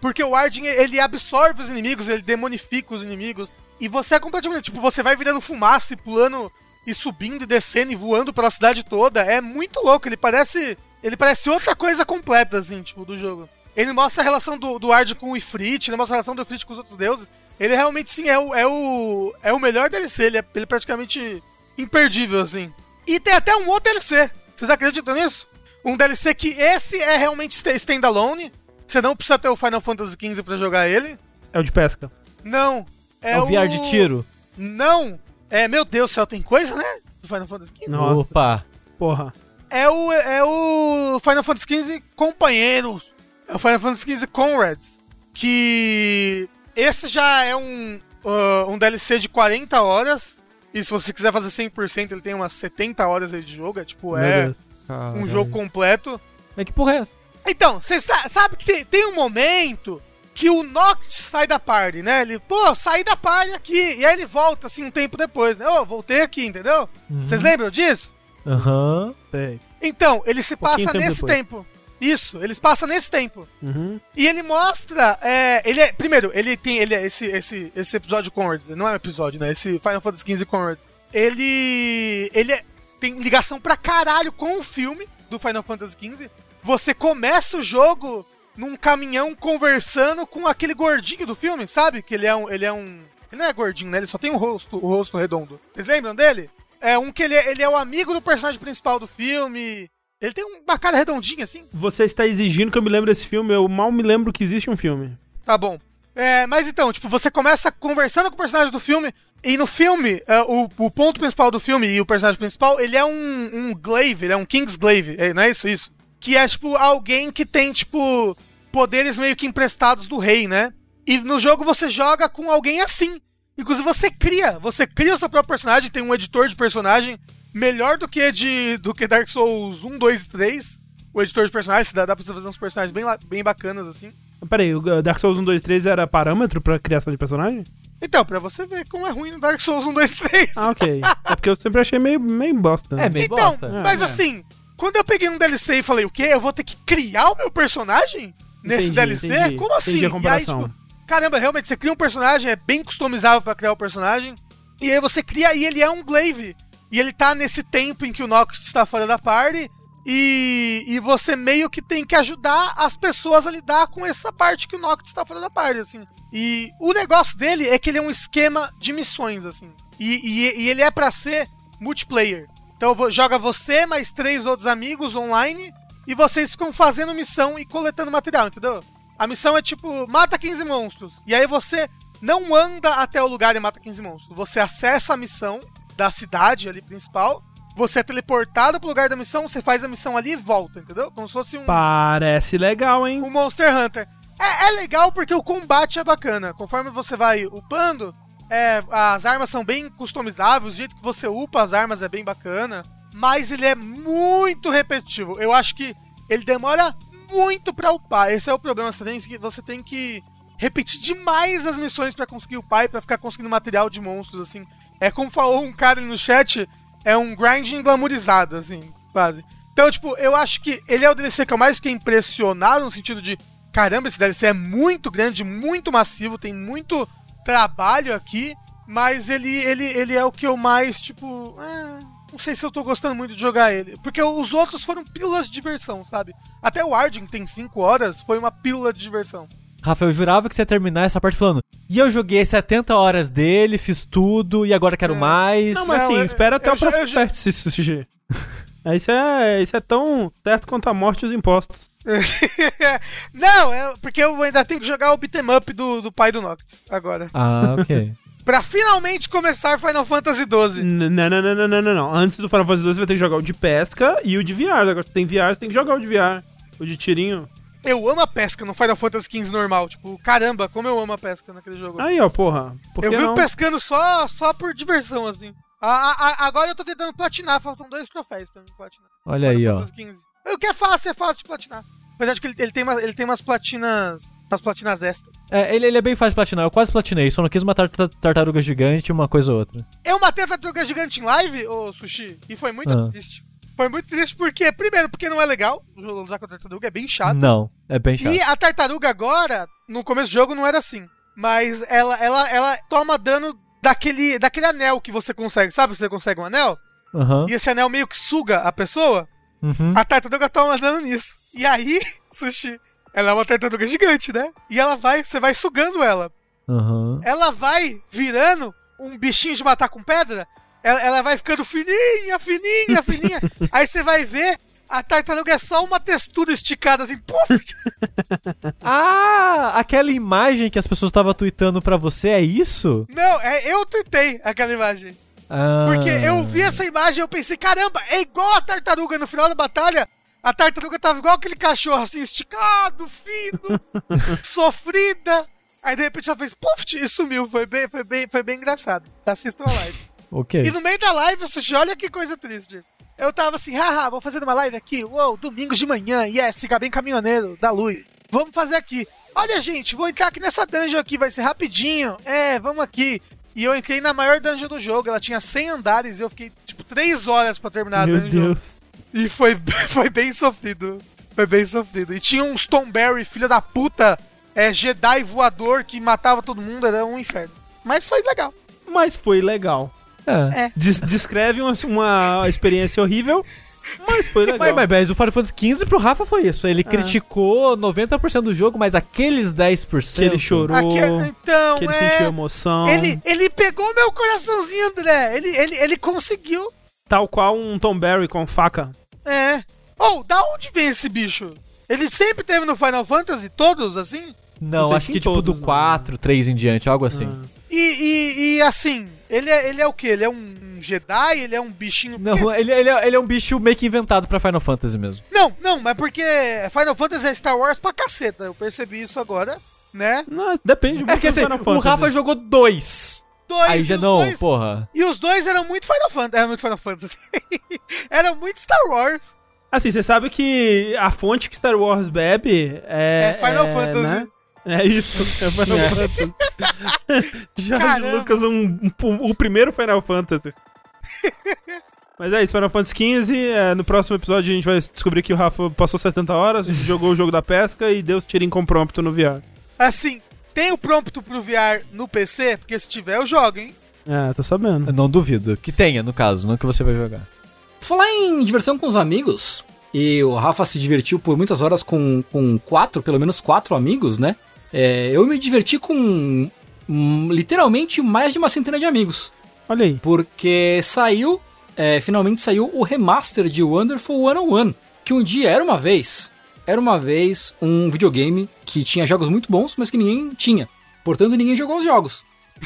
Porque o Arden ele absorve os inimigos, ele demonifica os inimigos. E você é completamente. Tipo, você vai virando fumaça e pulando e subindo e descendo e voando pela cidade toda. É muito louco. Ele parece. Ele parece outra coisa completa, assim, tipo, do jogo. Ele mostra a relação do, do Arden com o Ifrit, ele mostra a relação do Ifrit com os outros deuses. Ele realmente, sim, é o, é o, é o melhor DLC. Ele é, ele é praticamente imperdível, assim. E tem até um outro DLC. Vocês acreditam nisso? Um DLC que esse é realmente sta- standalone. Você não precisa ter o Final Fantasy XV pra jogar ele. É o de pesca. Não. É, É o VR de tiro. Não. É, meu Deus do céu, tem coisa, né? Do Final Fantasy XV. Nossa. Opa. Porra. é o, é o Final Fantasy XV Companheiros. É o Final Fantasy XV Conrads. Que esse já é um, uh, um DLC de 40 horas. E se você quiser fazer 100%, ele tem umas 70 horas aí de jogo. É tipo, Meu é um jogo completo. É que porra é essa? Então, você sa sabe que tem, tem um momento que o Noct sai da party, né? Ele, pô, saí da party aqui. E aí ele volta, assim, um tempo depois, né? Ô, voltei aqui, entendeu? Vocês lembram disso? Aham. Sei. Então, ele se Pouquinho passa tempo nesse depois. tempo. Isso, eles passam nesse tempo. Uhum. E ele mostra. É, ele é, primeiro, ele tem. Ele é esse, esse, esse episódio Conrad. Não é um episódio, né? Esse Final Fantasy XV Conrad. Ele. Ele é- tem ligação pra caralho com o filme do Final Fantasy XV. Você começa o jogo num caminhão conversando com aquele gordinho do filme, sabe? Que ele é um. Ele é um. Ele não é gordinho, né? Ele só tem um rosto, o rosto redondo. Vocês lembram dele? É um que ele é, ele é o amigo do personagem principal do filme. Ele tem uma cara redondinha, assim. Você está exigindo que eu me lembre desse filme, eu mal me lembro que existe um filme. Tá bom. É, mas então, tipo, você começa conversando com o personagem do filme, e no filme, é, o, o ponto principal do filme e o personagem principal, ele é um, um glaive, ele é um Kingsglaive, é, não é isso? Isso. Que é, tipo, alguém que tem, tipo, poderes meio que emprestados do rei, né? E no jogo você joga com alguém assim. Inclusive você cria, você cria o seu próprio personagem, tem um editor de personagem melhor do que de do que Dark Souls 1, 2 e 3. O editor de personagens, dá, dá pra você fazer uns personagens bem, bem bacanas, assim. Peraí, o Dark Souls 1, 2, 3 era parâmetro pra criação de personagem? Então, pra você ver como é ruim no Dark Souls 1, 2, 3. Ah, ok. [laughs] é porque eu sempre achei meio, meio bosta. É, meio então, bosta. mas É. assim, quando eu peguei um DLC e falei, o quê? Eu vou ter que criar o meu personagem nesse Entendi, DLC? entendi. Como assim? E aí, tipo, caramba, realmente, você cria um personagem, é bem customizável pra criar o personagem. E aí você cria, e ele é um glaive. E ele tá nesse tempo em que o Nox está fora da party. E, e você meio que tem que ajudar as pessoas a lidar com essa parte que o Noct está fora da party, assim. E o negócio dele é que ele é um esquema de missões, assim. E, e- e ele é pra ser multiplayer. Então joga você mais três outros amigos online e vocês ficam fazendo missão e coletando material, entendeu? A missão é tipo, mata 15 monstros. E aí você não anda até o lugar e mata 15 monstros. Você acessa a missão da cidade ali principal. Você é teleportado pro lugar da missão, você faz a missão ali e volta, entendeu? Como se fosse um, Parece legal, hein? um Monster Hunter. É, é legal porque o combate é bacana. Conforme você vai upando, é, as armas são bem customizáveis, o jeito que você upa as armas é bem bacana. Mas ele é muito repetitivo. Eu acho que ele demora muito pra upar. Esse é o problema. Você tem que, você tem que repetir demais as missões pra conseguir upar e pra ficar conseguindo material de monstros, assim. É como falou um cara no chat, é um grinding glamourizado, assim, quase. Então, tipo, eu acho que ele é o DLC que eu mais fiquei impressionado no sentido de caramba, esse DLC é muito grande, muito massivo, tem muito trabalho aqui, mas ele, ele, ele é o que eu mais, tipo, é, não sei se eu tô gostando muito de jogar ele. Porque os outros foram pílulas de diversão, sabe? Até o que tem 5 horas, foi uma pílula de diversão. Rafa, eu jurava que você ia terminar essa parte falando. E eu joguei 70 horas dele, fiz tudo, e agora quero É. mais. Não, mas Não, assim, eu- espera até eu o próximo teste se isso surgir. Isso é, isso é tão certo quanto a morte e os impostos. [laughs] não, é porque eu ainda tenho que jogar o beat'em up do, do pai do Noctis agora. Ah, ok. [laughs] Pra finalmente começar Final Fantasy XII. Não, não, não, não, não, não, não. Antes do Final Fantasy 12 você vai ter que jogar o de pesca e o de VR. Agora você tem VR, você tem que jogar o de VR. O de tirinho. Eu amo a pesca no Final Fantasy XV normal. Tipo, caramba, como eu amo a pesca naquele jogo. Aí, ó, porra. Por eu que vivo não? pescando só, só por diversão, assim. A- a- a- agora eu tô tentando platinar, faltam dois troféus pra mim platinar. Olha aí, ó. Fantasy XV. O que é fácil, é fácil de platinar. Apesar de que ele, ele tem, umas, ele tem umas platinas. Umas platinas extra. É, ele, ele é bem fácil de platinar. Eu quase platinei, só não quis matar tar- tartaruga gigante uma coisa ou outra. Eu matei a tartaruga gigante em live, ô Sushi, e foi muito Ah. triste. Foi muito triste porque, primeiro, porque não é legal usar com a tartaruga, é bem chato. Não, é bem chato. E a tartaruga agora, no começo do jogo, não era assim. Mas ela, ela, ela toma dano daquele, daquele anel que você consegue. Sabe você consegue um anel? Aham. E esse anel meio que suga a pessoa. Uhum. A tartaruga toma dano nisso. E aí, [laughs] Sushi, ela é uma tartaruga gigante, né? E ela vai, você vai sugando ela. Aham. Ela vai virando um bichinho de matar com pedra. Ela, ela vai ficando fininha, fininha, fininha. [laughs] aí você vai ver, a tartaruga é só uma textura esticada assim, puf! [laughs] Ah, aquela imagem que as pessoas estavam tweetando pra você, é isso? Não, é, eu tuitei aquela imagem. Ah. Porque eu vi essa imagem e eu pensei, caramba, é igual a tartaruga no final da batalha. A tartaruga tava igual aquele cachorro assim, esticado, fino, [laughs] sofrida. Aí de repente ela fez puff e sumiu. Foi bem, foi bem, foi bem engraçado. Assistam a live. Ok. E no meio da live, Sushi, olha que coisa triste. Eu tava assim, haha, vou fazer uma live aqui. Uou, domingo de manhã, yes, fica bem caminhoneiro da luz. Vamos fazer aqui. Olha, gente, vou entrar aqui nessa dungeon aqui, vai ser rapidinho. É, vamos aqui. E eu entrei na maior dungeon do jogo, ela tinha 100 andares e eu fiquei, tipo, 3 horas pra terminar a Meu dungeon. Deus. E foi, [laughs] foi bem sofrido. Foi bem sofrido. E tinha uns Tom Berry, filho da puta, é, Jedi voador que matava todo mundo, era um inferno. Mas foi legal. Mas foi legal. É. É. Des- descreve uma, uma experiência horrível, mas foi legal. Mas, mas, mas o Final Fantasy XV pro Rafa foi isso. Ele criticou 90% do jogo, mas aqueles 10%. que ele chorou, Aqui- então, que ele é... sentiu emoção. Ele, ele pegou meu coraçãozinho, André. Ele, ele, ele conseguiu. Tal qual um Tom Berry com faca. É. Ou, da onde vem esse bicho? Ele sempre teve no Final Fantasy, todos, assim? Não, Não acho que em tipo todos, do né? 4, 3 em diante, algo assim. E, e, e, assim, ele é, ele é o quê? Ele é um Jedi? Ele é um bichinho... Não, Porque- ele, ele, é, ele é um bicho meio que inventado pra Final Fantasy mesmo. Não, não, mas porque Final Fantasy é Star Wars pra caceta. Eu percebi isso agora, né? Não, depende muito É que do assim, Final o. Rafa jogou dois. Dois, Aí e já os não, dois- porra. E os dois eram muito Final Fantasy. Era muito Final Fantasy. [laughs] Era muito Star Wars. Assim, você sabe que a fonte que Star Wars bebe é... É Final Fantasy. né? É isso, [laughs] é Final Fantasy. [laughs] Jorge. Lucas, um, um- o primeiro Final Fantasy. Mas é isso, Final Fantasy XV. é, no próximo episódio a gente vai descobrir que o Rafa passou 70 horas, jogou o jogo da pesca e deu tirinho com prompto no VR. Assim, tem o prompto pro VR no PC? Porque se tiver, eu jogo, hein? É, tô sabendo. Eu não duvido. Que tenha, no caso, não que você vai jogar. Falar em diversão com os amigos, e o Rafa se divertiu por muitas horas com, com quatro, pelo menos quatro amigos, né? É, eu me diverti com hum, literalmente mais de uma centena de amigos. Olha aí. Porque saiu, é, finalmente saiu o remaster de Wonderful 101. Que um dia era uma vez, era uma vez um videogame que tinha jogos muito bons, mas que ninguém tinha. Portanto, ninguém jogou os jogos.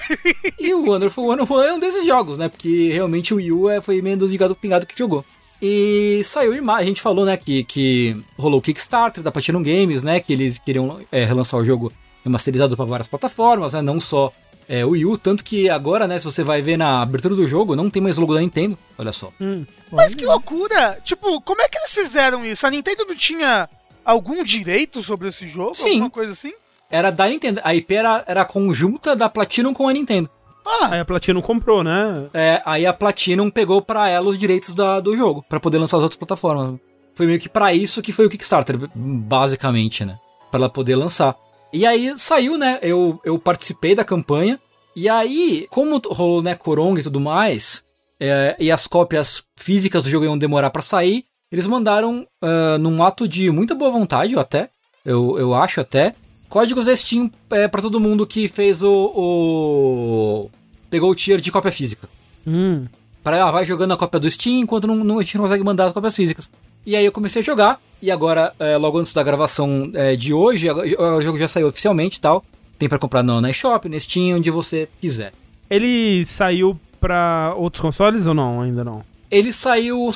[laughs] e o Wonderful 101 é um desses jogos, né? Porque realmente o Wii U é, foi menos de gato pingado que jogou. E saiu em março, a gente falou, né, que, que rolou o Kickstarter da Platinum Games, né, que eles queriam é, relançar o jogo remasterizado para várias plataformas, né, não só é, o Wii U, tanto que agora, né, se você vai ver na abertura do jogo, não tem mais logo da Nintendo, olha só. Mas que loucura! Tipo, como é que eles fizeram isso? A Nintendo não tinha algum direito sobre esse jogo? Sim. Alguma coisa assim? Era da Nintendo, a IP era, era conjunta da Platinum com a Nintendo. Ah, Aí a Platinum comprou, né? É, aí a Platinum pegou pra ela os direitos da- do jogo, pra poder lançar as outras plataformas. Foi meio que pra isso que foi o Kickstarter, basicamente, né? Pra ela poder lançar. E aí saiu, né? Eu, eu participei da campanha. E aí, como rolou, né, Coronga e tudo mais, é, e as cópias físicas do jogo iam demorar pra sair, eles mandaram, ah, num ato de muita boa vontade, eu até, eu, eu acho até, códigos da Steam é, para todo mundo que fez o, o. pegou o tier de cópia física. Hum. Para ah, vai jogando a cópia do Steam enquanto não, não- a gente não consegue mandar as cópias físicas. E aí eu comecei a jogar, e agora, é, logo antes da gravação é, de hoje, agora- o jogo já saiu oficialmente e tal. Tem pra comprar no, na eShop, na Steam, onde você quiser. Ele saiu pra outros consoles ou não? Ainda não. Ele saiu.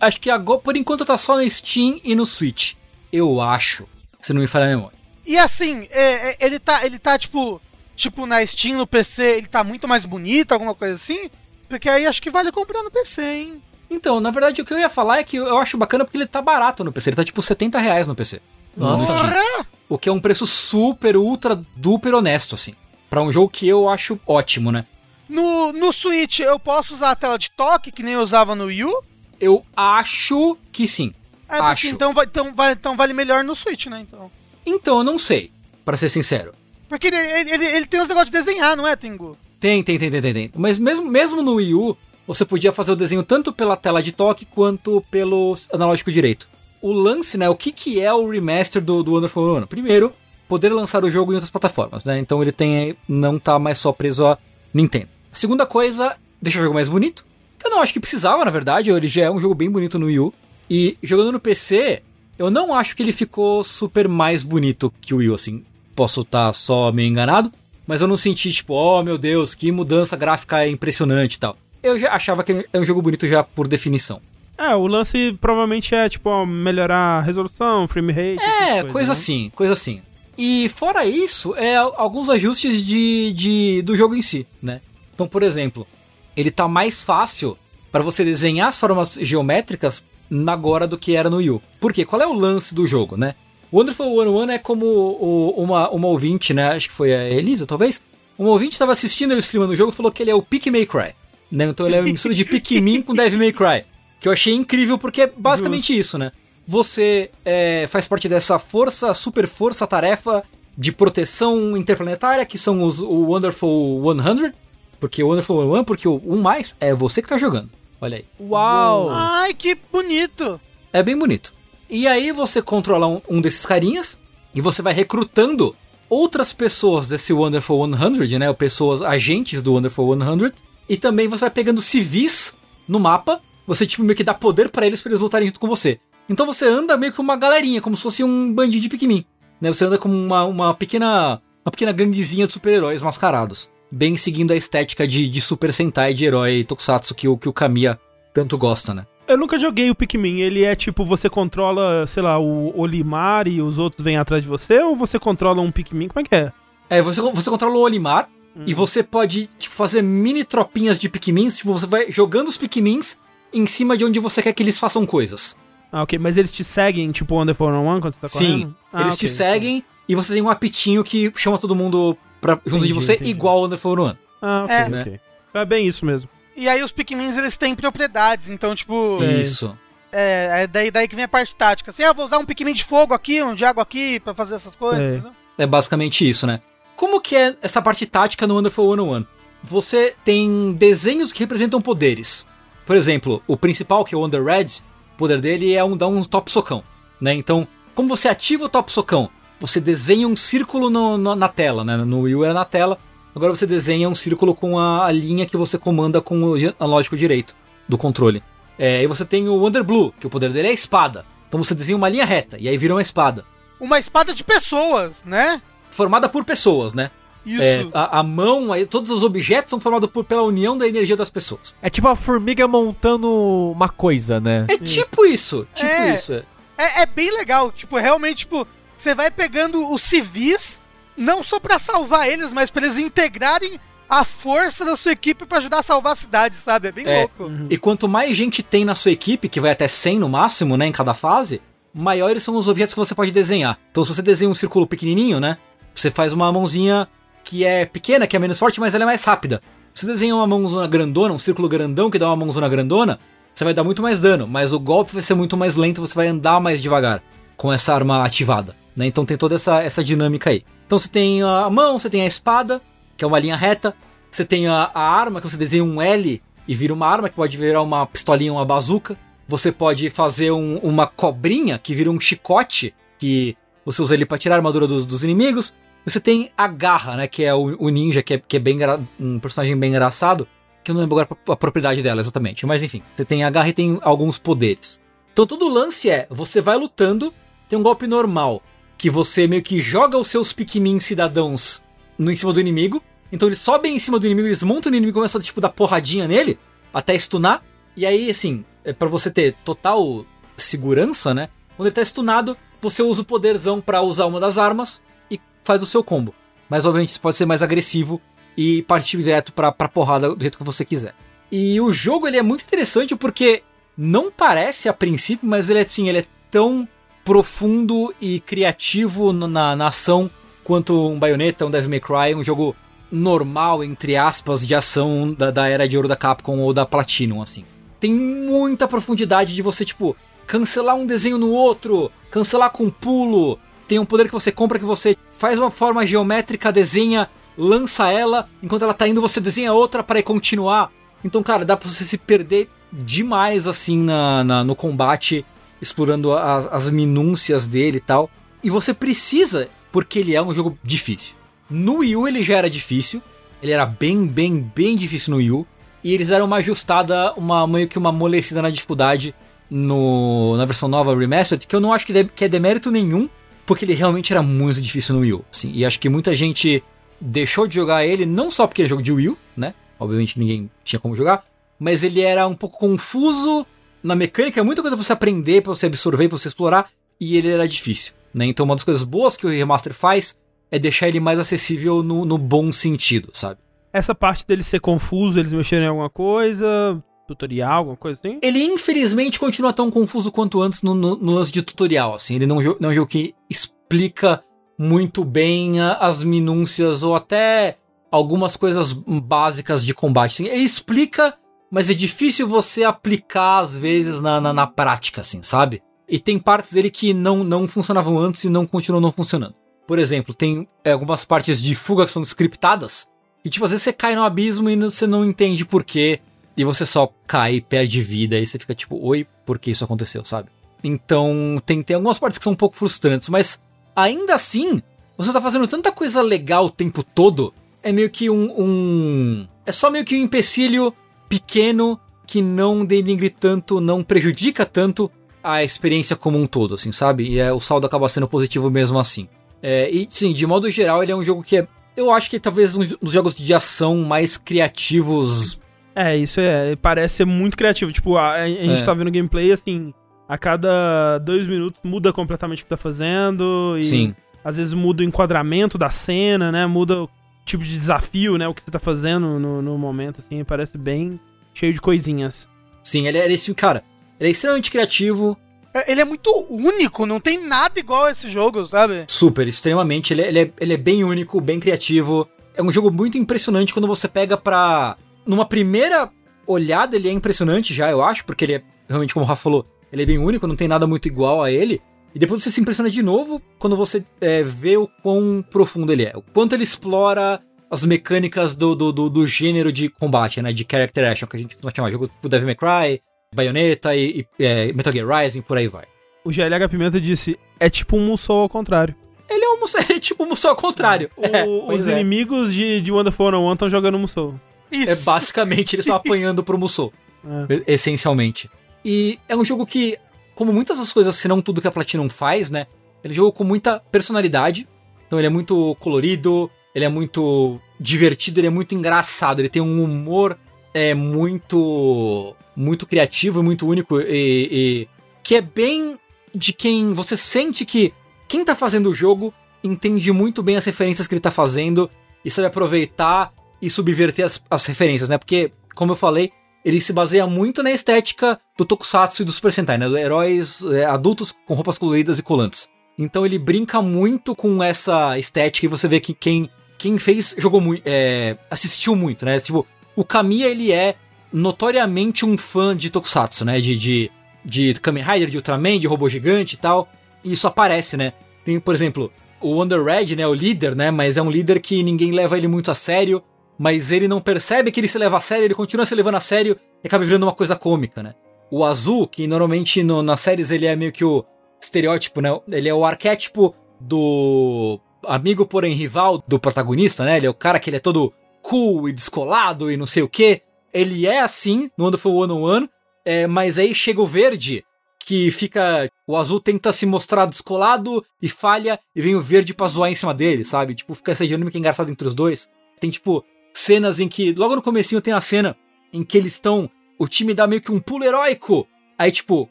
Acho que agora, por enquanto, tá só no Steam e no Switch. Eu acho. Se não me falha a memória. e assim, é, é, ele tá, ele tá tipo, tipo na Steam, no PC, ele tá muito mais bonito, alguma coisa assim? Porque aí acho que vale comprar no PC, hein? Então, na verdade, o que eu ia falar é que eu acho bacana porque ele tá barato no PC. Ele tá tipo 70 reais no PC. Nossa. No! O que é um preço super, ultra, duper honesto, assim. Pra um jogo que eu acho ótimo, né? No, no Switch eu posso usar a tela de toque, que nem eu usava no Wii U? Eu acho que sim. É, acho. então, vai, então, vai, então vale melhor no Switch, né? Então. Então, eu não sei, pra ser sincero. Porque ele, ele, ele- tem os negócios de desenhar, não é, Tengu? Tem, tem, tem, tem, tem, tem. Mas mesmo, mesmo no Wii U, você podia fazer o desenho tanto pela tela de toque quanto pelo analógico direito. O lance, né? O que, que é o remaster do, do Wonderful 101? Primeiro, poder lançar o jogo em outras plataformas, né? Então ele tem não tá mais só preso a Nintendo. Segunda coisa, deixa o jogo mais bonito. Eu não acho que precisava, na verdade. Ele já é um jogo bem bonito no Wii U. E jogando no PC, eu não acho que ele ficou super mais bonito que o Wii U, assim. Posso estar só meio enganado, mas eu não senti, tipo, oh meu Deus, que mudança gráfica impressionante e tal. eu já achava que é um jogo bonito já por definição. É, o lance provavelmente é, tipo, melhorar a resolução, frame rate. É, coisa né? assim, coisa assim. E fora isso, é alguns ajustes de, de, do jogo em si, né? Então, por exemplo, ele tá mais fácil para você desenhar as formas geométricas agora do que era no Wii U. Por quê? Qual é o lance do jogo, né? O Wonderful 101 é como o- uma, uma ouvinte, né? Acho que foi a Elisa, talvez. Uma ouvinte estava assistindo ele streamando o jogo e falou que ele é o Pick May Cry. Né? Então ele é uma [laughs] mistura de Pikmin com Devil May Cry. Que eu achei incrível porque é basicamente isso, né? Você é, faz parte dessa força, super força, tarefa de proteção interplanetária, que são os, o Wonderful 100. Porque o Wonderful 101, porque o 1 mais é você que tá jogando. Olha aí. Uau! Ai, que bonito. É bem bonito. E aí você controla um, um desses carinhas e você vai recrutando outras pessoas desse Wonderful 100, né? Ou pessoas agentes do Wonderful 100. E também você vai pegando civis no mapa. Você tipo meio que dá poder pra eles pra eles lutarem junto com você. Então você anda meio que uma galerinha, como se fosse um bandinho de Pikmin. Né? Você anda como uma, uma pequena uma pequena ganguezinha de super-heróis mascarados. Bem seguindo a estética de, de Super Sentai, de herói tokusatsu que o, que o Kamiya tanto gosta, né? Eu nunca joguei o Pikmin. Ele é tipo, você controla, sei lá, o Olimar e os outros vêm atrás de você? Ou você controla um Pikmin? Como é que é? É, você, você controla o Olimar e você pode tipo, fazer mini tropinhas de Pikmins. Tipo, você vai jogando os Pikmins em cima de onde você quer que eles façam coisas. Ah, ok. Mas eles te seguem, tipo, Wonder Woman 1 quando você tá Sim, correndo? Ah, eles ok. te seguem e você tem um apitinho que chama todo mundo pra, junto de Entendi, você, entendi. igual o Wonderful One. Ah, ok, É. ok. É bem isso mesmo. E aí os Pikmins, eles têm propriedades, então, tipo... É. Isso. É, é daí, daí que vem a parte tática. Assim, ah, vou usar um Pikmin de fogo aqui, um de água aqui, pra fazer essas coisas, É. entendeu? É basicamente isso, né? Como que é essa parte tática no Wonderful 101? Você tem desenhos que representam poderes. Por exemplo, o principal, que é o Wonder Red, o poder dele é um dar um top socão, né? Então, como você ativa o top socão? Você desenha um círculo no- no- na tela, né? No Wii era na tela. Agora você desenha um círculo com a, a linha que você comanda com o analógico direito do controle. É, e você tem o Wonder Blue, que o poder dele é a espada. Então você desenha uma linha reta, e aí vira uma espada. Uma espada de pessoas, né? Formada por pessoas, né? Isso. É, a, a mão, aí, todos os objetos são formados por, pela união da energia das pessoas. É tipo a formiga montando uma coisa, né? É tipo isso, tipo É. isso. é. É, é bem legal, tipo, realmente, tipo, você vai pegando os civis, não só pra salvar eles, mas pra eles integrarem a força da sua equipe pra ajudar a salvar a cidade, sabe? É bem É. louco. E quanto mais gente tem na sua equipe, que vai até 100 no máximo, né, em cada fase, maiores são os objetos que você pode desenhar. Então se você desenha um círculo pequenininho, né, você faz uma mãozinha que é pequena, que é menos forte, mas ela é mais rápida. Se você desenha uma mãozona grandona, um círculo grandão que dá uma mãozona grandona, você vai dar muito mais dano, mas o golpe vai ser muito mais lento, você vai andar mais devagar com essa arma ativada, né? Então tem toda essa, essa dinâmica aí. Então você tem a mão, você tem a espada, que é uma linha reta, você tem a, a arma, que você desenha um L e vira uma arma, que pode virar uma pistolinha, uma bazuca. Você pode fazer um- uma cobrinha, que vira um chicote, que você usa ele pra tirar a armadura dos, dos inimigos. Você tem a garra, né, que é o, o ninja, que é, que é bem um personagem bem engraçado, que eu não lembro agora a propriedade dela exatamente. Mas enfim, você tem a garra e tem alguns poderes. Então todo lance é, você vai lutando, tem um golpe normal, que você meio que joga os seus Pikmin cidadãos no em cima do inimigo. Então eles sobem em cima do inimigo, eles montam o inimigo e começam a tipo, dar porradinha nele, até stunar. E aí, assim, é para você ter total segurança, né? Quando ele tá stunado, você usa o poderzão pra usar uma das armas e faz o seu combo. Mas obviamente você pode ser mais agressivo e partir direto pra, pra porrada do jeito que você quiser. E o jogo ele é muito interessante porque não parece a princípio, mas ele é assim, ele é tão profundo e criativo na, na ação quanto um Bayonetta, um Devil May Cry, um jogo normal, entre aspas, de ação da, da era de ouro da Capcom ou da Platinum, assim. Tem muita profundidade de você, tipo, cancelar um desenho no outro, cancelar com pulo. Tem um poder que você compra que você faz uma forma geométrica, desenha, lança ela, enquanto ela tá indo você desenha outra para continuar. Então, cara, dá pra você se perder demais assim na, na- no combate, explorando a- as minúcias dele e tal. E você precisa, porque ele é um jogo difícil. No Wii U ele já era difícil, ele era bem, bem, bem difícil no Wii U. E eles deram uma ajustada, uma, meio que uma amolecida na dificuldade no, na versão nova Remastered, que eu não acho que, de- que é demérito nenhum, porque ele realmente era muito difícil no Wii U. Assim, e acho que muita gente deixou de jogar ele, não só porque ele é jogo de Wii U, né? Obviamente ninguém tinha como jogar, mas ele era um pouco confuso na mecânica, é muita coisa pra você aprender, pra você absorver, pra você explorar, e ele era difícil, né? Então uma das coisas boas que o remaster faz é deixar ele mais acessível no, no bom sentido, sabe? Essa parte dele ser confuso, eles mexeram em alguma coisa, tutorial, alguma coisa assim? Ele infelizmente continua tão confuso quanto antes no, no, no lance de tutorial, assim. Ele não, não é um jogo que explica muito bem as minúcias ou até algumas coisas básicas de combate. Assim. Ele explica, mas é difícil você aplicar às vezes na, na, na prática, assim, sabe? E tem partes dele que não, não funcionavam antes e não continuam não funcionando. Por exemplo, tem é, algumas partes de fuga que são scriptadas. E tipo, às vezes você cai no abismo e você não entende por quê. E você só cai perde vida. E você fica tipo, oi, por que isso aconteceu, sabe? Então, tem, tem algumas partes que são um pouco frustrantes, mas ainda assim, você tá fazendo tanta coisa legal o tempo todo. É meio que um. um é só meio que um empecilho pequeno que não denigre tanto, não prejudica tanto a experiência como um todo, assim, sabe? E é, o saldo acaba sendo positivo mesmo assim. É, e sim, de modo geral, ele é um jogo que é. Eu acho que é talvez um dos jogos de ação mais criativos. É, isso é. Parece ser muito criativo. Tipo, a, a gente É. tá vendo gameplay assim. A cada dois minutos muda completamente o que tá fazendo. E Sim. às vezes muda o enquadramento da cena, né? Muda o tipo de desafio, né? O que você tá fazendo no, no momento, assim. Parece bem cheio de coisinhas. Sim, ele é esse cara. Ele é extremamente criativo, É, Ele é muito único, não tem nada igual a esse jogo, sabe? super, extremamente. Ele, é- ele, é, ele é bem único, bem criativo. É um jogo muito impressionante quando você pega pra. Numa primeira olhada, ele é impressionante já, eu acho, porque ele é, realmente, como o Rafa falou, ele é bem único, não tem nada muito igual a ele. E depois você se impressiona de novo quando você é, vê o quão profundo ele é. O quanto ele explora as mecânicas do, do, do, do gênero de combate, né? De character action, que a gente costuma chamar. Jogo tipo Devil May Cry, Bayonetta e, e é, Metal Gear Rising, por aí vai. O GLH Pimenta disse: é tipo um Musou ao contrário. Ele é, um, Musou- [laughs] é tipo um Musou ao contrário. É, O- pois os é. inimigos de, de Wonderful 101 estão jogando Musou. Isso. É basicamente eles estão [laughs] apanhando pro Musou, É. essencialmente. E é um jogo que, como muitas das coisas, se não tudo que a Platinum faz, né? Ele é um jogo com muita personalidade. Então ele é muito colorido, ele é muito divertido, ele é muito engraçado, ele tem um humor é muito muito criativo e muito único e, e que é bem de quem você sente que quem tá fazendo o jogo entende muito bem as referências que ele tá fazendo e sabe aproveitar e subverter as, as referências, né? Porque, como eu falei, ele se baseia muito na estética do Tokusatsu e do Super Sentai, né? Heróis é, adultos com roupas coloridas e colantes. Então ele brinca muito com essa estética e você vê que quem, quem fez jogou muito, é, assistiu muito, né? Tipo, o Kamiya ele é notoriamente um fã de Tokusatsu, né? De, de, de Kamen Rider, de Ultraman, de robô gigante e tal. E isso aparece, né? Tem, por exemplo, o Wonder Red, né? O líder, né? Mas é um líder que ninguém leva ele muito a sério. Mas ele não percebe que ele se leva a sério, ele continua se levando a sério e acaba virando uma coisa cômica, né? O azul, que normalmente no- nas séries ele é meio que o estereótipo, né? Ele é o arquétipo do amigo, porém rival do protagonista, né? Ele é o cara que ele é todo cool e descolado e não sei o que. Ele é assim no Wonderful 101, é, mas aí chega o verde, que fica. O azul tenta se mostrar descolado e falha, e vem o verde pra zoar em cima dele, sabe? Tipo, fica essa dinâmica engraçada entre os dois. Tem, tipo, cenas em que. Logo no comecinho tem a cena em que eles estão. O time dá meio que um pulo heróico. Aí, tipo,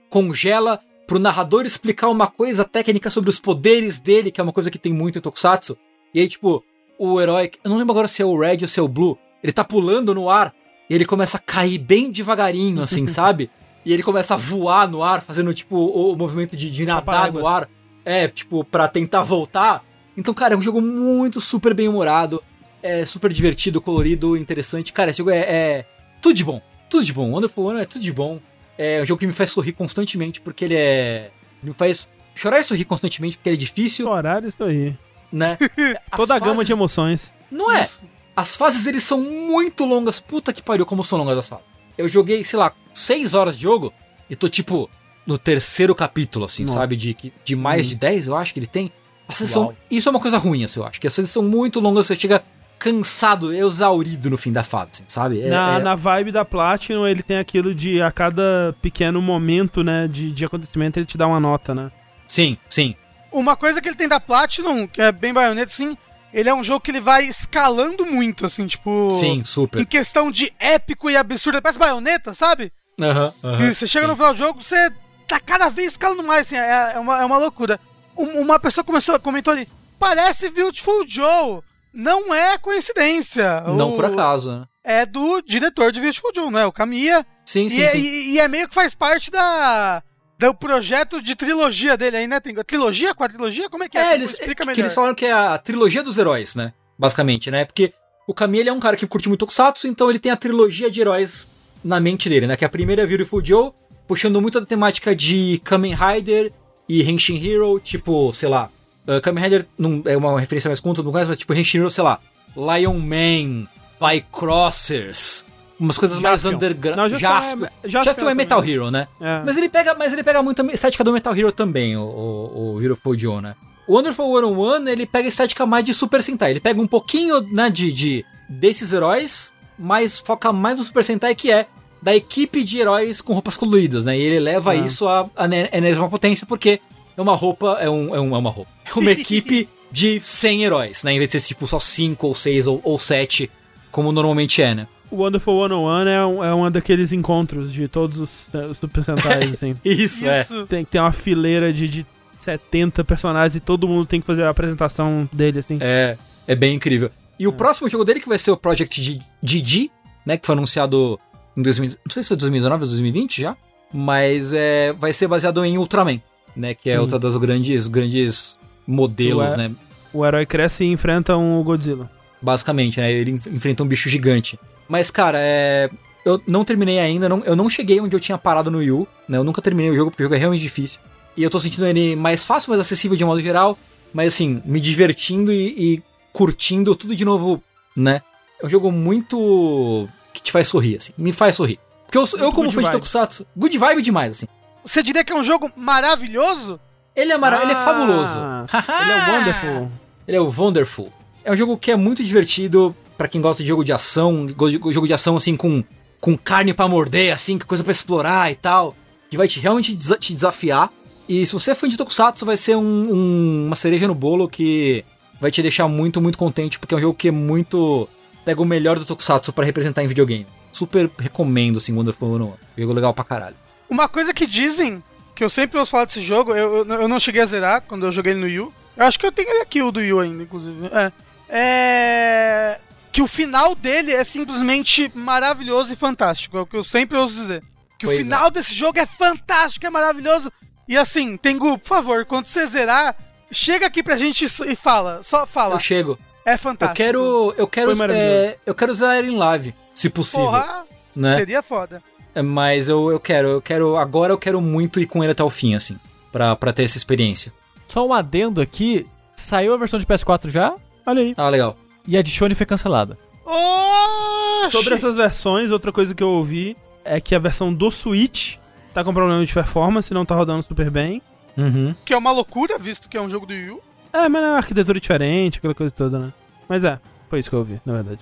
congela pro narrador explicar uma coisa técnica sobre os poderes dele, que é uma coisa que tem muito em Tokusatsu. E aí, tipo, o herói. Eu não lembro agora se é o Red ou se é o Blue. Ele tá pulando no ar e ele começa a cair bem devagarinho, assim, [laughs] sabe? E ele começa a voar no ar, fazendo, tipo, o, o movimento de, de nadar no ar. É, tipo, pra tentar voltar. Então, cara, é um jogo muito super bem humorado. É super divertido, colorido, interessante. Cara, esse jogo é, é tudo de bom. Tudo de bom. Wonderful One é tudo de bom. É um jogo que me faz sorrir constantemente porque ele é. Ele me faz chorar e sorrir constantemente porque ele é difícil, Horário, isso aí. né? [laughs] Toda a gama fases- de emoções. Não é? As fases eles são muito longas. Puta que pariu, como são longas as fases. Eu joguei, sei lá, 6 horas de jogo e tô tipo no terceiro capítulo, assim, Nossa. sabe? De, que- de mais de 10, eu acho que ele tem. As fases isso é uma coisa ruim, assim, eu acho. Que as fases são muito longas, você chega cansado, exaurido no fim da fase, sabe? É- na, é- na vibe da Platinum, ele tem aquilo de a cada pequeno momento, né, de, de acontecimento, ele te dá uma nota, né? Sim, sim. Uma coisa que ele tem da Platinum, que é bem baioneta, assim, ele é um jogo que ele vai escalando muito, assim, tipo. Sim, Em super. questão de épico e absurdo. Parece baioneta, sabe? Aham, você chega no final do jogo, você tá cada vez escalando mais, assim, é, é uma, é uma loucura. Um- uma pessoa começou, comentou ali, parece Beautiful Joe. Não é coincidência. Não O- por acaso, né? É do diretor de Beautiful Joe, não é? O Kamiya. Sim, E, sim, é- sim. e- e é meio que faz parte da do projeto de trilogia dele aí, né? Tem trilogia, quadrilogia? Como é que é? É, eles, Explica que melhor. eles falaram que é a trilogia dos heróis, né? Basicamente, né? Porque o Kami ele é um cara que curte muito Tokusatsu, então ele tem a trilogia de heróis na mente dele, né? Que a primeira é Beautiful Joe, puxando muito da temática de Kamen Rider e Henshin Hero, tipo, sei lá. Uh, Kamen Rider não é uma referência mais conta, não conhece, mas tipo Henshin Hero, sei lá. Lion Man, Bycrossers, umas coisas mais Jaspion. underground. Não, Jaspion é- Jaspion, Jaspion é Metal também. Hero, né? É. Mas ele pega, mas ele pega muito a estética do Metal Hero também, o, o, o Beautiful Joe, né? O Wonderful 101, ele pega a estética mais de Super Sentai. Ele pega um pouquinho, né, de, de desses heróis, mas foca mais no Super Sentai, que é da equipe de heróis com roupas coloridas, né? E ele leva Ah. isso à enésima potência, porque é uma roupa, é, um, é, um, é uma roupa. É uma [laughs] equipe de 100 heróis, né? Em vez de ser, tipo, só 5 ou 6 ou, ou 7, como normalmente é, né? O Wonderful 101 é um, é um daqueles encontros de todos os, eh, os Super Sentais, [laughs] assim. Isso, é. Tem que ter uma fileira de, de 70 personagens e todo mundo tem que fazer a apresentação dele, assim. É, é bem incrível. E o próximo jogo dele, que vai ser o Project GG, né? Que foi anunciado em 2000, não sei se foi 2019 ou 2020 já, mas é, vai ser baseado em Ultraman, né? Que é outra das grandes, grandes modelos, Ué. né? O herói cresce e enfrenta um Godzilla. Basicamente, né? Ele enf- enfrenta um bicho gigante. Mas, cara, é. Eu não terminei ainda, não- eu não cheguei onde eu tinha parado no Yu, né? Eu nunca terminei o jogo, porque o jogo é realmente difícil. E eu tô sentindo ele mais fácil, mais acessível de modo geral. Mas assim, me divertindo e, e curtindo tudo de novo, né? É um jogo muito. que te faz sorrir, assim. Me faz sorrir. Porque eu, eu como fã de. Tokusatsu, good vibe demais, assim. Você diria que é um jogo maravilhoso? Ele é maravilhoso, ele é Ah, fabuloso. [laughs] Ele é Wonderful. Ele é o Wonderful. É um jogo que é muito divertido pra quem gosta de jogo de ação, jogo de ação assim com, com carne pra morder, assim, com coisa pra explorar e tal. Que vai te, realmente desa- te desafiar. E se você é fã de Tokusatsu, vai ser um- um- uma cereja no bolo que vai te deixar muito, muito contente, porque é um jogo que é muito. pega o melhor do Tokusatsu pra representar em videogame. Super recomendo, assim, Wonderful 101. Jogo legal pra caralho. Uma coisa que dizem, que eu sempre ouço falar desse jogo, eu, eu, eu não cheguei a zerar quando eu joguei ele no Yu. Eu acho que eu tenho ele aqui, o do Yu ainda, inclusive. É. É. Que o final dele é simplesmente maravilhoso e fantástico. É o que eu sempre ouço dizer. Que Pois o final desse jogo é fantástico, é maravilhoso. E assim, Tengu, por favor, quando você zerar, chega aqui pra gente e fala. Só fala. Eu chego. É Eu fantástico. quero. Eu quero. Foi maravilhoso. é, eu quero usar ele em live, se possível. Porra, né? seria foda. Mas eu, eu quero, eu quero. Agora eu quero muito ir com ele até o fim, assim. Pra, pra ter essa experiência. Só um adendo aqui. Saiu a versão de PS4 já Olha aí. Ah, legal. e a de Shone foi cancelada. Oxi! Sobre essas versões, outra coisa que eu ouvi é que a versão do Switch tá com problema de performance, não tá rodando super bem. Uhum. Que é uma loucura, visto que é um jogo do Yu. É, mas é uma arquitetura diferente, aquela coisa toda, né? Mas é, foi isso que eu ouvi, na verdade.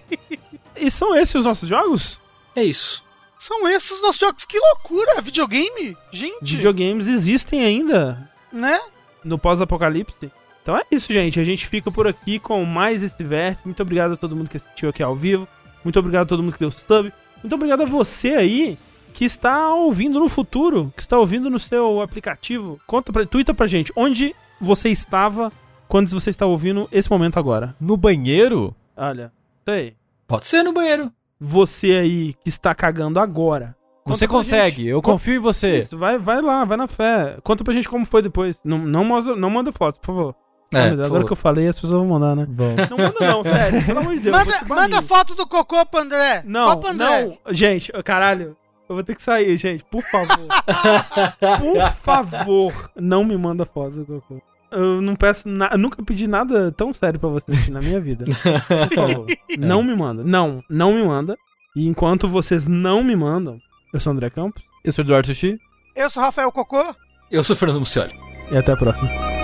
[laughs] e são esses os nossos jogos? É isso. São esses os nossos jogos. Que loucura! Videogame? Gente, Videogames existem ainda né? no pós-apocalipse. Então é isso, gente. A gente fica por aqui com mais esse vértice. Muito obrigado a todo mundo que assistiu aqui ao vivo. Muito obrigado a todo mundo que deu sub. Muito obrigado a você aí que está ouvindo no futuro, que está ouvindo no seu aplicativo. Conta pra, twitta pra gente onde você estava quando você está ouvindo esse momento agora. No banheiro? Olha, sei. Pode ser no banheiro. Você aí que está cagando agora. Conta Você consegue, gente. eu Con- confio em você. Isso, vai, vai lá, vai na fé. Conta pra gente como foi depois. Não, não, mostra, não manda foto, por favor. É, agora que eu falei, as pessoas vão mandar, né? Não manda não, [laughs] sério. Pelo amor de Deus. manda manda foto do cocô pro André. Não, Só pro André. não. Gente, caralho. Eu vou ter que sair, gente. Por favor. [laughs] Por favor, não me manda foto do cocô. Eu não peço nada. Nunca pedi nada tão sério pra vocês na minha vida. Por [laughs] favor. Não me manda. Não, não me manda. E enquanto vocês não me mandam, eu sou o André Campos. Eu sou o Eduardo Sushi. Eu sou o Rafael Cocô. Eu sou o Fernando Mucioli. E até a próxima.